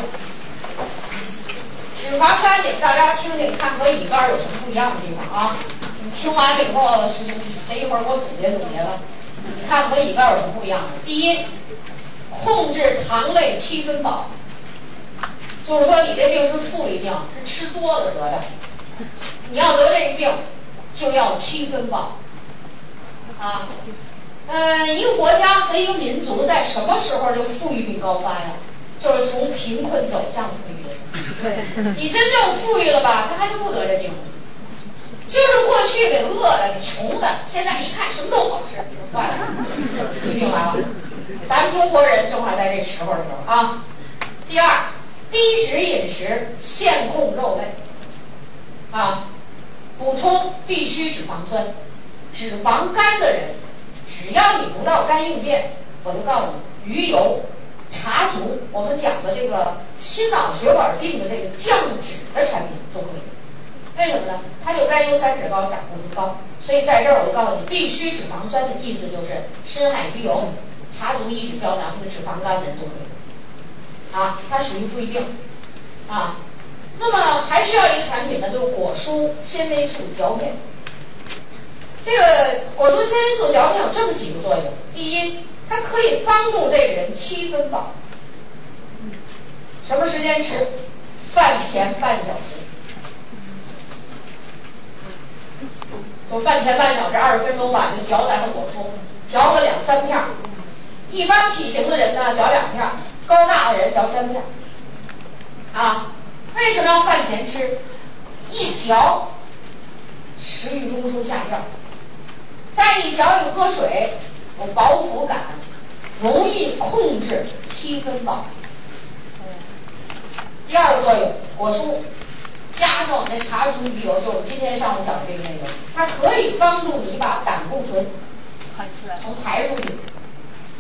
脂肪肝，给大家听听，看和乙肝有什么不一样的地方啊？你听完了以后，谁谁一会儿给我总结总结吧？你看和乙肝有什么不一样的？第一，控制糖类七分饱，就是说你这病是富裕病，是吃多了得的。你要得这个病，就要七分饱啊。嗯，一个国家和一个民族在什么时候就富裕率高发呀？就是从贫困走向富裕。你真正富裕了吧，他还是不得这病。就是过去给饿的、给穷的，现在一看什么都好吃，坏了，你明白了？咱们中国人正好在这时候的时候啊。第二，低脂饮食，限控肉类，啊，补充必需脂肪酸。脂肪肝的人，只要你不到肝硬变，我就告诉你，鱼油。茶足，我们讲的这个心脑血管病的这个降脂的产品都可以。为什么呢？它就甘油三酯高，胆固醇高，所以在这儿我就告诉你，必须脂肪酸的意思就是深海鱼油、茶足、一脂胶囊，这个脂肪肝的人都可以。啊，它属于富裕病。啊，那么还需要一个产品呢，就是果蔬纤维素嚼片。这个果蔬纤维素嚼它有这么几个作用。第一它可以帮助这个人七分饱。什么时间吃？饭前半小时。就饭前半小时二十分钟吧就嚼咱的果蔬嚼个两三片一般体型的人呢嚼两片高大的人嚼三片啊为什么要饭前吃？一嚼食欲中枢下降。再一嚼一喝水，有饱腹感，容易控制七分饱。第二个作用，果蔬加上我们茶树鱼油，就是今天上午讲的这个内容，它可以帮助你把胆固醇从排出去，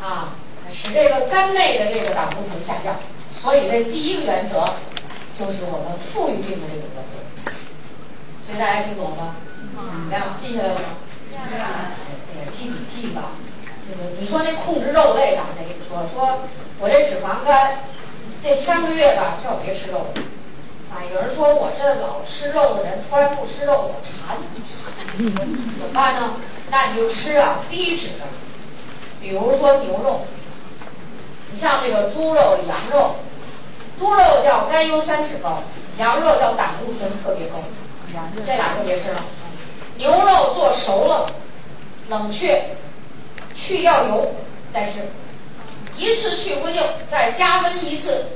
啊，使这个肝内的这个胆固醇下降。所以这第一个原则就是我们富裕病的这个原则。所以大家听懂了吗？怎么样？记下来了吗？记下来了。哎呀，记笔记吧。这个你说那控制肉类的，那跟你说，说我这脂肪肝。这三个月吧，叫别吃肉。啊，有人说我这老吃肉的人，突然不吃肉，我馋，怎么办呢？那你就吃啊低脂的，比如说牛肉。你像这个猪肉、羊肉，猪肉叫甘油三酯高，羊肉叫胆固醇特别高，这俩就别吃了。牛肉做熟了，冷却，去掉油再吃。一次去不净，再加温一次，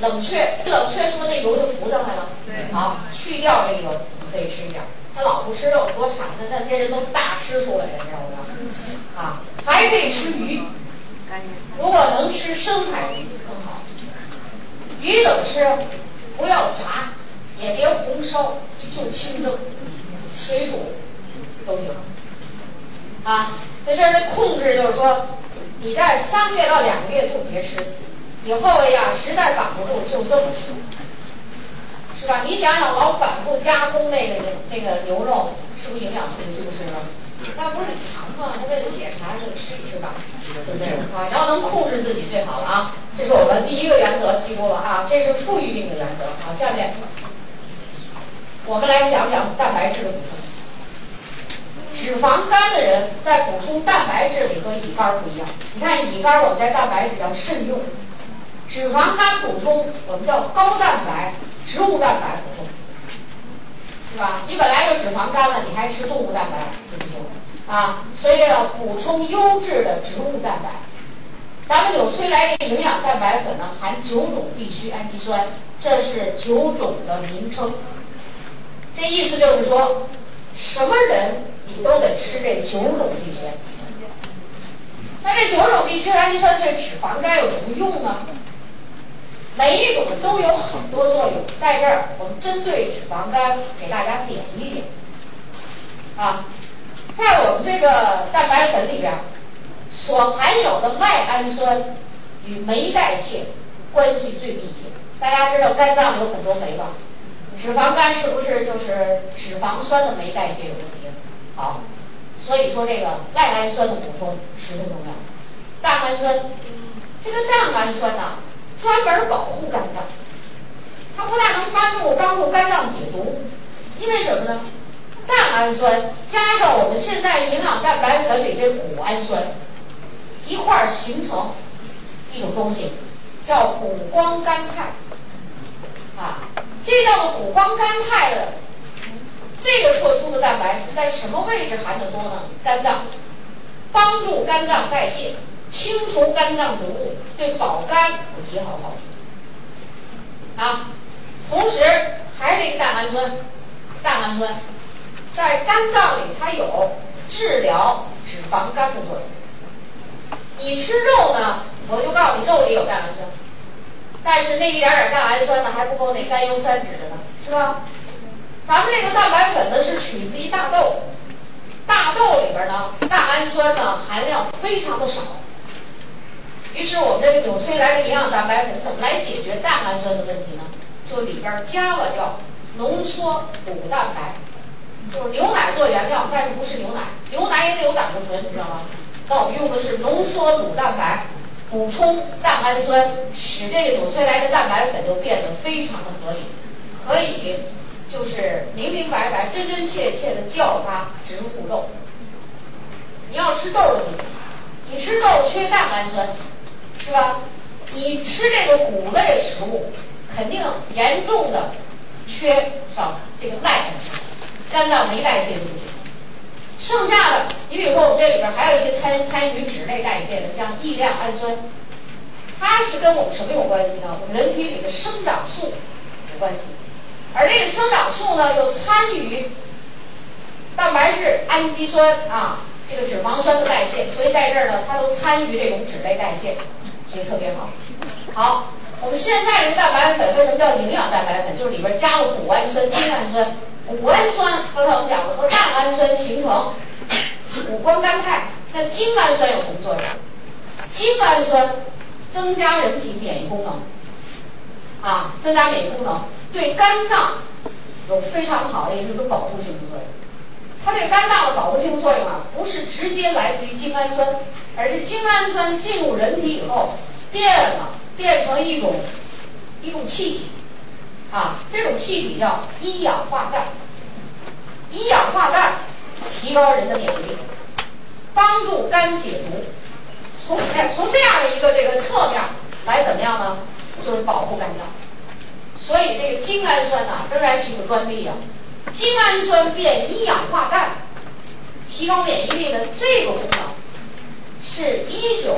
冷却，冷却是不是那油就浮上来了？对。好，去掉这个油，你可以吃一点。他老不吃肉，多馋呢！那些人都大吃素了，你知道不？啊，还可以吃鱼。如果能吃深海鱼更好。鱼怎么吃？不要炸，也别红烧，就清蒸、水煮都行。啊，在这儿的控制就是说。你在三个月到两个月就别吃，以后呀实在挡不住就这么吃，是吧？你想想老反复加工那个那个牛肉，是不是营养特别缺失了？那不是很长吗？为了解馋就吃一吃吧，对不对？啊，然后能控制自己最好了啊！这是我们第一个原则，记住了啊！这是富裕病的原则好。下面我们来讲讲蛋白质的补充。脂肪肝的人在补充蛋白质里和乙肝不一样。你看乙肝，我们在蛋白质叫慎用；脂肪肝补充，我们叫高蛋白植物蛋白补充，是吧？你本来就脂肪肝了，你还吃动物蛋白就不行啊！所以要补充优质的植物蛋白。咱们纽崔莱的营养蛋白粉呢，含九种必需氨基酸，这是九种的名称。这意思就是说，什么人？你都得吃这九种必需氨基酸。那这九种必需氨基酸对脂肪肝有什么用呢？每一种都有很多作用，在这儿我们针对脂肪肝给大家点一点。啊，在我们这个蛋白粉里边，所含有的赖氨酸与酶代谢关系最密切。大家知道肝脏里有很多酶吧？脂肪肝是不是就是脂肪酸的酶代谢有问题？好，所以说这个赖氨酸的补充十分重要。蛋氨酸，这个蛋氨酸呢，专门保护肝脏，它不但能帮助帮助肝脏解毒，因为什么呢？蛋氨酸加上我们现在营养蛋白粉里这谷氨酸一块儿形成一种东西，叫谷胱甘肽。啊，这叫做谷胱甘肽的。这个特殊的蛋白在什么位置含的多呢？肝脏，帮助肝脏代谢，清除肝脏毒物，对保肝有极好好处。啊，同时还是这个蛋氨酸，蛋氨酸在肝脏里它有治疗脂肪肝的作用。你吃肉呢，我就告诉你肉里有蛋氨酸，但是那一点点蛋氨酸呢还不够那甘油三酯的呢，是吧？咱们这个蛋白粉呢是取自于大豆，大豆里边呢蛋氨酸呢含量非常的少，于是我们这个纽崔莱的营养蛋白粉怎么来解决蛋氨酸的问题呢？就里边加了叫浓缩乳蛋白，就是牛奶做原料，但是不是牛奶，牛奶也得有胆固醇，你知道吗？那我们用的是浓缩乳蛋白，补充蛋氨酸，使这个纽崔莱的蛋白粉就变得非常的合理，可以。就是明明白白、真真切切的叫它植物肉。你要吃豆儿的，你吃豆缺蛋氨酸，是吧？你吃这个谷类食物，肯定严重的缺少这个钙，肝脏没代谢就不行。剩下的，你比如说我们这里边还有一些参参与脂类代谢的，像异亮氨酸，它是跟我们什么有关系呢？我们人体里的生长素有关系，而这个生长素呢，又参与蛋白质、氨基酸啊，这个脂肪酸的代谢，所以在这儿呢，它都参与这种脂类代谢，所以特别好。好，我们现在这个蛋白粉为什么叫营养蛋白粉？就是里边加了谷氨酸、精氨酸。谷氨酸刚才我们讲了，和蛋氨酸形成谷胱甘肽。那精氨酸有什么作用？精氨酸增加人体免疫功能，啊，增加免疫功能，对肝脏有非常好的一个保护性的作用。它对肝脏的保护性作用啊，不是直接来自于精氨酸，而是精氨酸进入人体以后变了，变成一种一种气体。啊，这种气体叫一氧化氮。一氧化氮提高人的免疫力，帮助肝解毒。从哎从这样的一个这个侧面来怎么样呢？就是保护肝脏。所以这个精氨酸呐，仍然是一个专利啊。精氨酸变一氧化氮，提高免疫力的这个功能，是一九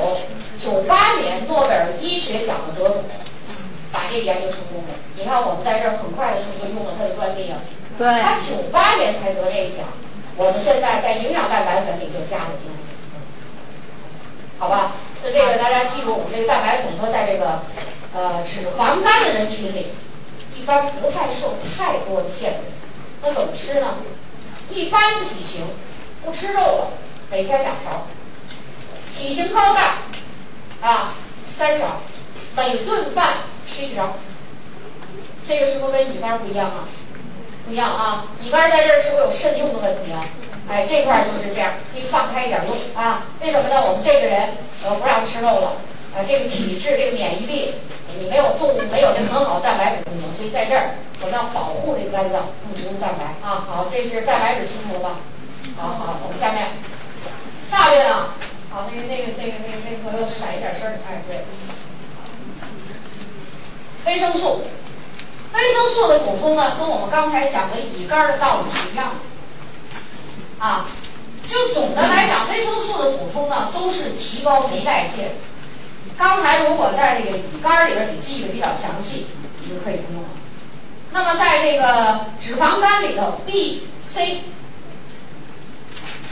九八年诺贝尔医学奖的得主。把这个研究成功的，你看我们在这儿很快的时候就用了他的专利啊。对。他九八年才得这个奖，我们现在在营养蛋白粉里就加了精好吧？那这个大家记住，我们这个蛋白粉说在这个呃脂肪肝的人群里，一般不太受太多的限制。那怎么吃呢？一般体型不吃肉了，每天两勺；体型高大啊三勺，每顿饭。吃一勺，这个是不是跟乙肝不一样啊？不一样啊！乙肝在这儿是不是有慎用的问题啊？哎，这块就是这样，可以放开一点用啊。为什么呢？我们这个人呃不让吃肉了啊，这个体质、这个免疫力，你没有动物没有这很好的蛋白质不行，所以在这儿我们要保护这个肝脏，用植物蛋白啊。好，这是蛋白质清楚了吧？好好，我们下面下面呢？好，那个那个那个那个那个朋友闪一点身儿，哎，对。维生素，维生素的补充呢，跟我们刚才讲的乙肝的道理是一样的，啊，就总的来讲，维生素的补充呢，都是提高酶代谢。刚才如果在这个乙肝里边你记得比较详细，你就可以不用了。那么在这个脂肪肝里头，B、C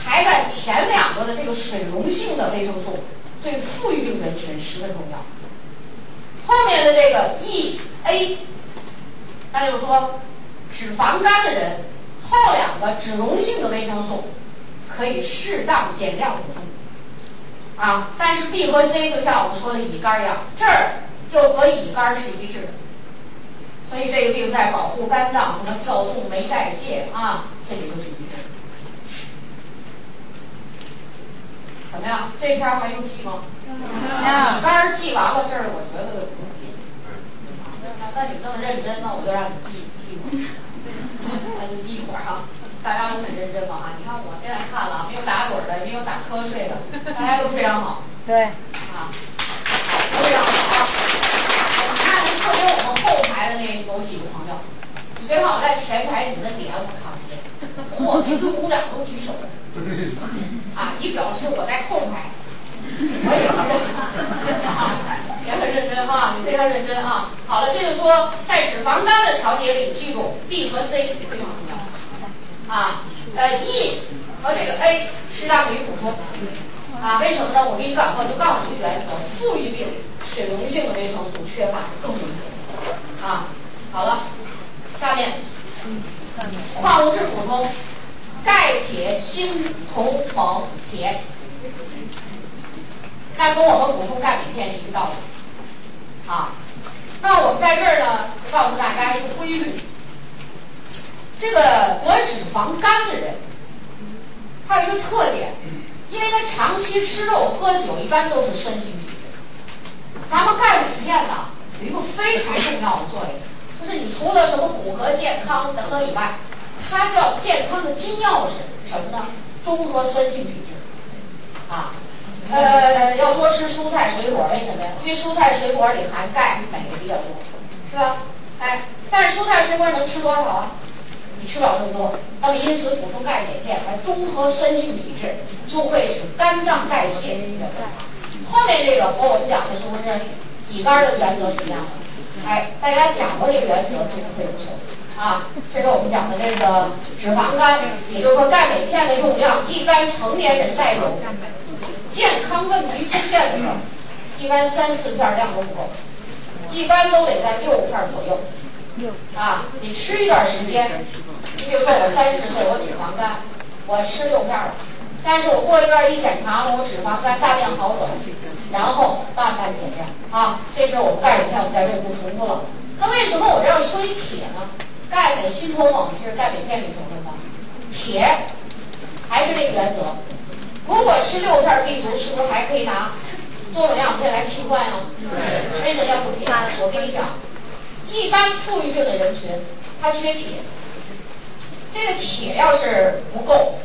排在前两个的这个水溶性的维生素，对富裕病人群十分重要。后面的这个 E A，那就是说，脂肪肝的人后两个脂溶性的维生素可以适当减量补充，啊，但是 B 和 C 就像我们说的乙肝一样，这儿就和乙肝是一致的，所以这个病在保护肝脏、什么调动酶代谢啊，这里都是一致。怎么样？这篇还用记吗？乙肝记完了，这儿我觉得不用记。那那你那么认真，那我就让你记记会儿，那就记一会儿啊。大家都很认真嘛啊！你看我现在看了，没有打盹的，没有打瞌睡的，大家都非常好。对。啊，都非常好啊！你看，特别我们后排的那有几个朋友，你别看我在前排，你的脸我看不见。嚯，每次鼓掌都举手。啊，以表示我在后排。我也也很认真啊，你非常认真啊。好了，这就说在脂肪肝的调节里，记住 B 和 C 非常重要啊。呃，E 和这个 A 适当给予补充啊。为什么呢？我给你讲过，就告诉你一个原则：富裕病水溶性的维生素缺乏更明显啊。好了，下面矿物质补充：钙、铁、锌、铜、锰、铁。那跟我们补充钙镁片是一个道理，啊，那我们在这儿呢，告诉大家一个规律：这个得脂肪肝的人，他有一个特点，因为他长期吃肉喝酒，一般都是酸性体质。咱们钙镁片呢，有一个非常重要的作用，就是你除了什么骨骼健康等等以外，它叫健康的金钥匙，什么呢？中和酸性体质，啊。呃，要多吃蔬菜水果，为什么呀？因为蔬菜水果里含钙、镁比较多，是吧？哎，但是蔬菜水果能吃多少啊？你吃不了这么多，那么因此补充钙镁片来中和酸性体质，就会使肝脏代谢比较好。后面这个和我们讲的是不是乙肝的原则是一样的？哎，大家讲过这个原则就不会有错。啊，这是我们讲的这个脂肪肝，也就是说钙镁片的用量，一般成年人在有健康问题出现的时候，一般三四片量都不够，一般都得在六片左右。啊，你吃一段时间，你比如说我三十岁，我脂肪肝，我吃六片了，但是我过一段一检查，我脂肪肝大量好转，然后慢慢减量。啊，这时候我们钙镁片，我在这不重复了。那为什么我这要说一铁呢？钙镁锌铜锰是钙镁片里成分吗，铁还是这个原则。如果吃六片 B 族，是不是还可以拿多种营养片来替换啊？为什么要补铁？我跟你讲，一般富裕病的人群他缺铁，这个铁要是不够，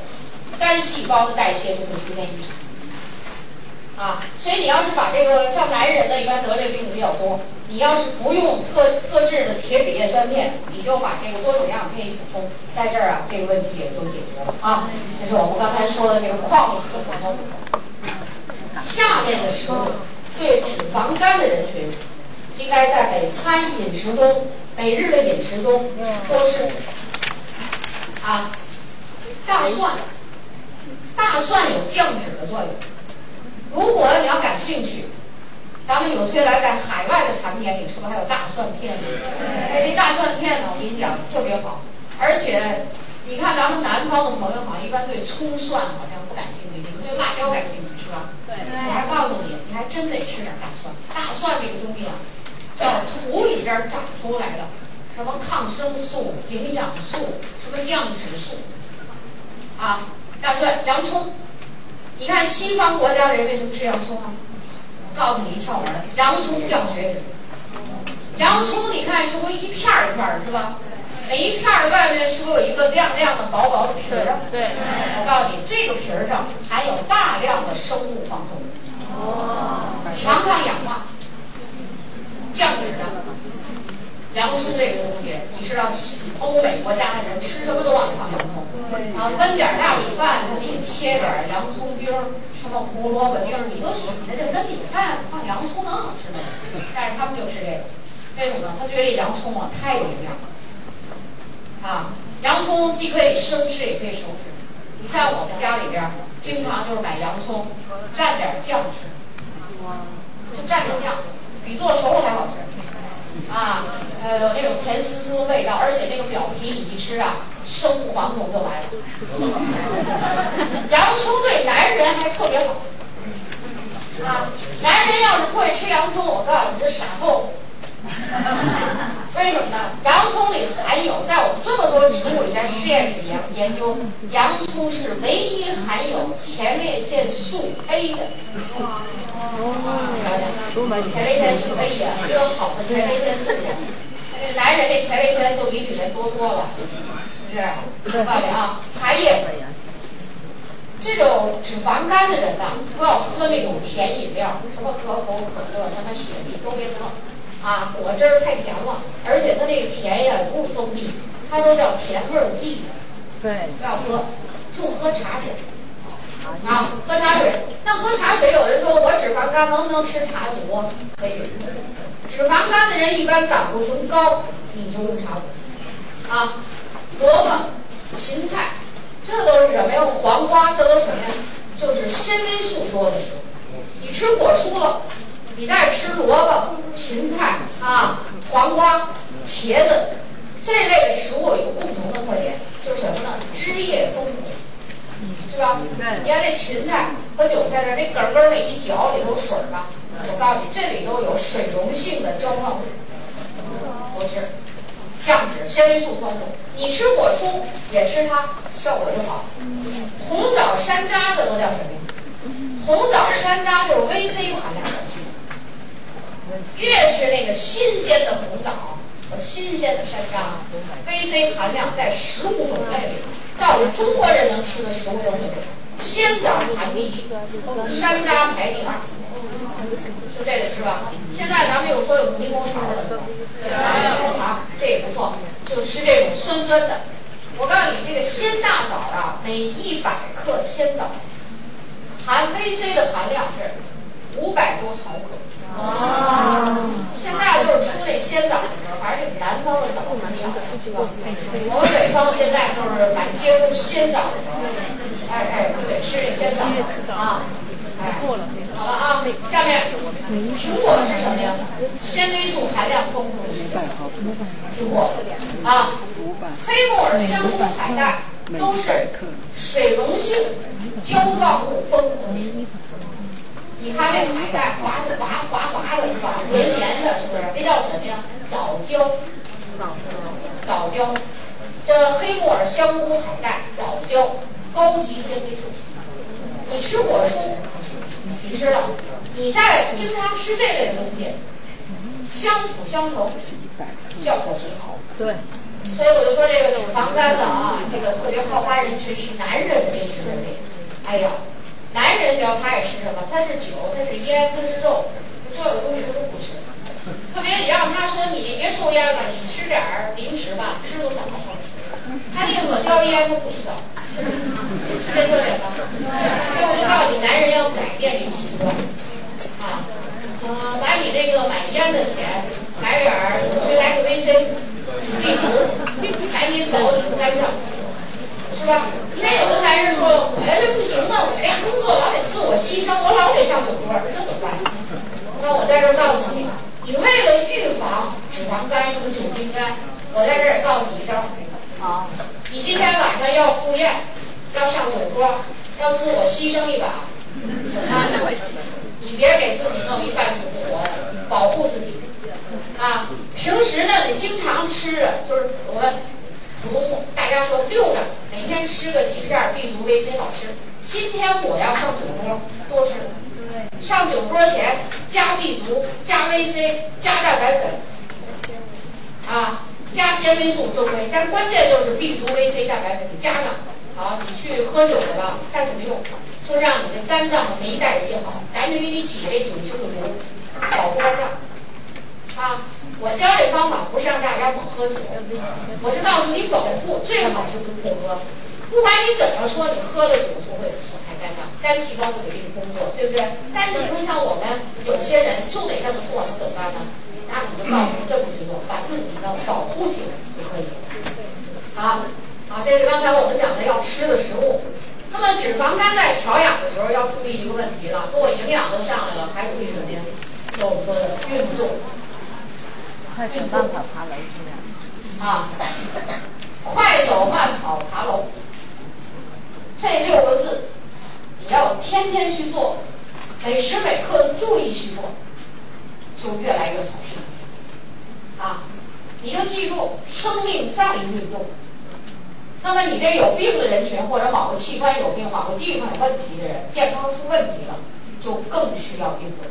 肝细胞的代谢就会出现异常。啊，所以你要是把这个像男人的一般得这个病比较多。你要是不用特特制的铁酯叶酸片，你就把这个多种营养片一补充，在这儿啊，这个问题也就解决了啊。这是我们刚才说的这个矿物质补充。下面的食物对脂肪肝的人群，应该在每餐饮食中、每日的饮食中都是啊，大蒜，大蒜有降脂的作用。如果你要感兴趣。咱们有些来在海外的产品里，是不是还有大蒜片呢？哎，这大蒜片呢，我跟你讲特别好，而且你看咱们南方的朋友好像一般对葱蒜好像不感兴趣，你们对辣椒感兴趣是吧？对。我还告诉你，你还真得吃点大蒜。大蒜这个东西啊，叫土里边长出来的，什么抗生素、营养素、什么降脂素啊，大蒜、洋葱。你看西方国家人为什么吃洋葱啊？告诉你一窍门洋葱降血脂。洋葱你看是不是一片儿一片儿是吧？每一片儿的外面是不是有一个亮亮的薄薄的皮儿？对。我告诉你，这个皮儿上含有大量的生物黄酮，强抗氧化、降血脂洋葱这个东西，你知道，欧美国家的人吃什么都往里放洋葱。啊，焖点大米饭，他给你切点洋葱丁儿。什么胡萝卜丁儿，你都想着这焖米饭放洋葱能好吃吗？但是他们就吃这个，为什么？他觉得这洋葱啊太有营养了。啊，洋葱既可以生吃，也可以熟吃。你像我们家里边，经常就是买洋葱，蘸点酱吃，就蘸个酱，比做熟了还好吃。啊，呃，那种甜丝丝的味道，而且那个表皮你一吃啊。生物黄酮就来了，洋葱对男人还特别好啊！男人要是不会吃洋葱，我告诉你这傻货。为什么呢？洋葱里含有，在我们这么多植物里，在实验里研研究，洋葱是唯一含有前列腺素 A 的。前列腺素 A 呀，这个好的前列腺素，那男人这前列腺素比女人多多了。是不是？我，告诉你啊，茶叶，这种脂肪肝的人呐，不要喝那种甜饮料，什么可口可乐、什么雪碧都别喝，啊，果汁儿太甜了，而且它那个甜呀不是蜂蜜，它都叫甜味剂。对，不要喝，就喝茶水。啊，喝茶水。那喝茶水，有人说我脂肪肝能不能吃茶组？可以。脂肪肝的人一般胆固醇高，你就用茶组。啊。萝卜、芹菜，这都是什么呀？黄瓜，这都是什么呀？就是纤维素多的。你吃果蔬了，你再吃萝卜、芹菜啊、黄瓜、茄子这类的食物有共同的特点，就是什么呢？汁液丰富，是吧？你看这芹菜和韭菜这那根根儿那一嚼里头水儿吧，我告诉你，这里头有水溶性的胶状物，多吃。降脂，纤维素丰富。你吃果蔬也吃它，效果就好。红枣、山楂这都叫什么呀？红枣、山楂就是 VC 含量高。越是那个新鲜的红枣和新鲜的山楂，VC 含量在食物种类里，到中国人能吃的食物种类里，鲜枣排第一，山楂排第二。就这个是吧？现在咱们又说有柠檬茶了，柠檬茶这也不错，就吃这种酸酸的，我告诉你，这个鲜大枣啊，每一百克鲜枣含 VC 的含量是五百多毫克。哦。现在就是出那鲜枣的时候，还是这南方的枣蛮少的，是吧？我们北方现在就是满街都是鲜枣的时候，哎哎，对，吃这鲜枣啊。哎，好了啊，下面苹果是什么呀？纤维素含量丰富苹果啊，黑木耳、香菇、海带都是水溶性胶状物丰富的。你看这海带滑滑滑滑的是吧？黏黏的，是不是？这叫什么呀？藻胶。藻胶。这黑木耳、香菇、海带、藻胶，高级纤维素。你吃果蔬。你吃了，你在经常吃这类的东西，相辅相成，效果最好。对。所以我就说这个脂肪肝的啊，这个特别好发人群是男人这群人里。哎呀，男人你知道他爱吃什么？他是酒，他是烟，他是肉，这个东西他都不吃。特别你让他说你别抽烟了，你吃点儿零食吧，吃都想好好吃。他宁可叼烟，他不知道。这特点吧？所以我就告诉你，男人要改变这个习惯啊！呃，把你那个买烟的钱买点儿，随来个 VC、B 族，赶紧走你肝脏，是吧？你看有的男人说，我这不行啊，我这工作老得自我牺牲，我老得上酒桌，这怎么办？那我在这儿告诉你，你为了预防脂肪肝和酒精肝，我在这儿告诉你一招。好，你今天晚上要赴宴。要上酒桌，要自我牺牲一把，啊，你别给自己弄一半死不活的，保护自己，啊，平时呢你经常吃，就是我们大家说溜着，每天吃个几片儿 B 族 VC 好吃。今天我要上酒桌，多吃。上酒桌前加 B 族，加 VC，加蛋白粉，啊，加纤维素都可以，但是关键就是 B 族 VC 蛋白粉得加上。好，你去喝酒了吧？干什么用？就让你的肝脏没代谢好，赶紧给你挤这酒精的毒，保护肝脏。啊，我教这方法不是让大家猛喝酒，我是告诉你保护，最好是不喝。不管你怎么说，你喝了酒就会损害肝脏，肝细胞就得给你工作，对不对？但是你说像我们有些人就得这么做，那怎么办呢？那我就告诉这么去做，把自己呢保护起来就可以了。啊。啊，这是刚才我们讲的要吃的食物。那么脂肪肝在调养的时候要注意一个问题了，说我营养都上来了，还注意什么呀？就我们说的运动。快走慢跑爬楼是吧？啊，快走慢跑爬楼，这六个字你要天天去做，每时每刻的注意去做，就越来越好。啊，你就记住，生命在于运动。那么你这有病的人群，或者某个器官有病、某个地方有问题的人，健康出问题了，就更需要运动。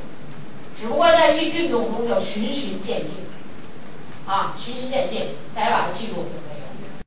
只不过在运运动中叫循序渐进，啊，循序渐进，大家把它记住。